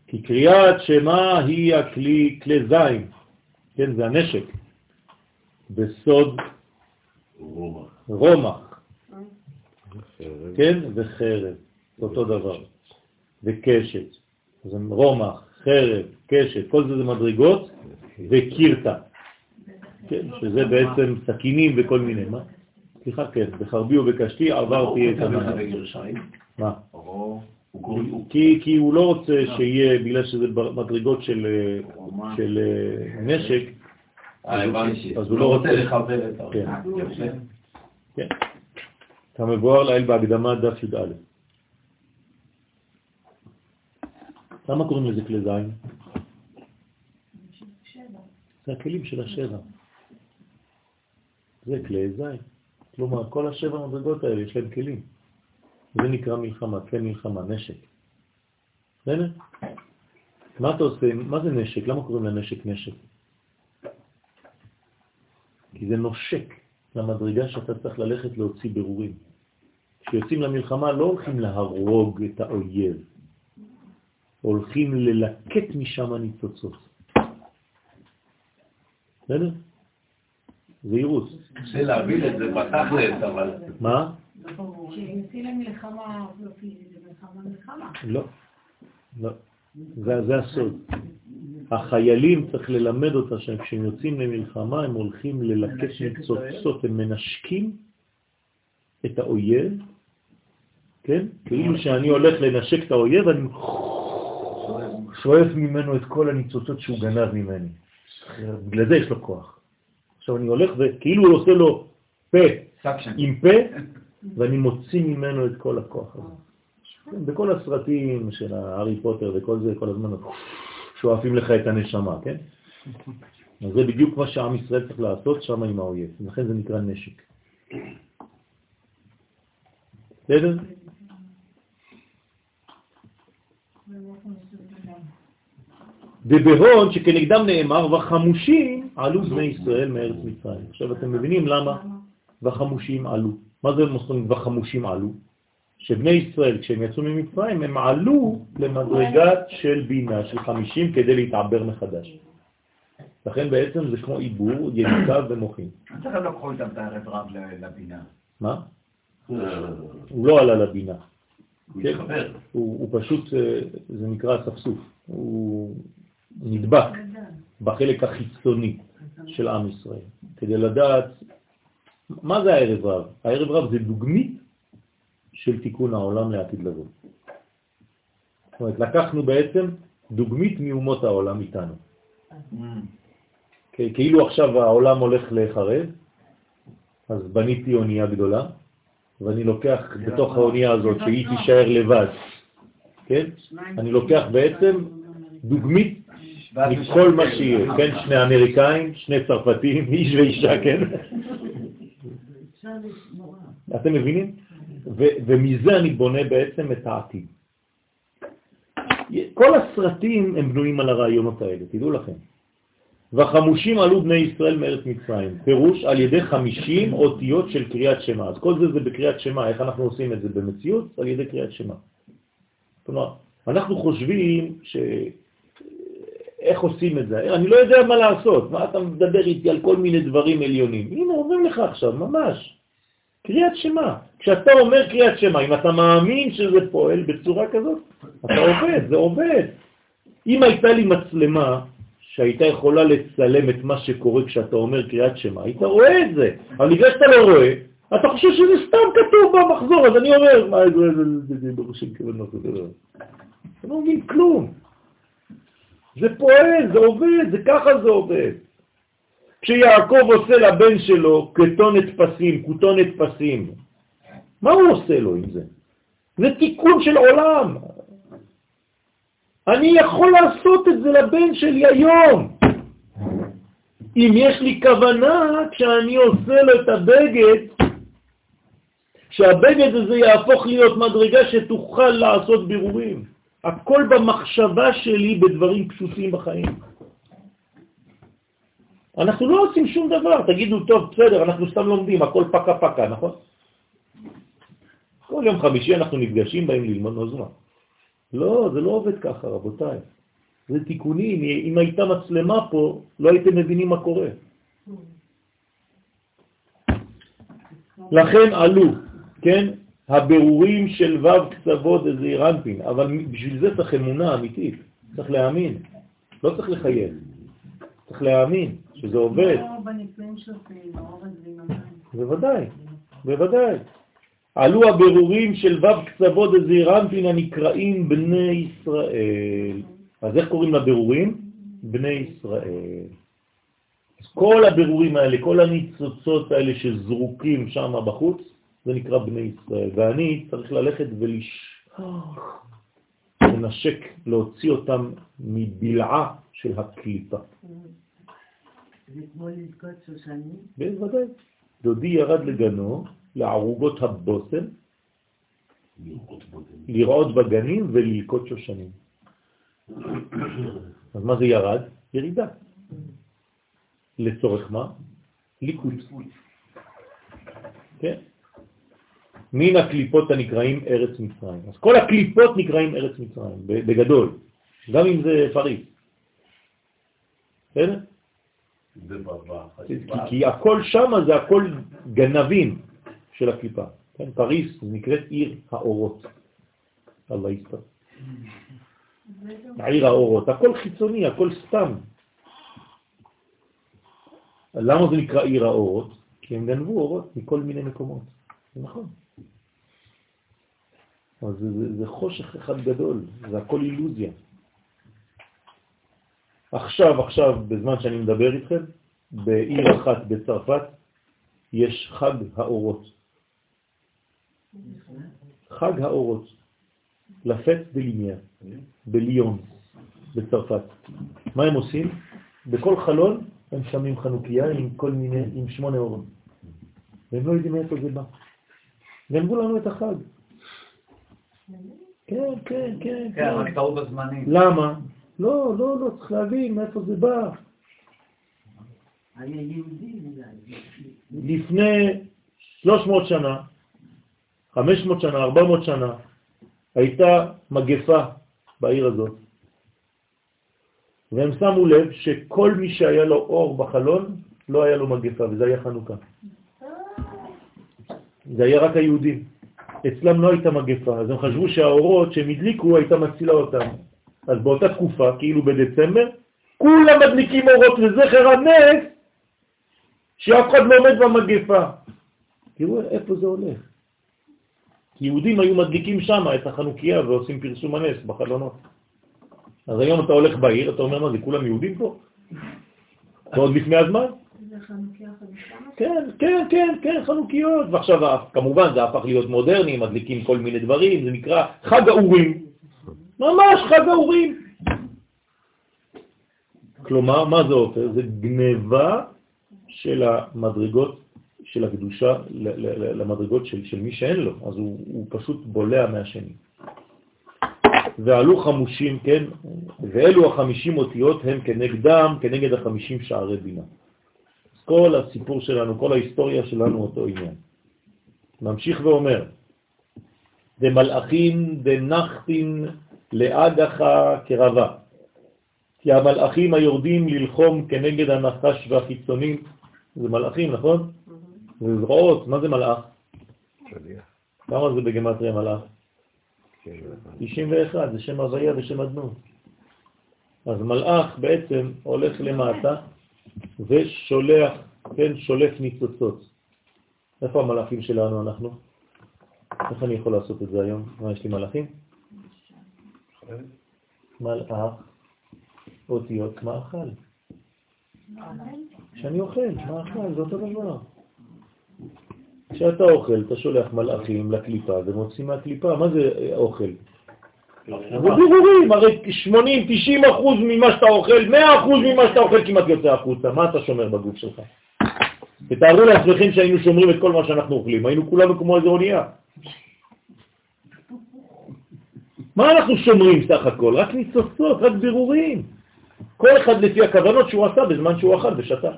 כי קריאת שמה היא הכלי, כלי זין, כן, זה הנשק, בסוד רומח, כן, וחרב, אותו דבר, וקשת, זה רומח, חרב, קשת, כל זה זה מדרגות, וקירתה, כן, שזה בעצם סכינים וכל מיני, מה? סליחה, כן, בחרבי ובקשתי עברתי את הנהר. מה? כי, כי הוא לא רוצה שיהיה, בגלל שזה מדרגות של, של אה, נשק, אז הוא לא רוצה לחבר את כן, כן. כמבואר לאל בהקדמה דף י"א. למה קוראים לזה כלי זין? זה הכלים של השבע. זה כלי זין. כלומר, כל השבע מדרגות האלה יש להם כלים. זה נקרא מלחמה, כלי מלחמה, נשק. בסדר? מה אתה עושה? מה זה נשק? למה קוראים לנשק נשק? כי זה נושק למדרגה שאתה צריך ללכת להוציא ברורים. כשיוצאים למלחמה לא הולכים להרוג את האויב, הולכים ללקט משם ניצוצות. בסדר? זהירות. קשה להבין את זה בתכלס, אבל... מה? לא פיזית, זה מלחמה מלחמה. לא. לא. זה, זה הסוד. החיילים צריך ללמד אותה שכשהם יוצאים למלחמה הם הולכים ללקט ניצוצות, הם מנשקים את האויב, כן? כאילו שאני הולך לנשק את האויב, אני שואף ממנו את כל הניצוצות שהוא גנב ממני. בגלל זה יש לו כוח. עכשיו אני הולך וכאילו הוא עושה לו פה עם פה, ואני מוציא ממנו את כל הכוח הזה. בכל הסרטים של הארי פוטר וכל זה, כל הזמן שואפים לך את הנשמה, כן? אז זה בדיוק מה שעם ישראל צריך לעשות שם עם האויב, לכן זה נקרא נשק. בסדר? ובהון שכנגדם נאמר, וחמושים עלו בני ישראל מארץ מצרים. עכשיו אתם מבינים למה וחמושים עלו. מה זה מוסרים וחמושים עלו? שבני ישראל, כשהם יצאו ממצרים, הם עלו למדרגה של בינה, של חמישים, כדי להתעבר מחדש. לכן בעצם זה כמו עיבור, יניקה ומוחים. איך הם לקחו איתם את הערב רב לבינה? מה? הוא לא עלה לבינה. כן? הוא, הוא פשוט, אה, זה נקרא ספסוף, הוא נדבק בחלק החיצוני של עם ישראל, כדי לדעת מה זה הערב רב. הערב רב זה דוגמית של תיקון העולם לעתיד לבוא. זאת אומרת, לקחנו בעצם דוגמית מאומות העולם איתנו. כאילו עכשיו העולם הולך לחרב, אז בניתי אונייה גדולה, ואני לוקח בתוך האונייה הזאת, שהיא תישאר לבד, כן? אני לוקח בעצם דוגמית מכל מה שיהיה, כן? שני אמריקאים, שני צרפתים, איש ואישה, כן? אתם מבינים? ומזה אני בונה בעצם את העתיד. כל הסרטים הם בנויים על הרעיונות האלה, תדעו לכם. והחמושים עלו בני ישראל מארץ מצרים, פירוש על ידי חמישים אותיות של קריאת שמה. אז כל זה זה בקריאת שמה, איך אנחנו עושים את זה במציאות? על ידי קריאת שמה. כלומר, אנחנו חושבים ש... איך עושים את זה? אני לא יודע מה לעשות, מה אתה מדבר איתי על כל מיני דברים עליונים? הנה, אומרים לך עכשיו, ממש. קריאת שמה. כשאתה אומר קריאת שמה, אם אתה מאמין שזה פועל בצורה כזאת, אתה עובד, זה עובד. אם הייתה לי מצלמה שהייתה יכולה לצלם את מה שקורה כשאתה אומר קריאת שמה, היית רואה את זה. אבל בגלל שאתה לא רואה, אתה חושב שזה סתם כתוב במחזור, אז אני אומר, מה זה, זה, זה, בראשים כיוון זה אתה לא מבין כלום. זה פועל, זה עובד, זה ככה זה עובד. כשיעקב עושה לבן שלו כתונת פסים, כותונת פסים, מה הוא עושה לו עם זה? זה תיקון של עולם. אני יכול לעשות את זה לבן שלי היום. אם יש לי כוונה, כשאני עושה לו את הבגד, שהבגד הזה יהפוך להיות מדרגה שתוכל לעשות בירורים. הכל במחשבה שלי בדברים פשוטים בחיים. אנחנו לא עושים שום דבר, תגידו, טוב, בסדר, אנחנו סתם לומדים, הכל פקה פקה, נכון? כל יום חמישי אנחנו נפגשים, באים ללמוד נוזמה. לא, זה לא עובד ככה, רבותיי. זה תיקונים, אם הייתה מצלמה פה, לא הייתם מבינים מה קורה. לכן עלו, כן, הבירורים של ו' קצוות וזעיר אנפין, אבל בשביל זה צריך אמונה אמיתית, צריך להאמין, לא צריך לחייב, צריך להאמין שזה עובד. בוודאי, בוודאי. עלו הבירורים של ו' קצוות וזעירנטין הנקראים בני ישראל. אז איך קוראים לבירורים? בני ישראל. כל הבירורים האלה, כל הניצוצות האלה שזרוקים שם בחוץ, זה נקרא בני ישראל. ואני צריך ללכת לנשק, להוציא אותם מבלעה של הקליפה. זה כמו לזכות שושנים? בוודאי. דודי ירד לגנו, לערוגות הבושם, לרעות בגנים וללקות שושנים. אז מה זה ירד? ירידה. לצורך מה? ליקוד. כן? מן הקליפות הנקראים ארץ מצרים. אז כל הקליפות נקראים ארץ מצרים, בגדול, גם אם זה פריס. בסדר? כי, כי הכל שם זה הכל גנבים של הקליפה. כן? פריס נקראת עיר האורות. אללה יסתר. עיר האורות, הכל חיצוני, הכל סתם. למה זה נקרא עיר האורות? כי הם גנבו אורות מכל מיני מקומות. זה נכון. אז זה, זה, זה חושך אחד גדול, זה הכל אילוזיה. עכשיו, עכשיו, בזמן שאני מדבר איתכם, בעיר אחת בצרפת יש חג האורות. חג האורות, לפט בלימיה, בליון, בצרפת. מה הם עושים? בכל חלון הם שמים חנוכיה עם כל מיני, עם שמונה אורות. והם לא יודעים מאיפה זה בא. גנבו לנו את החג. כן, כן, כן. כן, רק טעו בזמנים. למה? לא, לא, לא, צריך להבין מאיפה זה בא. לפני 300 שנה, 500 שנה, 400 שנה, הייתה מגפה בעיר הזאת. והם שמו לב שכל מי שהיה לו אור בחלון, לא היה לו מגפה, וזה היה חנוכה. זה היה רק היהודים. אצלם לא הייתה מגפה, אז הם חשבו שהאורות שהם הדליקו הייתה מצילה אותם. אז באותה תקופה, כאילו בדצמבר, כולם מדליקים אורות לזכר הנס שאף אחד לא עומד במגפה. תראו איפה זה הולך. יהודים היו מדליקים שם את החנוכיה ועושים פרסום הנס בחלונות. אז היום אתה הולך בעיר, אתה אומר, מה זה, כולם יהודים פה? ועוד לפני הזמן? כן, כן, כן, כן, חנוכיות. ועכשיו, כמובן, זה הפך להיות מודרני, מדליקים כל מיני דברים, זה נקרא חג האורים. ממש חג האורים. כלומר, מה זה עופר? זה גניבה של המדרגות של הקדושה למדרגות של, של מי שאין לו, אז הוא, הוא פשוט בולע מהשני. ועלו חמושים, כן, ואלו החמישים אותיות הם כנגדם, כנגד החמישים שערי בינה. כל הסיפור שלנו, כל ההיסטוריה שלנו אותו עניין. ממשיך ואומר, דמלאכים דנחתין לאגך קרבה, כי המלאכים היורדים ללחום כנגד הנחש והחיצונים, זה מלאכים, נכון? זה זרועות, מה זה מלאך? כמה זה בגמטריה מלאך? 91, זה שם הוויה ושם אדנות. אז מלאך בעצם הולך למטה ושולח, כן, שולף ניצוצות. איפה המלאכים שלנו אנחנו? איך אני יכול לעשות את זה היום? מה, יש לי מלאכים? מלאך, אותיות מאכל. כשאני אוכל, מאכל, זה אותו דבר. כשאתה אוכל, אתה שולח מלאכים לקליפה ומוציא מהקליפה, מה זה אוכל? זה בירורים, הרי 80-90 אחוז ממה שאתה אוכל, 100 אחוז ממה שאתה אוכל כמעט יוצא החוצה, מה אתה שומר בגוף שלך? תתארו לעצמכם שהיינו שומרים את כל מה שאנחנו אוכלים, היינו כולנו כמו איזה אונייה. מה אנחנו שומרים סך הכל? רק ניצוצות, רק בירורים. כל אחד לפי הכוונות שהוא עשה בזמן שהוא אכל ושתה.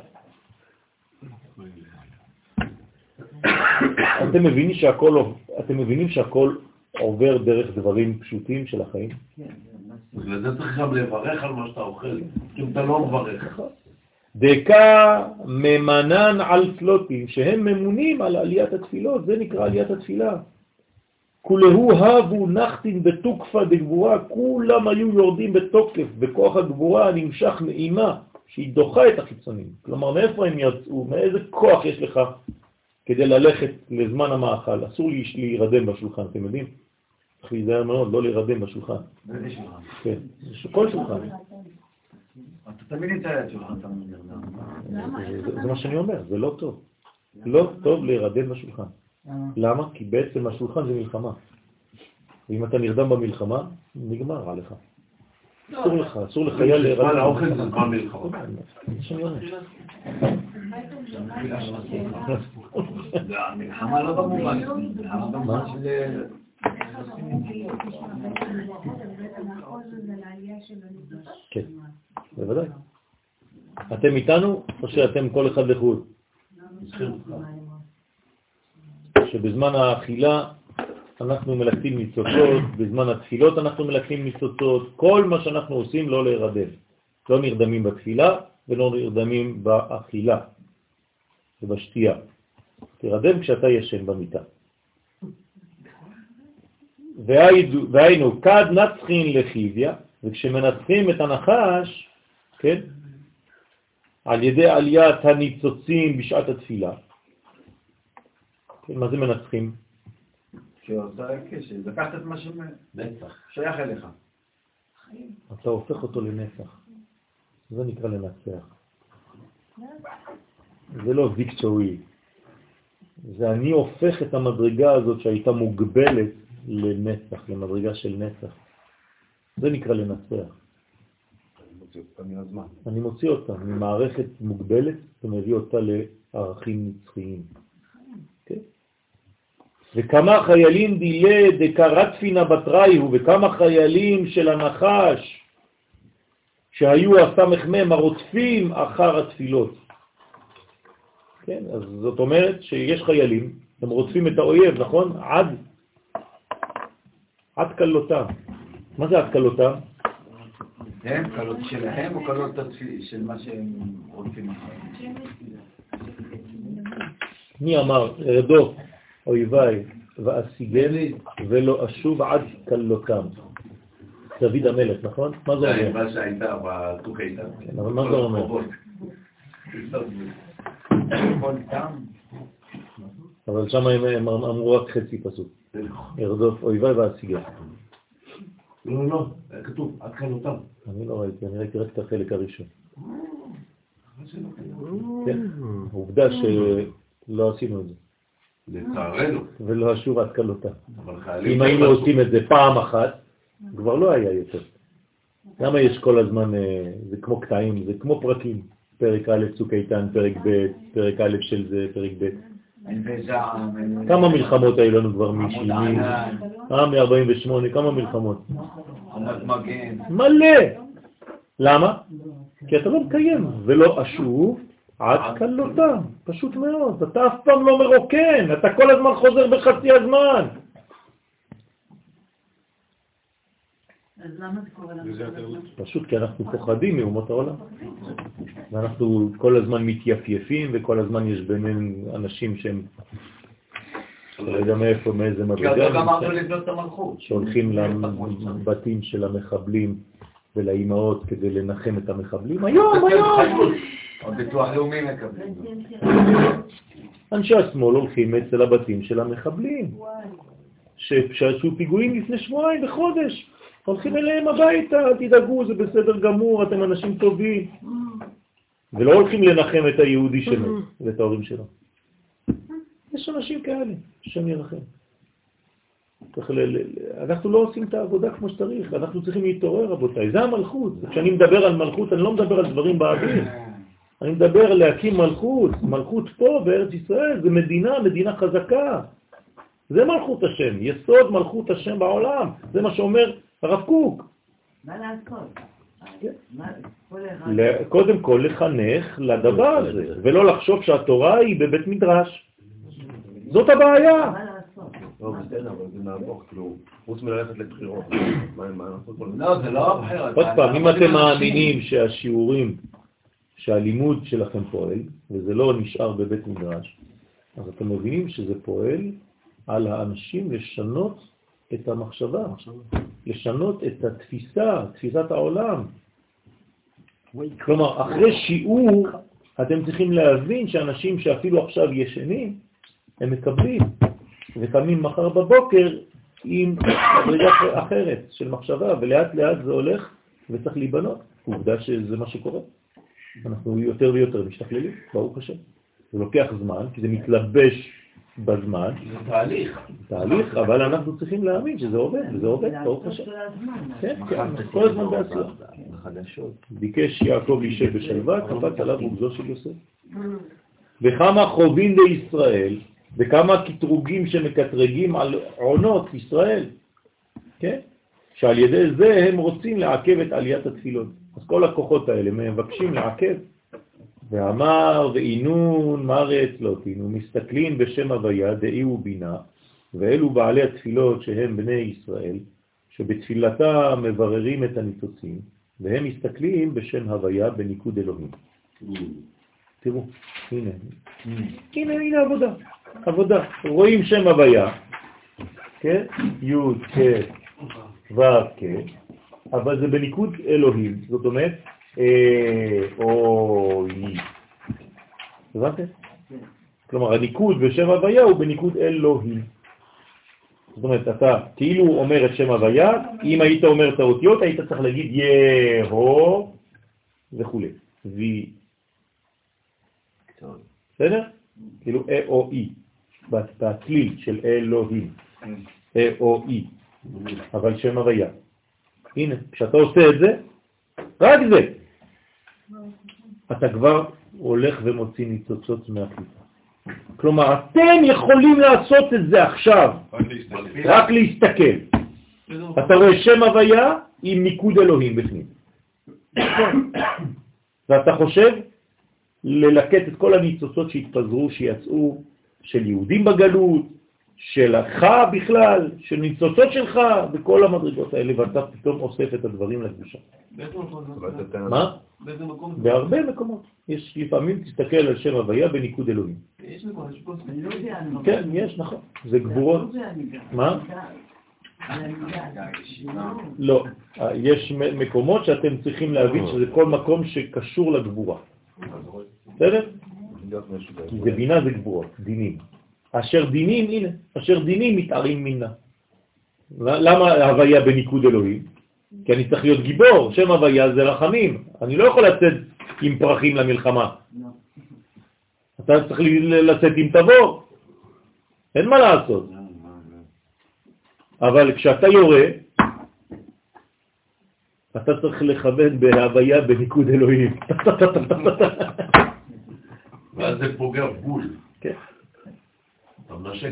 אתם מבינים שהכל, אתם מבינים שהכל עובר דרך דברים פשוטים של החיים? בגלל זה צריך גם לברך על מה שאתה אוכל, אם אתה לא מברך. דקה ממנן על פלוטים, שהם ממונים על עליית התפילות, זה נקרא עליית התפילה. כולהו הבו נחתין בתוקפה דגבורה, כולם היו יורדים בתוקף, בכוח הגבורה הנמשך מאימה, שהיא דוחה את החיצונים. כלומר, מאיפה הם יצאו? מאיזה כוח יש לך כדי ללכת לזמן המאכל? אסור להירדם בשולחן, אתם יודעים? צריך להיזהר מאוד, לא להירדם בשולחן. באיזה שולחן? כן, כל שולחן. אתה תמיד נמצא ליד שולחן, אתה נרדם. זה מה שאני אומר, זה לא טוב. לא טוב להירדם בשולחן. למה? כי בעצם השולחן זה מלחמה. ואם אתה נרדם במלחמה, נגמר עליך. אסור לך, אסור לחייל להירדם. האוכל זה זמן מלחמה. המלחמה לא במובן, המלחמה של. כן, בוודאי. אתם איתנו או שאתם כל אחד לחוד? שבזמן האכילה אנחנו מלקטים ניצוצות, בזמן התפילות אנחנו מלקטים ניצוצות, כל מה שאנחנו עושים לא להירדם. לא נרדמים בתפילה ולא נרדמים באכילה ובשתייה. תרדם כשאתה ישן במיטה. והיינו, כד נצחין לחיביה, וכשמנצחים את הנחש, כן, על ידי עליית הניצוצים בשעת התפילה, כן, מה זה מנצחים? שעושה קשר, לקחת את מה ששייך אליך. אתה הופך אותו לנצח. זה נקרא לנצח. זה לא ויקטורי. זה אני הופך את המדרגה הזאת שהייתה מוגבלת לנצח, למדרגה של נצח. זה נקרא לנצח. אני מוציא אותה ממערכת מוגבלת ומביא אותה לערכים נצחיים. וכמה חיילים דילה דקרטפינה בתראיהו, וכמה חיילים של הנחש שהיו הסמ"ם הרודפים אחר התפילות. כן, אז זאת אומרת שיש חיילים, הם רודפים את האויב, נכון? עד, עד קלותם. מה זה עד קלותם? הם, קלות שלהם או קלות של מה שהם רוצים מי אמר, רדוף אויביי ואסיגני ולא אשוב עד קלותם? דוד המלך, נכון? מה זה אומר? מה שהייתה בצוק איתן. כן, אבל מה זה אומר? אבל שם הם אמרו רק חצי פסוק. ארדוף אויביי ואסיגני. לא, לא, היה כתוב, עד כאן אותם. אני לא ראיתי, אני ראיתי רק את החלק הראשון. כן, עובדה שלא עשינו את זה. לצערנו. ולא אשוב עד קלותה. אם היינו עושים את זה פעם אחת, כבר לא היה יותר. למה יש כל הזמן, אה, זה כמו קטעים, זה כמו פרקים. פרק א', צוק איתן, פרק ב', פרק א' של זה, פרק ב'. כמה מלחמות היו לנו כבר מ-70? אה, מ-48, כמה מלחמות? מלא! למה? כי אתה לא מקיים, ולא אשוב עד קלותם, פשוט מאוד. אתה אף פעם לא מרוקן, אתה כל הזמן חוזר בחצי הזמן. אז למה זה קורה לנו? פשוט כי אנחנו פוחדים מאומות העולם. ואנחנו כל הזמן מתייפייפים, וכל הזמן יש בינינו אנשים שהם, לא יודע מאיפה, מאיזה מדרגה, שהולכים לבתים של המחבלים ולאימהות כדי לנחם את המחבלים. היום, היום! ביטוח לאומי מקבלים. אנשי השמאל הולכים אצל הבתים של המחבלים, שעשו פיגועים לפני שבועיים בחודש. הולכים אליהם הביתה, אל תדאגו, זה בסדר גמור, אתם אנשים טובים. ולא הולכים לנחם את היהודי שלו ואת ההורים שלו. יש אנשים כאלה, השם ירחם. אנחנו לא עושים את העבודה כמו שצריך, אנחנו צריכים להתעורר, רבותיי. זה המלכות. כשאני מדבר על מלכות, אני לא מדבר על דברים באוויר. אני מדבר להקים מלכות. מלכות פה בארץ ישראל, זה מדינה, מדינה חזקה. זה מלכות השם, יסוד מלכות השם בעולם. זה מה שאומר הרב קוק. מה לעשות? קודם כל לחנך לדבר הזה, ולא לחשוב שהתורה היא בבית מדרש. זאת הבעיה. לא, בסדר, אבל זה נהפוך, כאילו, חוץ מללכת לבחירות. לא, זה לא הבחירות. עוד פעם, אם אתם מאמינים שהשיעורים, שהלימוד שלכם פועל, וזה לא נשאר בבית מדרש, אז אתם מבינים שזה פועל על האנשים לשנות את המחשבה, לשנות את התפיסה, תפיסת העולם. כלומר, אחרי שיעור אתם צריכים להבין שאנשים שאפילו עכשיו ישנים, הם מקבלים וקמים מחר בבוקר עם מדרגה אחרת של מחשבה, ולאט לאט זה הולך וצריך להיבנות. עובדה שזה מה שקורה. אנחנו יותר ויותר משתכללים, ברוך השם. זה לוקח זמן, כי זה מתלבש בזמן. זה תהליך. תהליך, אבל אנחנו צריכים להאמין שזה עובד, וזה עובד, ברוך השם. כן, כן, כל הזמן בעשייה. ביקש יעקב להישב בשלווה, קפץ עליו רוגזו של יוסף. וכמה חובין לישראל, וכמה קטרוגים שמקטרגים על עונות ישראל, כן? שעל ידי זה הם רוצים לעכב את עליית התפילות. אז כל הכוחות האלה מבקשים לעכב, ואמר ואינון מרץ לא תינו, מסתכלים בשם הוויה דאי ובינה, ואלו בעלי התפילות שהם בני ישראל, שבתפילתה מבררים את הניצוצים, והם מסתכלים בשם הוויה בניקוד אלוהים. תראו, הנה, הנה, הנה עבודה, עבודה. רואים שם הוויה, כן? י' כ' ו' כ', אבל זה בניקוד אלוהים, זאת אומרת, אה, או אוי. הבנתם? כלומר, הניקוד בשם הוויה הוא בניקוד אלוהים. זאת אומרת, אתה כאילו אומר את שם הוויה, אם היית אומר את האותיות, היית צריך להגיד יהו וכו'. וי. בסדר? כאילו אה או אי, בצליל של אלוהים. אה או אי, אבל שם הוויה. הנה, כשאתה עושה את זה, רק זה, אתה כבר הולך ומוציא ניצוצות מהקליפה. כלומר, אתם יכולים לעשות את זה עכשיו, רק להסתכל. אתה רואה שם הוויה עם ניקוד אלוהים בפנים. ואתה חושב ללקט את כל הניצוצות שהתפזרו, שיצאו, של יהודים בגלות, שלך בכלל, של ניצוצות שלך, וכל המדרגות האלה, ואתה פתאום אוסף את הדברים לקדושה. מה? באיזה מקום? בהרבה מקומות. יש לפעמים, תסתכל על שם הוויה בניקוד אלוהים. יש מקום, יש פה... אני לא יודע, אני כן, יש, נכון. זה גבורות. מה? לא. יש מ- מקומות שאתם צריכים להבין שזה כל מקום שקשור לגבורה. בסדר? כי זה בינה זה גבורות, דינים. אשר דינים, הנה, אשר דינים מתארים מינה. למה ההוויה בניקוד אלוהים? כי אני צריך להיות גיבור, שם הוויה זה רחמים. אני לא יכול לצאת עם פרחים למלחמה. אתה צריך לצאת עם תבור. אין מה לעשות. אבל כשאתה יורה, אתה צריך לכוון בהוויה בניקוד אלוהים. ואז זה פוגע בול. כן.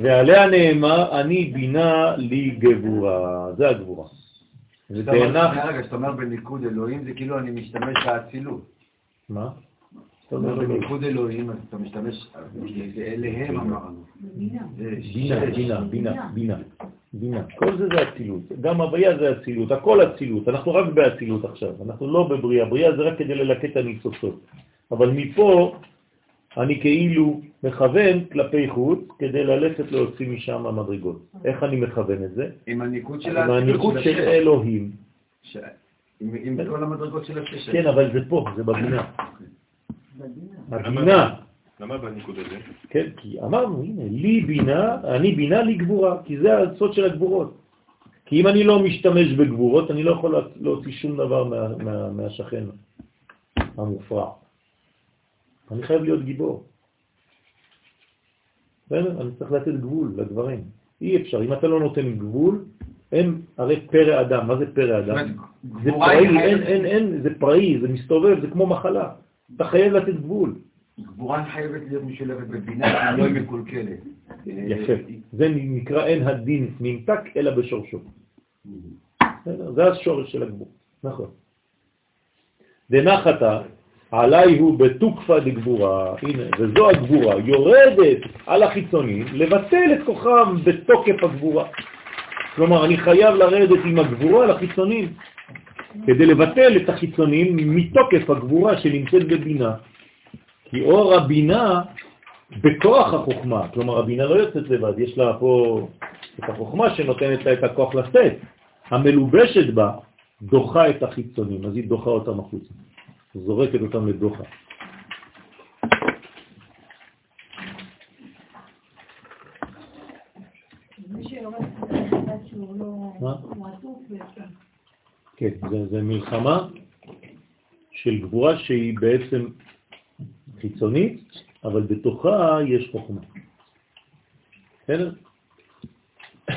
ועליה נאמר, אני בינה לי גבורה. זה הגבורה. רגע, כשאתה אומר בניקוד אלוהים, זה כאילו אני משתמש באצילות. מה? בניקוד אלוהים, אז אתה משתמש, אליהם אמרנו. בינה. בינה, בינה, בינה, בינה. כל זה זה אצילות. גם הוויה זה אצילות, הכל אצילות. אנחנו רק באצילות עכשיו, אנחנו לא בבריאה. בריאה זה רק כדי ללקט את הניצוצות. אבל מפה אני כאילו מכוון כלפי חוץ כדי ללכת להוציא משם המדרגות. איך אני מכוון את זה? עם הניקוד של עם הניקוד של. אלוהים. ש- עם עם כל המדרגות של השש. כן, אבל זה פה, זה בבינה. הבינה. למה בניקוד הזה? כן, כי אמרנו, הנה, לי בינה, אני בינה לי גבורה, כי זה הסוד של הגבורות. כי אם אני לא משתמש בגבורות, אני לא יכול להוציא שום דבר מה, מה, מהשכן המופרע. אני חייב להיות גיבור. בסדר? אני צריך לתת גבול לדברים. אי אפשר, אם אתה לא נותן גבול, הם הרי פרא אדם. מה זה פרא אדם? זה פראי, אין, אין, אין, זה פראי, זה מסתובב, זה כמו מחלה. אתה חייב לתת גבול. גבורה חייבת להיות משולבת בבינה, לא מקולקלת. יפה. זה נקרא אין הדין נמתק אלא בשורשו. בסדר? זה השורש של הגבור. נכון. דנחתה עליי הוא בתוקפה דגבורה, הנה, וזו הגבורה, יורדת על החיצונים לבטל את כוחם בתוקף הגבורה. כלומר, אני חייב לרדת עם הגבורה לחיצונים, כדי לבטל את החיצונים מתוקף הגבורה שנמצאת בבינה. כי אור הבינה בכוח החוכמה, כלומר הבינה לא יוצאת לבד, יש לה פה את החוכמה שנותנת לה את הכוח לשאת. המלובשת בה דוחה את החיצונים, אז היא דוחה אותם החוצה, זורקת אותם לדוחה. לא... כן, זה, זה מלחמה של גבורה שהיא בעצם חיצונית, אבל בתוכה יש חוכמה. בסדר?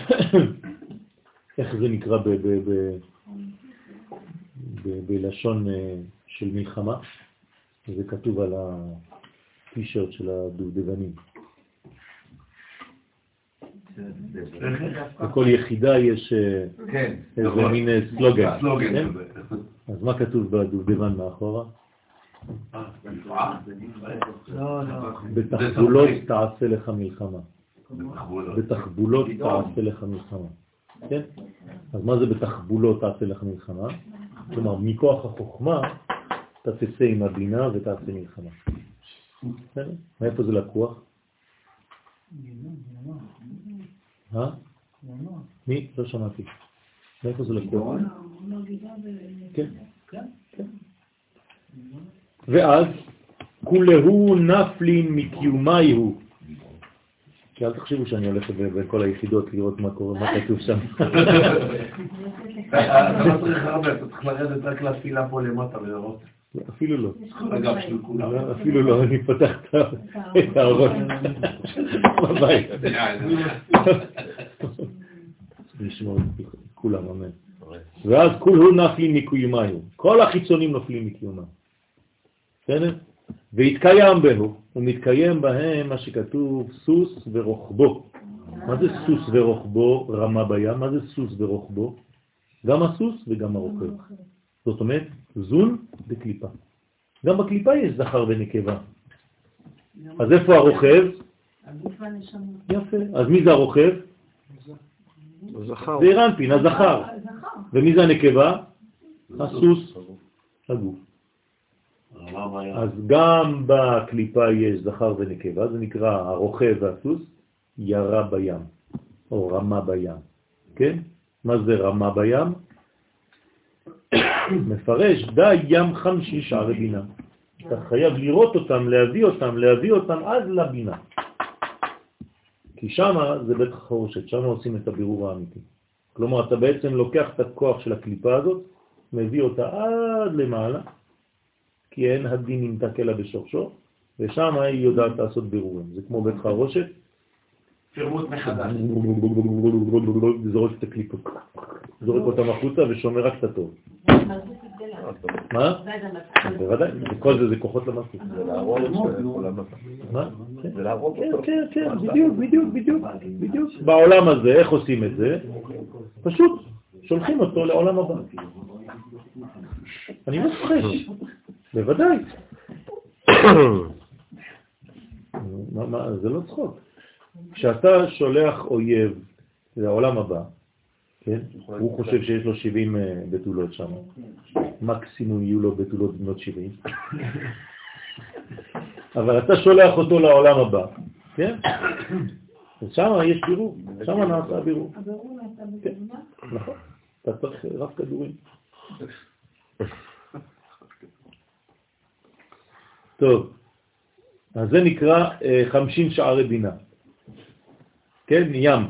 איך זה נקרא בלשון אה, של מלחמה? זה כתוב על הטישרט של הדובדבנים. בכל יחידה יש אה, כן, איזה נכון. מין אה, סלוגן. כן? אז מה כתוב בדובדבן מאחורה? בתחבולות תעשה לך מלחמה. בתחבולות תעשה לך מלחמה. כן? אז מה זה בתחבולות תעשה לך מלחמה? כלומר, מכוח החוכמה אתה תצא עם הבינה ותעשה מלחמה. בסדר? מאיפה זה לקוח? אה? מי? לא שמעתי. מאיפה זה לקוח? כן. כן. ואז כולהו נפלין מקיומיהו. כי אל תחשבו שאני הולך ב- בין כל היחידות לראות מה קורה, מה כתוב שם. אתה לא צריך הרבה, אתה צריך לרדת רק לתפילה פה למטה ולראות. אפילו לא. לא, אפילו לא, אני פותח את את הארון בבית. לשמור את כולם, אמן. ואז כולו נפלים מקיומיו. כל החיצונים נופלים מקיומם. בסדר? והתקיים בהו, ומתקיים בהם מה שכתוב סוס ורוחבו. מה זה סוס ורוחבו רמה בים? מה זה סוס ורוחבו? גם הסוס וגם הרוכב. זאת אומרת, זון בקליפה. גם בקליפה יש זכר ונקבה. אז איפה הרוכב? יפה. אז מי זה הרוכב? זכר. זה אירנפין, הזכר. זכר. ומי זה הנקבה? הסוס, הגוף. רמה בים. אז גם בקליפה יש זכר ונקבה, זה נקרא הרוכב והסוס, ירה בים, או רמה בים, כן? מה זה רמה בים? מפרש, די ים חמשי שערי בינה. אתה חייב לראות אותם, להביא אותם, להביא אותם עד לבינה. כי שם זה בית חרושת, שם עושים את הבירור האמיתי. כלומר, אתה בעצם לוקח את הכוח של הקליפה הזאת, מביא אותה עד למעלה, כי אין הדין נמתק אלא בשורשו, ושם היא יודעת לעשות בירורים. זה כמו בית חרושת, פירוט מחדש. זורק את הקליפות, זורק אותם החוצה ושומר רק את הטוב. מה? בוודאי, וכל זה זה כוחות למלכות. זה להרוג אותו. מה? כן. זה להרוג כן, אותו. כן, כן, בדיוק, בדיוק, בדיוק, בדיוק. בעולם הזה, איך עושים את זה? פשוט שולחים אותו לעולם הבא. אני לא צוחק, בוודאי. זה לא צחוק. כשאתה שולח אויב לעולם הבא, כן? הוא חושב שיש לו 70 אה, בתולות שם. מקסימום יהיו לו בתולות בנות 70. אבל אתה שולח אותו לעולם הבא, כן? שם יש בירור, שם נעשה בירור. הבירור נעשה כן. בתבונה. נכון. אתה צריך רק כדורים. טוב, אז זה נקרא אה, 50 שערי בינה. כן, ים.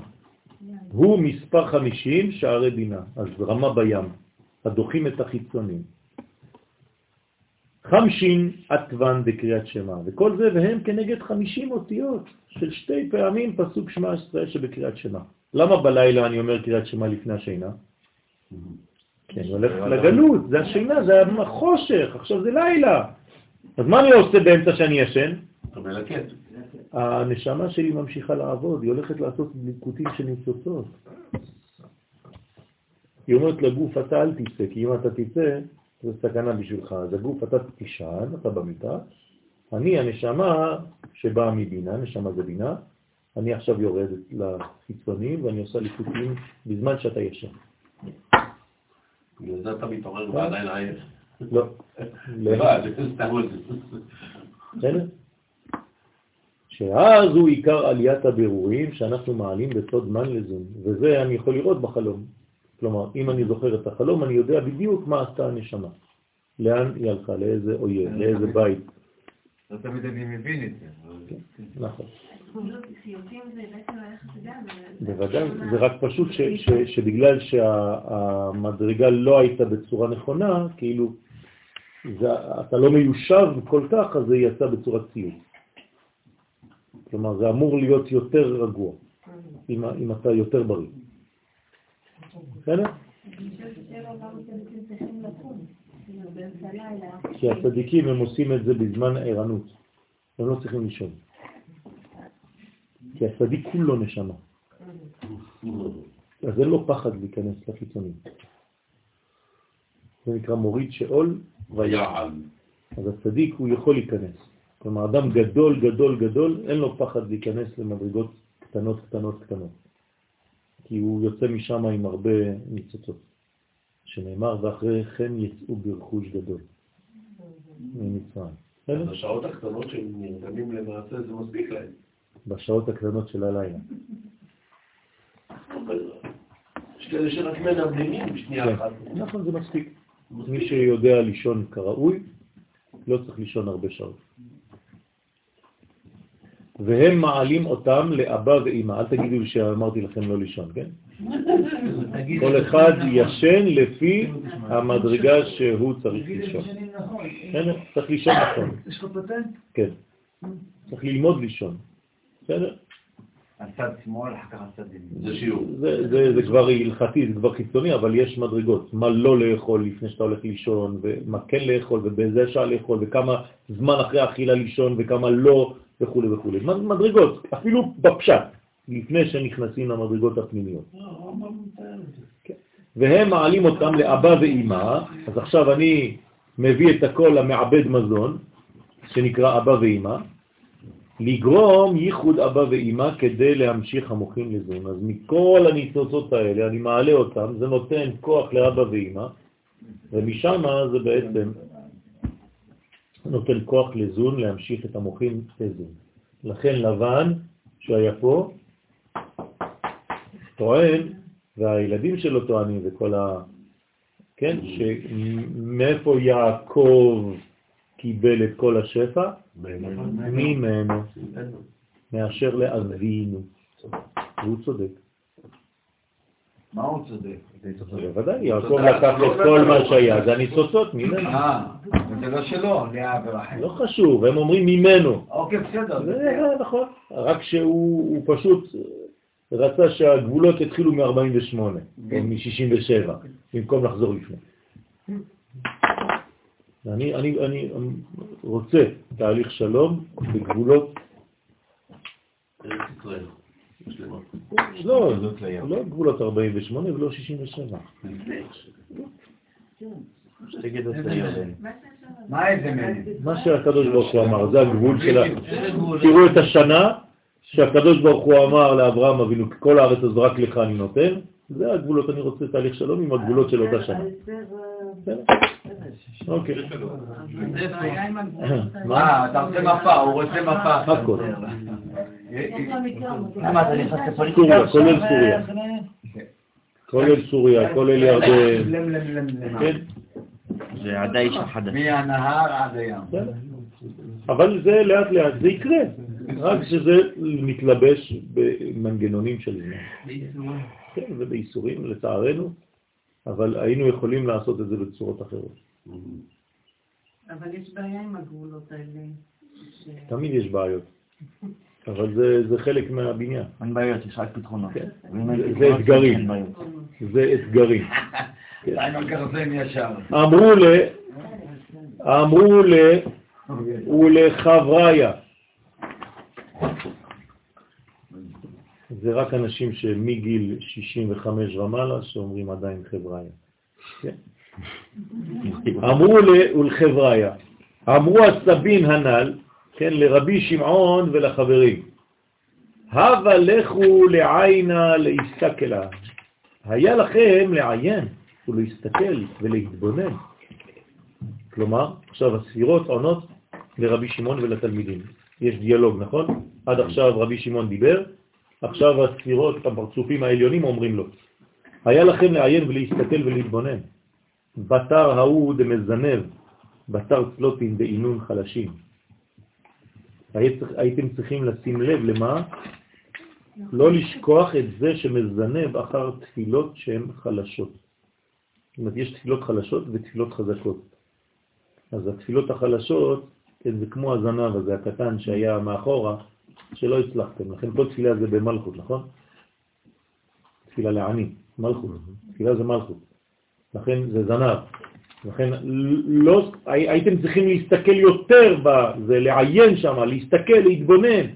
הוא מספר 50 שערי בינה, אז רמה בים, הדוחים את החיצונים. חמשין עטוון בקריאת שמה, וכל זה והם כנגד 50 אותיות של שתי פעמים פסוק שמע ישראל שבקריאת שמה. למה בלילה אני אומר קריאת שמה לפני השינה? כי אני הולך לגלות, זה השינה, זה החושך, עכשיו זה לילה. אז מה אני עושה באמצע שאני ישן? אתה מלקט. הנשמה שלי ממשיכה לעבוד, היא הולכת לעשות ליקוטים של ניצוצות. היא אומרת לגוף, אתה אל תצא, כי אם אתה תצא, זה סכנה בשבילך. אז הגוף, אתה תישן, אתה במיטה, אני הנשמה שבאה מבינה, נשמה זה בינה, אני עכשיו יורדת לחיצונים ואני עושה ליקוטים בזמן שאתה ישן. בגלל זה אתה מתעורר ועדיין עייף. לא. לבד, עוד. בסדר? שאז הוא עיקר עליית הבירורים שאנחנו מעלים בסוד זמן לזון, וזה אני יכול לראות בחלום. כלומר, אם אני זוכר את החלום, אני יודע בדיוק מה עשתה הנשמה. לאן היא הלכה, לאיזה אויב, לאיזה בית. לא תמיד אני מבין את זה. נכון. ללכת לגן. ו- בוודאי, זה רק פשוט שבגלל שהמדרגה לא הייתה בצורה נכונה, כאילו, זה, אתה לא מיושב כל כך, אז זה יצא בצורת ציוד. כלומר, זה אמור להיות יותר רגוע, אם, אם אתה יותר בריא. בסדר? כי הצדיקים הם עושים את זה בזמן ערנות, הם לא צריכים לישון. כי הצדיק כולו נשמה. אז אין לו פחד להיכנס לחיצונים. זה נקרא מוריד שאול ויעל. אז הצדיק הוא יכול להיכנס. כלומר, אדם גדול, גדול, גדול, אין לו פחד להיכנס למדרגות קטנות, קטנות, קטנות. כי הוא יוצא משם עם הרבה ניצוצות. שנאמר, ואחרי כן יצאו ברכוש גדול ממצרים. בשעות הקטנות שהם נרדמים למעשה זה מספיק להם. בשעות הקטנות של הלילה. יש כאלה שרק מנבנים בשנייה כן. אחת. נכון, זה מספיק. מי שיודע לישון כראוי, לא צריך לישון הרבה שעות. והם מעלים אותם לאבא ואמא. אל תגידו לי שאמרתי לכם לא לישון, כן? כל אחד ישן לפי המדרגה שהוא צריך לישון. בסדר? צריך לישון נכון. יש לך פטנט? כן. צריך ללמוד לישון. בסדר? על צד שמאל, אחר כך על צד ימין. זה שיעור. זה, זה, זה כבר הלכתי, זה כבר חיצוני, אבל יש מדרגות. מה לא לאכול לפני שאתה הולך לישון, ומה כן לאכול, ובאיזה שעה לאכול, וכמה זמן אחרי האכילה לישון, וכמה לא, וכו' וכו'. מדרגות, אפילו בפשט, לפני שנכנסים למדרגות הפנימיות. כן. והם מעלים אותם לאבא ואימא, אז עכשיו אני מביא את הכל למעבד מזון, שנקרא אבא ואימא, לגרום ייחוד אבא ואימא כדי להמשיך המוחים לזון. אז מכל הניצוצות האלה, אני מעלה אותם, זה נותן כוח לאבא ואימא, ומשם זה בעצם נותן כוח לזון להמשיך את המוחים לזון. לכן לבן, שהיה פה, טוען, והילדים שלו טוענים, וכל ה... כן, שמאיפה יעקב קיבל את כל השפע? ממנו, מאשר לאבינו. והוא צודק. מה הוא צודק? בוודאי, יעקב לקח את כל מה שהיה, זה הניצוצות ממנו. אה, זה לא שלו, לאה ורחל. לא חשוב, הם אומרים ממנו. אוקיי, בסדר. זה נכון, רק שהוא הוא פשוט רצה שהגבולות יתחילו מ-48 או מ-67, במקום לחזור לפני. אני, אני, אני רוצה תהליך שלום בגבולות... לא, לא גבולות 48 ולא 67. מה שהקדוש ברוך הוא אמר, זה הגבול של ה... תראו את השנה שהקדוש ברוך הוא אמר לאברהם אבינו, כל הארץ הזו רק לך אני נותן, זה הגבולות, אני רוצה תהליך שלום עם הגבולות של אותה שנה. אוקיי. מה, אתה רוצה מפה, הוא רוצה מפה. למה אתה נכנס סוריה, כולל סוריה. כולל סוריה, כולל ירדן. זה עד האיש החדש. מהנהר עד הים. אבל זה לאט לאט, זה יקרה, רק שזה מתלבש במנגנונים של זמן. כן, ובאיסורים לצערנו, אבל היינו יכולים לעשות את זה בצורות אחרות. אבל יש בעיה עם הגבולות האלה. תמיד יש בעיות, אבל זה, זה חלק מהבניין. אין בעיות, יש רק פתרונות. כן. אין זה- אתגרים. זה אתגרים. אמרו ל... אמרו ל... ולחבריה. זה רק אנשים שמגיל 65 ומעלה שאומרים עדיין חבריה. כן? אמרו. ולחבריה. אמרו הסבין הנ"ל, כן, לרבי שמעון ולחברים, הווה לכו לעיינה להסתכלה. היה לכם לעיין ולהסתכל ולהתבונן. כלומר, עכשיו הספירות עונות לרבי שמעון ולתלמידים. יש דיאלוג, נכון? עד עכשיו רבי שמעון דיבר, עכשיו הספירות, הפרצופים העליונים אומרים לו, היה לכם לעיין ולהסתכל ולהתבונן. בתר ההוא דמזנב, בתר צלוטין דעינון חלשים. הייתם צריכים לשים לב למה? לא לשכוח את זה שמזנב אחר תפילות שהן חלשות. זאת אומרת, יש תפילות חלשות ותפילות חזקות. אז התפילות החלשות, כן, זה כמו הזנב הזה הקטן שהיה מאחורה, שלא הצלחתם. לכן כל תפילה זה במלכות, נכון? תפילה לעני, מלכות. תפילה זה מלכות. לכן זה זנב. לכן לא, הייתם צריכים להסתכל יותר בזה, לעיין שם, להסתכל, להתבונן.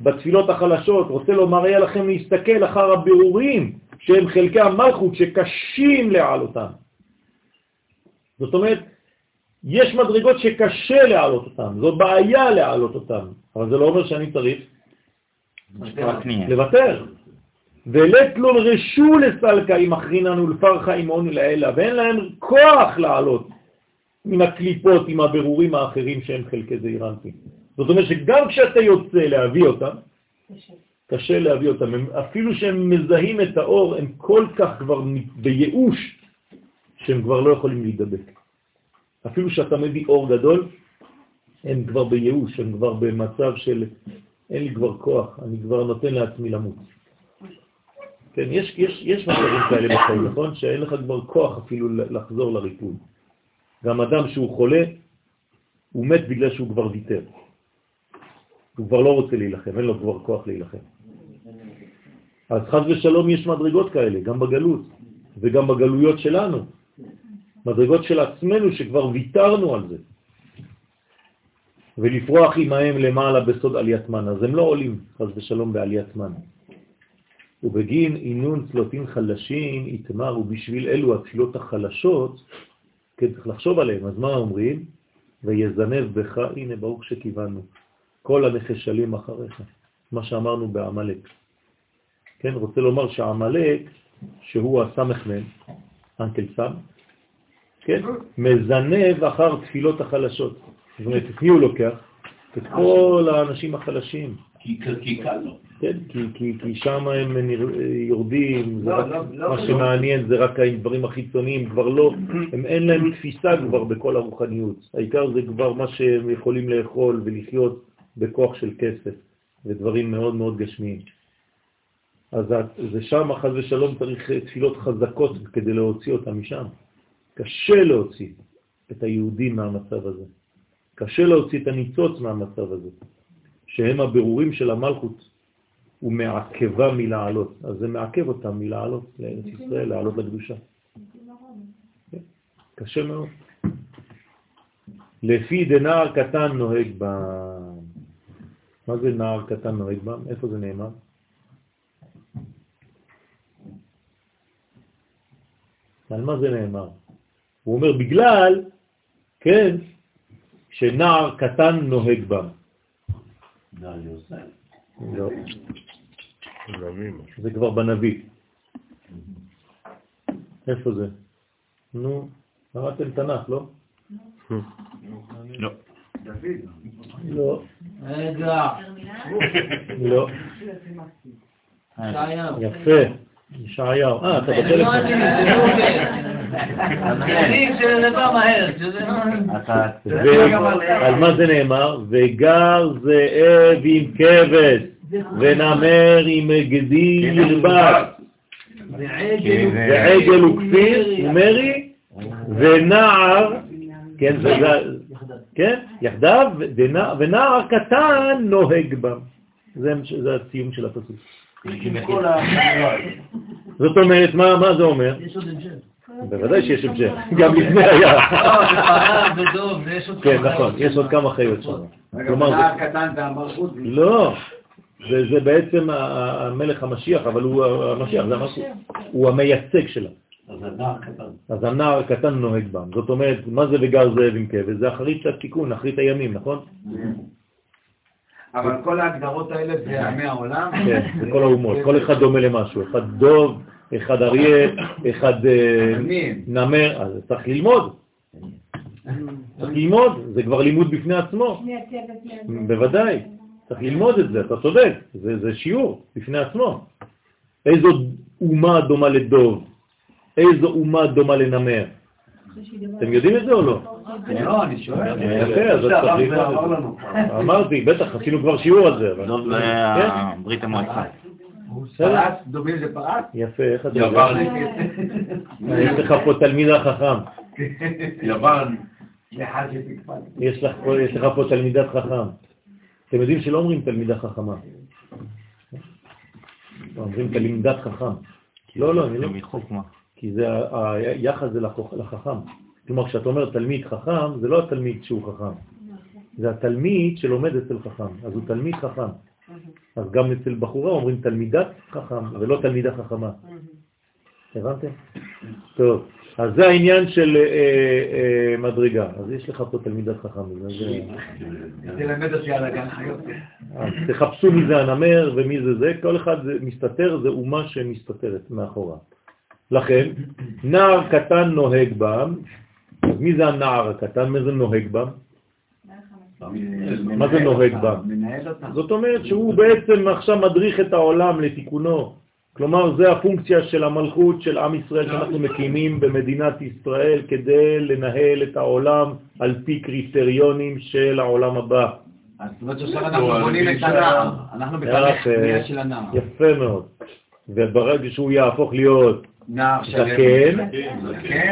בתפילות החלשות, רוצה לומר, היה לכם להסתכל אחר הבירורים שהם חלקי המלכות שקשים להעלותם. זאת אומרת, יש מדרגות שקשה להעלות אותן, זו בעיה להעלות אותן, אבל זה לא אומר שאני צריך לוותר. ולת לו רשו לסלקה אם אחריננו לפרחה עמון לאלה, ואין להם כוח לעלות מן הקליפות עם הבירורים האחרים שהם חלקי זעירנטים. זאת אומרת שגם כשאתה יוצא להביא אותם, קשה, קשה להביא אותם, אפילו שהם מזהים את האור, הם כל כך כבר בייאוש, שהם כבר לא יכולים להידבק. אפילו שאתה מביא אור גדול, הם כבר בייאוש, הם כבר במצב של אין לי כבר כוח, אני כבר נותן לעצמי למות. כן, יש, יש, יש מצבים כאלה בחיים, נכון? שאין לך כבר כוח אפילו לחזור לריפוי. גם אדם שהוא חולה, הוא מת בגלל שהוא כבר ויתר. הוא כבר לא רוצה להילחם, אין לו כבר כוח להילחם. אז חז ושלום יש מדרגות כאלה, גם בגלות, וגם בגלויות שלנו. מדרגות של עצמנו שכבר ויתרנו על זה. ולפרוח עמהם למעלה בסוד עליית מן. אז הם לא עולים, חז ושלום, בעליית מן. ובגין עינון צלוטים חלשים יתמר, ובשביל אלו התפילות החלשות, כן, צריך לחשוב עליהם. אז מה אומרים? ויזנב בך, הנה ברוך שכיוונו, כל הנחשלים אחריך, מה שאמרנו בעמלק. כן, רוצה לומר שהעמלק, שהוא הסמ"ם, אנקל סם, כן, מזנב אחר תפילות החלשות. זאת אומרת, את מי הוא לוקח? את כל האנשים החלשים. כי קל לו. כן, כי, כי, כי שם הם יורדים, לא, לא, לא, מה שמעניין זה רק הדברים החיצוניים, כבר לא, הם אין להם תפיסה כבר בכל הרוחניות. העיקר זה כבר מה שהם יכולים לאכול ולחיות בכוח של כסף ודברים מאוד מאוד גשמיים. אז זה שם, חז ושלום, צריך תפילות חזקות כדי להוציא אותם משם. קשה להוציא את היהודים מהמצב הזה. קשה להוציא את הניצוץ מהמצב הזה, שהם הבירורים של המלכות, הוא מעכבה מלעלות. אז זה מעכב אותם מלעלות לארץ ישראל, לעלות לקדושה. כן, קשה מאוד. לפי דנער קטן נוהג בם. מה זה נער קטן נוהג בם? איפה זה נאמר? על מה זה נאמר? הוא אומר, בגלל, כן, שנער קטן נוהג בם. לא. זה כבר בנביא. איפה זה? נו, קראתם תנ"ך, לא? לא. לא. רגע. לא. יפה. ישעיהו. אה, אתה בטלפון. על מה זה נאמר? וגר זאב עם כבש, ונמר עם גדי ירבץ, ועגל וכפיר ומרי, ונער, כן, כן, יחדיו, ונער קטן נוהג בם. זה הסיום של הפסוק. זאת אומרת, מה זה אומר? יש עוד המשך. בוודאי שיש המשך, גם לפני היה. לא, כן, נכון, יש עוד כמה חיות שם. כלומר, זה הקטן והמלכות. לא, זה בעצם המלך המשיח, אבל הוא המשיח, הוא המייצג שלה. אז הנער הקטן נוהג בם. זאת אומרת, מה זה וגר זאב עם כבש? זה אחרית התיקון, אחרית הימים, נכון? אבל כל ההגדרות האלה זה עמי העולם? כן, זה כל האומות, כל אחד דומה למשהו, אחד דוב, אחד אריה, אחד אה, נמר, אז צריך ללמוד. צריך ללמוד, זה כבר לימוד בפני עצמו. בוודאי, צריך ללמוד את זה, אתה צודק, זה, שיעור בפני עצמו. איזו אומה דומה לדוב? איזו אומה דומה לנמר? אתם יודעים את זה או לא? לא, אני שואל. יפה, אז צריך אמרתי, בטח, עשינו כבר שיעור על זה. דוב זה כן? ברית המועצה. פרס, דומים זה פרס? יפה, איך אתה יודע? יש לך פה תלמיד החכם. יוון. יש לך פה תלמידת חכם. אתם יודעים שלא אומרים תלמידה חכמה. אומרים תלמידת חכם. לא, לא, אני לא. כי זה, היחס זה לחכם. כלומר, כשאתה אומר תלמיד חכם, זה לא התלמיד שהוא חכם. זה התלמיד שלומד אצל חכם, אז הוא תלמיד חכם. אז גם אצל בחורה אומרים תלמידת חכם, ולא תלמידה חכמה. הבנתם? טוב, אז זה העניין של אה, אה, מדרגה. אז יש לך פה תלמידת חכמים. תלמד אותי על הגן חיות. תחפשו מי זה הנמר ומי זה זה, כל אחד זה מסתתר, זה אומה שמסתתרת מאחורה. לכן, נער קטן נוהג בם, אז מי זה הנער הקטן? מי זה נוהג בם? מה זה נוהג אותם. זאת אומרת שהוא בעצם עכשיו מדריך את העולם לתיקונו. כלומר, זה הפונקציה של המלכות של עם ישראל שאנחנו מקימים במדינת ישראל כדי לנהל את העולם על פי קריטריונים של העולם הבא. אז זאת אומרת שעכשיו אנחנו בונים את הנער. אנחנו בתהליך של הנער. יפה מאוד. וברגע שהוא יהפוך להיות. זקן.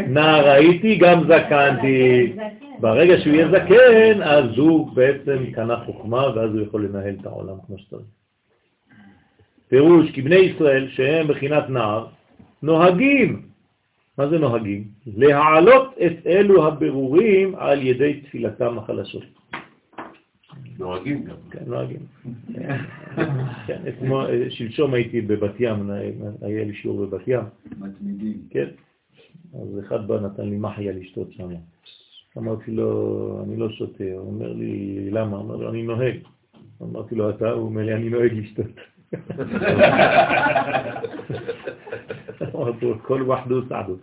נער הייתי, גם זקנתי. ברגע שהוא יהיה זקן, אז הוא בעצם קנה חוכמה, ואז הוא יכול לנהל את העולם כמו שצריך. פירוש, כי בני ישראל, שהם בחינת נער, נוהגים, מה זה נוהגים? להעלות את אלו הבירורים על ידי תפילתם החלשות. נוהגים גם. כן, נוהגים. כן, אתמול, שלשום הייתי בבת ים, היה לי שיעור בבת ים, מתמידים. כן? אז אחד בא נתן לי מחיה לשתות שם. אמרתי לו, אני לא שותה. הוא אומר לי, למה? אמר לו, אני נוהג. אמרתי לו, אתה? הוא אומר לי, אני נוהג לשתות. אמרתי לו, כל וחדו סעדו.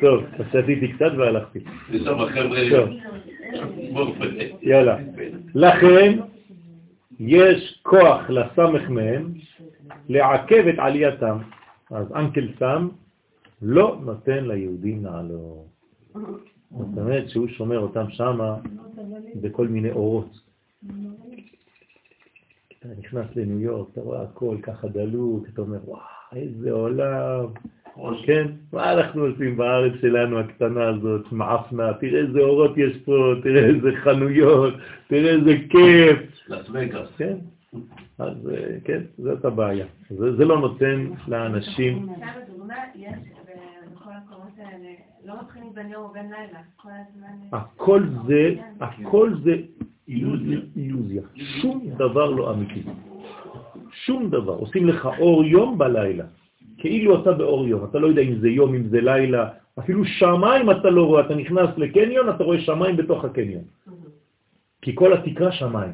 טוב, אז שתיתי קצת והלכתי. יש שם חבר'ה... יאללה. לכן, יש כוח לסמך מהם לעכב את עלייתם. אז אנקל סם לא נותן ליהודים לעלות. זאת אומרת שהוא שומר אותם שמה בכל מיני אורות. אתה נכנס לניו יורק, אתה רואה הכל ככה דלוק, אתה אומר, וואו, איזה עולם. כן, מה אנחנו עושים בארץ שלנו הקטנה הזאת, מעפנה, תראה איזה אורות יש פה, תראה איזה חנויות, תראה איזה כיף. לס וגאס. כן, אז אה, כן, זאת הבעיה. זה, זה לא נותן לאנשים, לא. הכל זה, הכל זה אילוזיה. שום דבר לא אמיתי. שום דבר. עושים לך אור יום בלילה. כאילו אתה באור יום. אתה לא יודע אם זה יום, אם זה לילה. אפילו שמיים אתה לא רואה. אתה נכנס לקניון, אתה רואה שמיים בתוך הקניון. כי כל התקרה שמיים.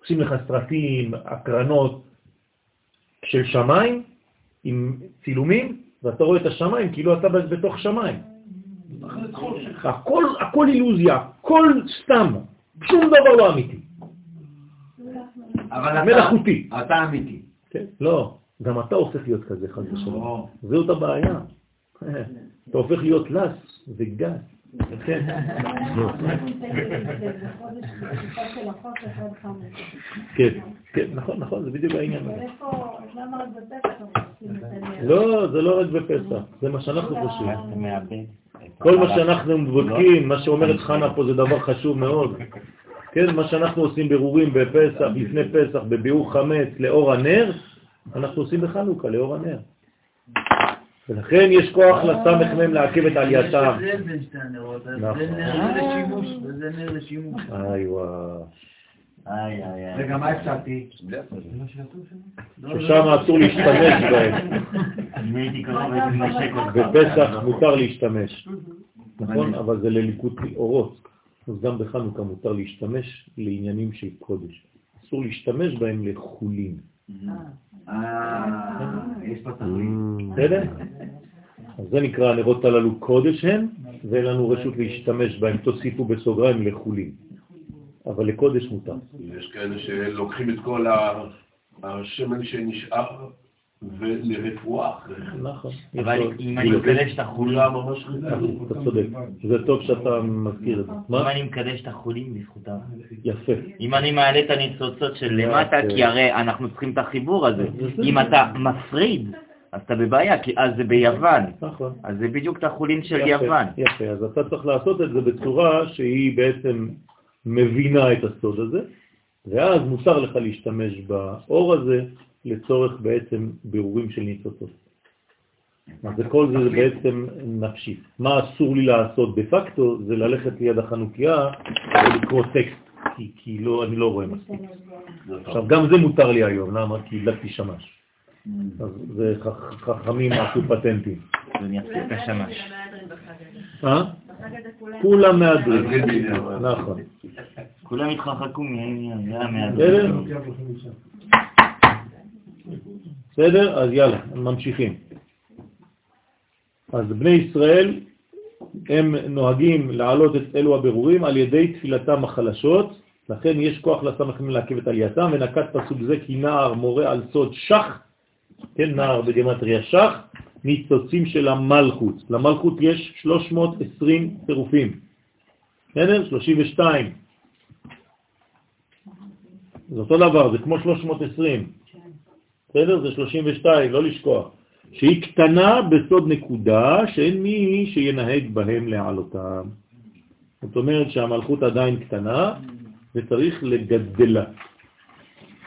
עושים לך סרטים, הקרנות של שמיים עם צילומים, ואתה רואה את השמיים כאילו אתה בתוך שמיים. הכל, הכל אילוזיה, הכל סתם, שום דבר לא אמיתי. אבל אתה- מלאכותי. אתה אמיתי. כן? לא, גם אתה הופך להיות כזה חד ושלום. זאת הבעיה. אתה הופך להיות לס וגס. כן. כן, כן, נכון, נכון, זה בדיוק העניין הזה. למה רק בפסח? לא, זה לא רק בפסח, זה מה שאנחנו חושבים. כל מה שאנחנו בודקים, מה שאומרת חנה פה זה דבר חשוב מאוד. כן, מה שאנחנו עושים ברורים בפסח, לפני פסח, בביאור חמץ לאור הנר, אנחנו עושים בחנוכה לאור הנר. ולכן יש כוח לסמך מהם לעכב את עלייתם. יש הבדל בין שתי הנרות, נכון. זה נר לשימוש וזה נר לשימוש. איי וואו. רגע, מה הפסדתי? ששם אסור להשתמש בהם. בפסח מותר להשתמש, נכון? אבל זה לליקוט אורות. אז גם בחנוכה מותר להשתמש לעניינים של קודש. אסור להשתמש בהם לחולין. אה, יש פה תלוי. בסדר? אז זה נקרא הנרות הללו קודש הם, ואין לנו רשות להשתמש בהם, תוסיפו בסוגריים לחולין. אבל לקודש מותר. יש כאלה שלוקחים את כל השמן שנשאר ולרפואה. נכון. אבל לו- אם אני מקדש את החולין, ממש אתה צודק. זה טוב שאתה מזכיר את זה. אם? אני מקדש את החולין בזכותם. יפה. אם אני מעלה את הניצוצות של למטה. כי הרי אנחנו צריכים את החיבור הזה. אם אתה מפריד, אז אתה בבעיה, כי אז זה ביוון. נכון. אז זה בדיוק את החולין של יפה, יוון. יפה, אז אתה צריך לעשות את זה בצורה שהיא בעצם מבינה את הסוד הזה, ואז מותר לך להשתמש באור הזה לצורך בעצם בירורים של ניצוצות. אז זה כל זה בעצם נפשי. מה אסור לי לעשות דה פקטו זה ללכת ליד החנוכיה ולקרוא טקסט כי, כי לא, אני לא רואה מספיק. עכשיו, גם זה מותר לי היום, למה? כי הדלקתי שמש. אז זה חכמים עשו פטנטים. זה מייצר את השמש. אה? כולם... מהדרים. נכון. כולם התחרחקו מהעניין, זה היה בסדר? אז יאללה, ממשיכים. אז בני ישראל, הם נוהגים להעלות את אלו הבירורים על ידי תפילתם החלשות, לכן יש כוח לסמכים לעכב את עלייתם, ונקט פסוק זה כי נער מורה על סוד שח, כן, נער בגמטריה שח, ניצוצים של המלכות. למלכות יש 320 צירופים, בסדר? 32. זה אותו דבר, זה כמו 320. בסדר? זה 32, לא לשכוח. שהיא קטנה בסוד נקודה שאין מי שינהג בהם להעלותם. זאת אומרת שהמלכות עדיין קטנה וצריך לגדלה.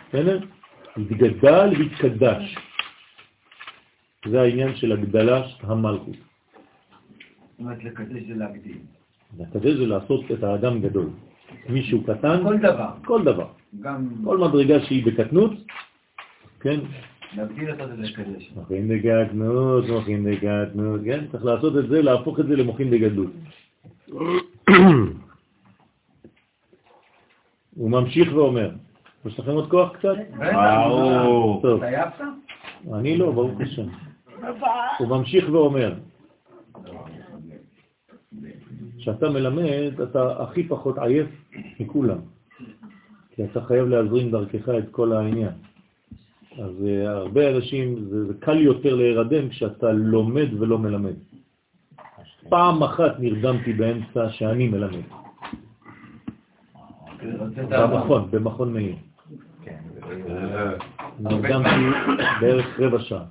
בסדר? יתגדל ויתקדש. זה העניין של הגדלה של המלכות. זאת אומרת, לקדש זה להגדיל. לקדש זה לעשות את האדם גדול. מישהו קטן, כל דבר. כל דבר. גם כל מדרגה שהיא בקטנות, כן, להגדיל אותו זה לקדש. מוחין דגדנות, מוחין דגדנות, כן? צריך לעשות את זה, להפוך את זה למוחין דגדלות. הוא ממשיך ואומר, יש לכם עוד כוח קצת? וואו. טוב, התעייפת? אני לא, ברוך השם. הוא ממשיך ואומר, כשאתה מלמד, אתה הכי פחות עייף מכולם, כי אתה חייב להזרים דרכך את כל העניין. אז uh, הרבה אנשים, זה, זה קל יותר להירדם כשאתה לומד ולא מלמד. פעם אחת נרדמתי באמצע שאני מלמד. במכון, במכון מאיר. נרדמתי בערך רבע שעה,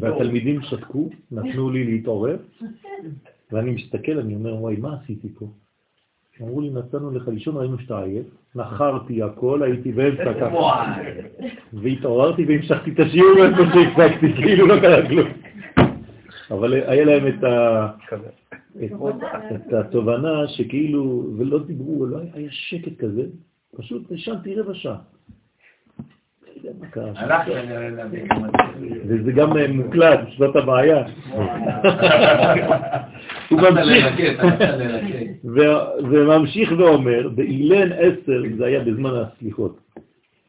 והתלמידים שתקו, נתנו לי להתעורר, ואני מסתכל, אני אומר, וואי, מה עשיתי פה? אמרו לי, נתנו לך לישון, ראינו שאתה עייף, נחרתי הכל, הייתי באמצע ככה. והתעוררתי והמשכתי את השיעור איפה שהפסקתי, כאילו לא קרה כלום. אבל היה להם את, ה... את, התובנה שכאילו, ולא דיברו, לא היה שקט כזה, פשוט נשנתי רבע שעה. וזה גם אה, מוקלט, זאת הבעיה. הוא ממשיך, וממשיך ואומר, באילן עשר, זה היה בזמן הסליחות.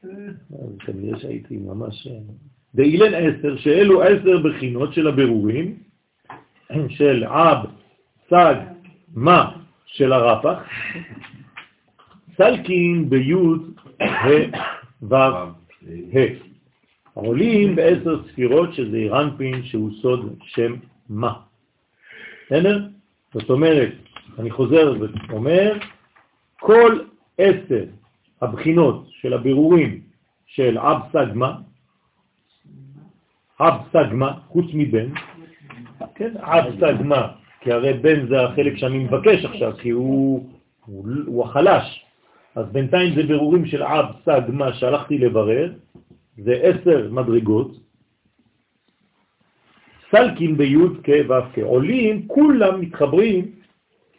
אז כנראה שהייתי ממש... אה, באילן עשר, שאלו עשר בחינות של הבירורים, של עב, סג, מה של הרפח, סלקין ביוד ו ה' עולים בעשר ספירות שזה אירנפין שהוא סוד שם מה. בסדר? זאת אומרת, אני חוזר ואומר, כל עשר הבחינות של הבירורים של אב סגמה, אב סגמה, חוץ מבן, כן, אב סגמה, כי הרי בן זה החלק שאני מבקש עכשיו, כי הוא, הוא, הוא החלש, אז בינתיים זה בירורים של אב סגמה שהלכתי לברר, זה עשר מדרגות, סלקים ביוד כו' עולים, כולם מתחברים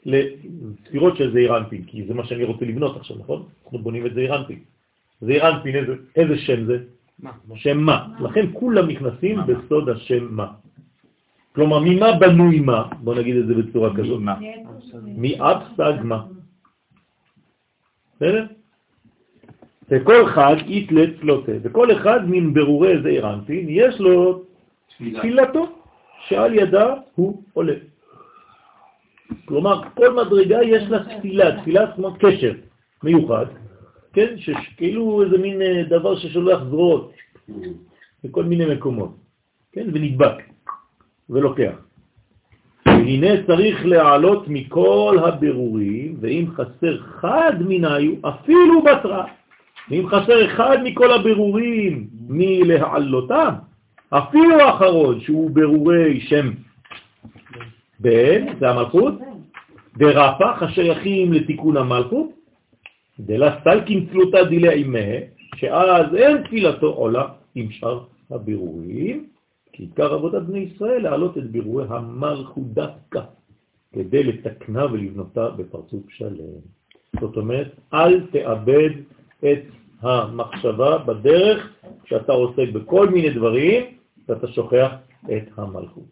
לספירות של זעיר אנפין, כי זה מה שאני רוצה לבנות עכשיו, נכון? אנחנו בונים את זעיר אנפין. זעיר אנפין, איזה, איזה שם זה? שם מה. לכן כולם נכנסים בסוד השם מה. כלומר, ממה בנוי מה? בוא נגיד את זה בצורה כזאת. מאב סג מה. בסדר? וכל חג יתלת צלוטה, וכל אחד מן ברורי זעיר אנפין יש לו תפילתו, שעל ידה הוא עולה. כלומר, כל מדרגה יש לה תפילה, תפילה כמו קשר מיוחד, כן? שכאילו איזה מין אה, דבר ששולח זרועות בכל מיני מקומות, כן? ונדבק ולוקח. והנה צריך להעלות מכל הבירורים, ואם חסר חד מנהיו, אפילו בתרה, ואם חסר אחד מכל הבירורים מלהעלותם, אפילו האחרון שהוא ברורי שם בן, זה המלכות, דרפח השייכים לתיקון המלכות, דלה סלקין צלותה דילה עימה, שאז אין תפילתו עולה עם שאר הבירורים, כי עיקר עבודת בני ישראל להעלות את בירורי המלכות דווקא, כדי לתקנה ולבנותה בפרצוף שלם. זאת אומרת, אל תאבד את המחשבה בדרך שאתה עוסק בכל מיני דברים ואתה שוכח את המלכות.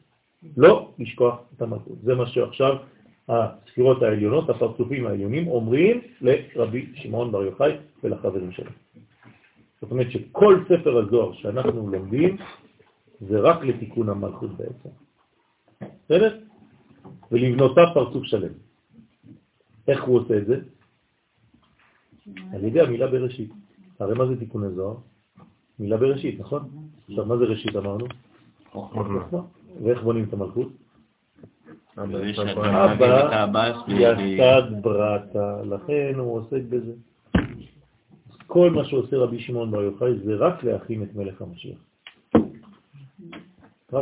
לא לשכוח את המלכות. זה מה שעכשיו הספירות העליונות, הפרצופים העליונים, אומרים לרבי שמעון בר יוחאי ולחברים שלו. זאת אומרת שכל ספר הזוהר שאנחנו לומדים זה רק לתיקון המלכות בעצם. בסדר? ולבנותה פרצוף שלם. איך הוא עושה את זה? על ידי המילה בראשית. הרי מה זה תיקון הזוהר? מילה בראשית, נכון? עכשיו, מה זה ראשית אמרנו? ואיך בונים את המלכות? אבא יסד ברטה, לכן הוא עוסק בזה. כל מה שעושה רבי שמעון בר יוחאי זה רק להכין את מלך המשיח.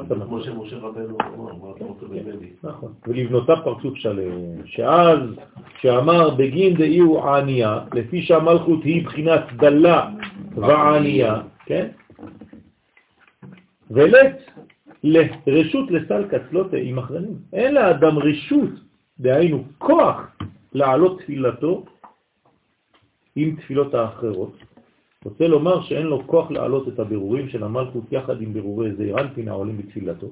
כמו שמשה רבנו אמר, מה אתה רוצה ממני? נכון, ולבנותה פרצוף שלם, שאז, שאמר בגין דאי הוא ענייה, לפי שהמלכות היא בחינת דלה וענייה, כן? ולת לרשות לסל קצלותה עם אחרנים. אין לאדם רשות, דהיינו כוח, לעלות תפילתו עם תפילות האחרות. רוצה לומר שאין לו כוח לעלות את הבירורים של המלכות יחד עם בירורי זעיר אנפין העולים בתפילתו.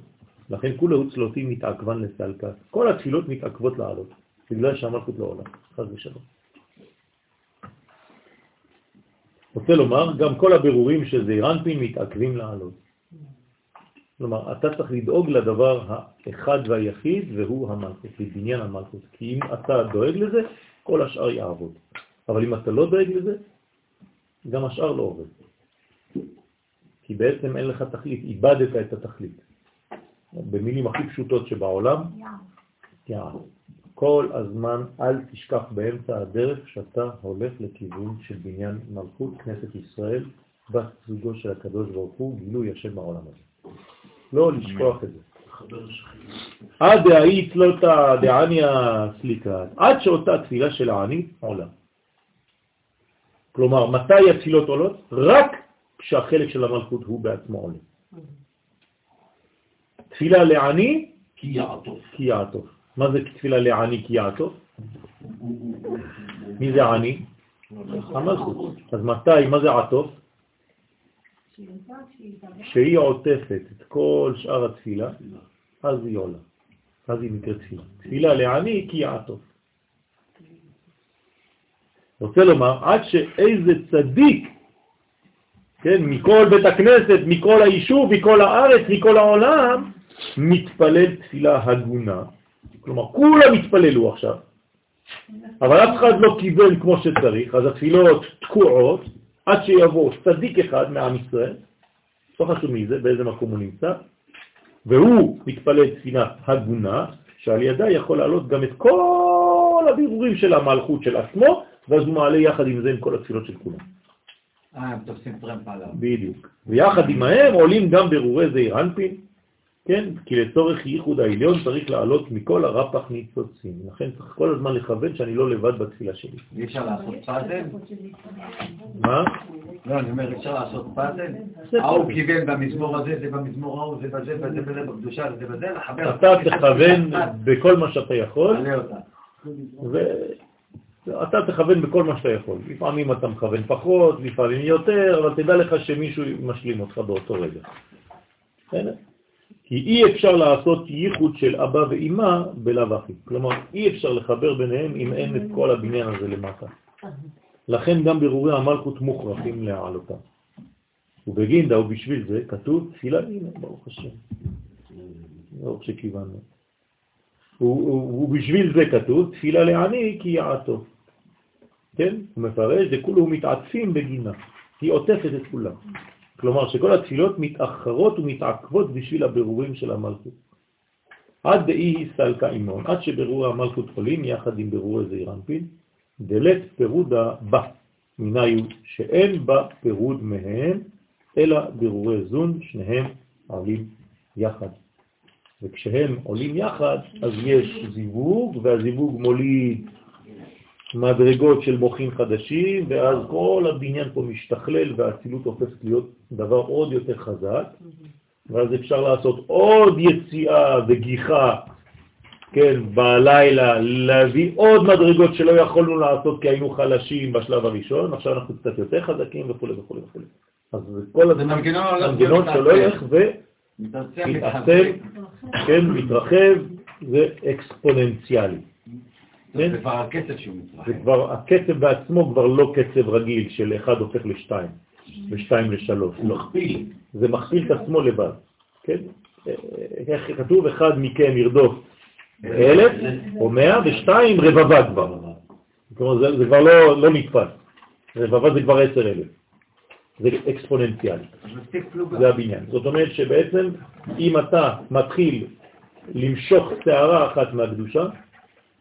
לכן כולו צלותי מתעכבן לסלקה. כל התפילות מתעכבות לעלות, בגלל שהמלכות לא עולה, חז ושלום. רוצה לומר, גם כל הבירורים של זעיר אנפין מתעכבים לעלות. כלומר, אתה צריך לדאוג לדבר האחד והיחיד, והוא המלכות, לבניין המלכות. כי אם אתה דואג לזה, כל השאר יעבוד. אבל אם אתה לא דואג לזה, גם השאר לא עובד. כי בעצם אין לך תכלית, איבדת את התכלית. במילים הכי פשוטות שבעולם, יעד. כל הזמן אל תשכח באמצע הדרך שאתה הולך לכיוון של בניין מלכות כנסת ישראל, בת זוגו של הקדוש ברוך הוא, גילוי השם בעולם הזה. לא לשכוח את זה. עד דהאי צלותה דעניה סליקה, עד שאותה תפילה של העני עולה. כלומר, מתי התפילות עולות? רק כשהחלק של המלכות הוא בעצמו עולה. תפילה לעני, כי יעטוף. כי יעטוף. מה זה תפילה לעני כי יעטוף? מי זה עני? המלכות. אז מתי, מה זה עטוף? שהיא עוטפת את כל שאר התפילה, אז היא עולה. אז היא נקראת תפילה. תפילה לעני כי יעטוף. רוצה לומר, עד שאיזה צדיק, כן, מכל בית הכנסת, מכל היישוב, מכל הארץ, מכל העולם, מתפלל תפילה הגונה. כלומר, כולם התפללו עכשיו, אבל אף אחד לא קיבל כמו שצריך, אז התפילות תקועות עד שיבוא צדיק אחד מעם ישראל, לא חשוב מי זה, באיזה מקום הוא נמצא, והוא מתפלל תפילה הגונה, שעל ידה יכול לעלות גם את כל הבירורים של המלכות של עצמו, ואז הוא מעלה יחד עם זה עם כל התפילות של כולם. אה, הם תופסים טרמפ עליו. בדיוק. ויחד עמהם עולים גם ברורי זעיר אנפין, כן? כי לצורך ייחוד העליון צריך לעלות מכל הרפח ניצוצים. לכן צריך כל הזמן לכוון שאני לא לבד בתפילה שלי. אי אפשר לעשות פאזל? מה? לא, אני אומר, אפשר לעשות פאזל? ההוא כיוון במזמור הזה, זה במזמור ההוא, זה בזה, בזה, בזה, בקדושה, זה בזה, לחבר. אתה תכוון בכל מה שאתה יכול. אתה תכוון בכל מה שאתה יכול. לפעמים אתה מכוון פחות, לפעמים יותר, אבל תדע לך שמישהו משלים אותך באותו רגע. כי אי אפשר לעשות ייחוד של אבא ואימא בלאו הכי. כלומר, אי אפשר לחבר ביניהם אם אין את כל הבניין הזה למטה. לכן גם ברורי המלכות מוכרחים להעלותם. ובגינדה ובשביל זה כתוב תפילה, הנה, ברוך השם. ברוך שכיוונו. ובשביל זה כתוב תפילה לעני כי יעטו. כן? הוא מפרש, וכולו מתעצים בגינה. היא עוטפת את כולם. כלומר שכל התפילות מתאחרות ומתעכבות בשביל הבירורים של המלכות. עד דאי סלקה אימון, עד שבירורי המלכות עולים יחד עם בירורי זעיר אנפין, דלת פירודה בה, מנהיו שאין בה פירוד מהם, אלא בירורי זון, שניהם עולים יחד. וכשהם עולים יחד, אז יש זיווג, והזיווג מוליד מדרגות של מוחים חדשים, ואז כל הבניין פה משתכלל והאצילות הופכת להיות דבר עוד יותר חזק, ואז אפשר לעשות עוד יציאה וגיחה כן, בלילה, להביא עוד מדרגות שלא יכולנו לעשות כי היינו חלשים בשלב הראשון, עכשיו אנחנו קצת יותר חזקים וכו' וכו' וכו'. אז כל המנגנון שלא הולך ומתעצם, כן, מתרחב, זה אקספוננציאלי. זה כבר הקצב שהוא מתרחב. זה כבר, הקצב בעצמו כבר לא קצב רגיל של 1 הופך ל-2 ו-2 ל-3. הוא מכפיל. זה מכפיל את עצמו לבד, כן? איך כתוב? אחד מכם ירדוף אלף או מאה ושתיים רבבה כבר. כלומר זה, זה כבר לא, לא נתפס. רבבה זה כבר עשר אלף. זה אקספוננציאלי. זה הבניין. זאת אומרת שבעצם אם אתה מתחיל למשוך שערה אחת מהקדושה,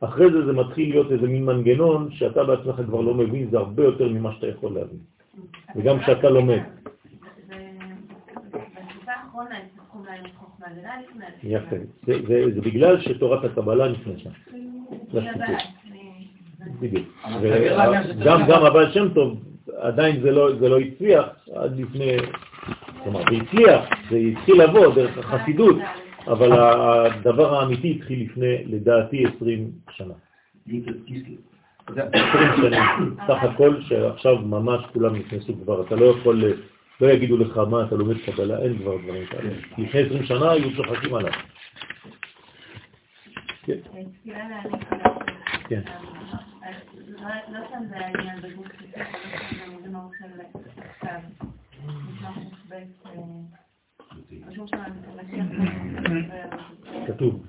אחרי זה זה מתחיל להיות איזה מין מנגנון שאתה בעצמך כבר לא מבין, זה הרבה יותר ממה שאתה יכול להבין. וגם כשאתה לומד. יפה. זה, בגלל שתורת הקבלה נכנסה. בדיוק. גם הבעל שם טוב, עדיין זה לא, זה לא הצליח עד לפני, כלומר זה הצליח, זה התחיל לבוא דרך החסידות, אבל הדבר האמיתי התחיל לפני, לדעתי, 20 שנה. 20 שנים, סך הכל שעכשיו ממש כולם נכנסו כבר, אתה לא יכול, לא יגידו לך מה אתה לומד קבלה, אין כבר דברים כאלה. לפני 20 שנה היו צוחקים עליו. כן. כן. לא שם זה העניין בגוף כסף, לא שם במזמור של כתב. כתוב.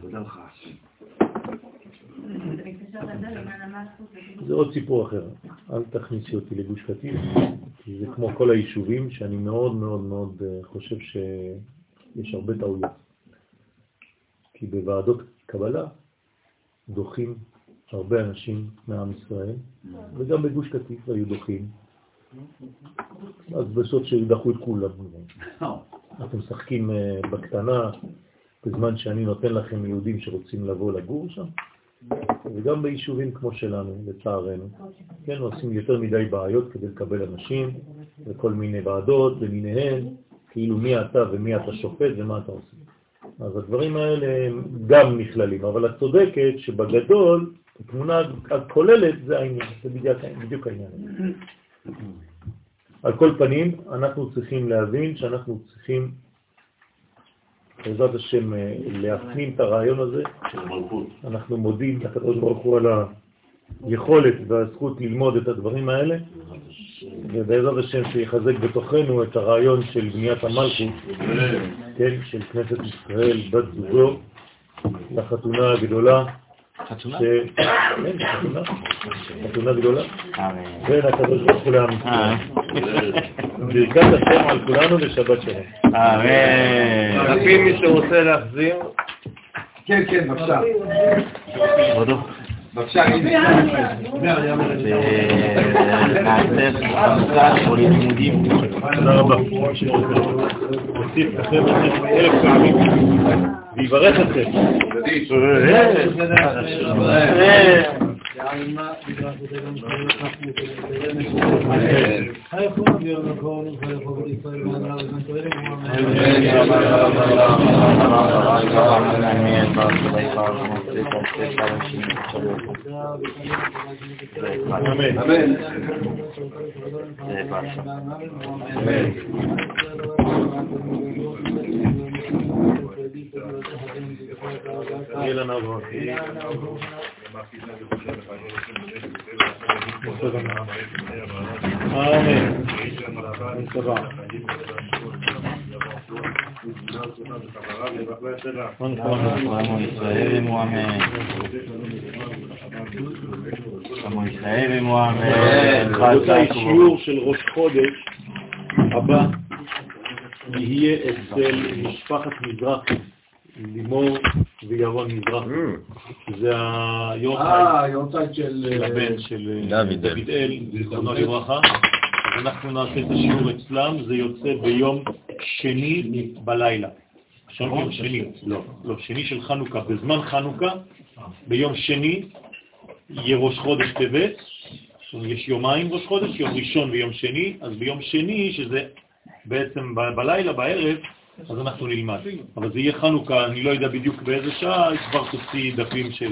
לעניין המלכות. זה עוד סיפור אחר, אל תכניסי אותי לגוש קטיף, כי זה כמו כל היישובים שאני מאוד מאוד מאוד אה, חושב שיש הרבה טעויות. כי בוועדות קבלה דוחים הרבה אנשים מעם ישראל, וגם בגוש קטיף היו דוחים. אז בסוף שדחו את כולם. אתם משחקים אה, בקטנה, בזמן שאני נותן לכם יהודים שרוצים לבוא לגור שם, וגם ביישובים כמו שלנו, לצערנו. כן, עושים יותר מדי בעיות כדי לקבל אנשים, וכל מיני ועדות למיניהן, כאילו מי אתה ומי אתה שופט ומה אתה עושה. אז הדברים האלה הם גם נכללים, אבל את צודקת שבגדול, התמונה הכוללת זה העניין, זה בדיוק העניין. על כל פנים, אנחנו צריכים להבין שאנחנו צריכים, בעזרת השם, להפנים את הרעיון הזה. אנחנו מודים לקדוש ברוך הוא על היכולת והזכות ללמוד את הדברים האלה, ובעזרת השם שיחזק בתוכנו את הרעיון של בניית המלכות, כן, של כנסת ישראל, בת זוגו, לחתונה הגדולה. חתונה? כן, חתונה. חתונה גדולה. בין הקדוש ברוך הוא לעם ישראל. ברכת השם על כולנו ושבת שלום. אמן. לפי מי שרוצה להחזיר, כן, כן, בבקשה. בבקשה, הנה. נעשה חלוקה או לימודים. תודה רבה. תוסיף לכם אלף פעמים ויברך אתכם. אמן. יהיה לנו ברכה. אמן. תודה. עמו ישראל עמו אמן. עמו ישראל עמו אמן. רבותיי, שיעור של ראש חודש הבא יהיה אצל משפחת מזרחי, לימור וירון מזרחי. זה אה, היורצייט של הבן של דוד אל. דוד אל, זיכרונו לברכה. אז אנחנו נעשה את השיעור אצלם, זה יוצא ביום שני בלילה. עכשיו יום שני, לא, לא, שני של חנוכה, בזמן חנוכה, ביום שני יהיה ראש חודש טבת, יש יומיים ראש חודש, יום ראשון ויום שני, אז ביום שני, שזה בעצם בלילה, בערב, אז אנחנו נלמד. אבל זה יהיה חנוכה, אני לא יודע בדיוק באיזה שעה, כבר תוציא דפים של...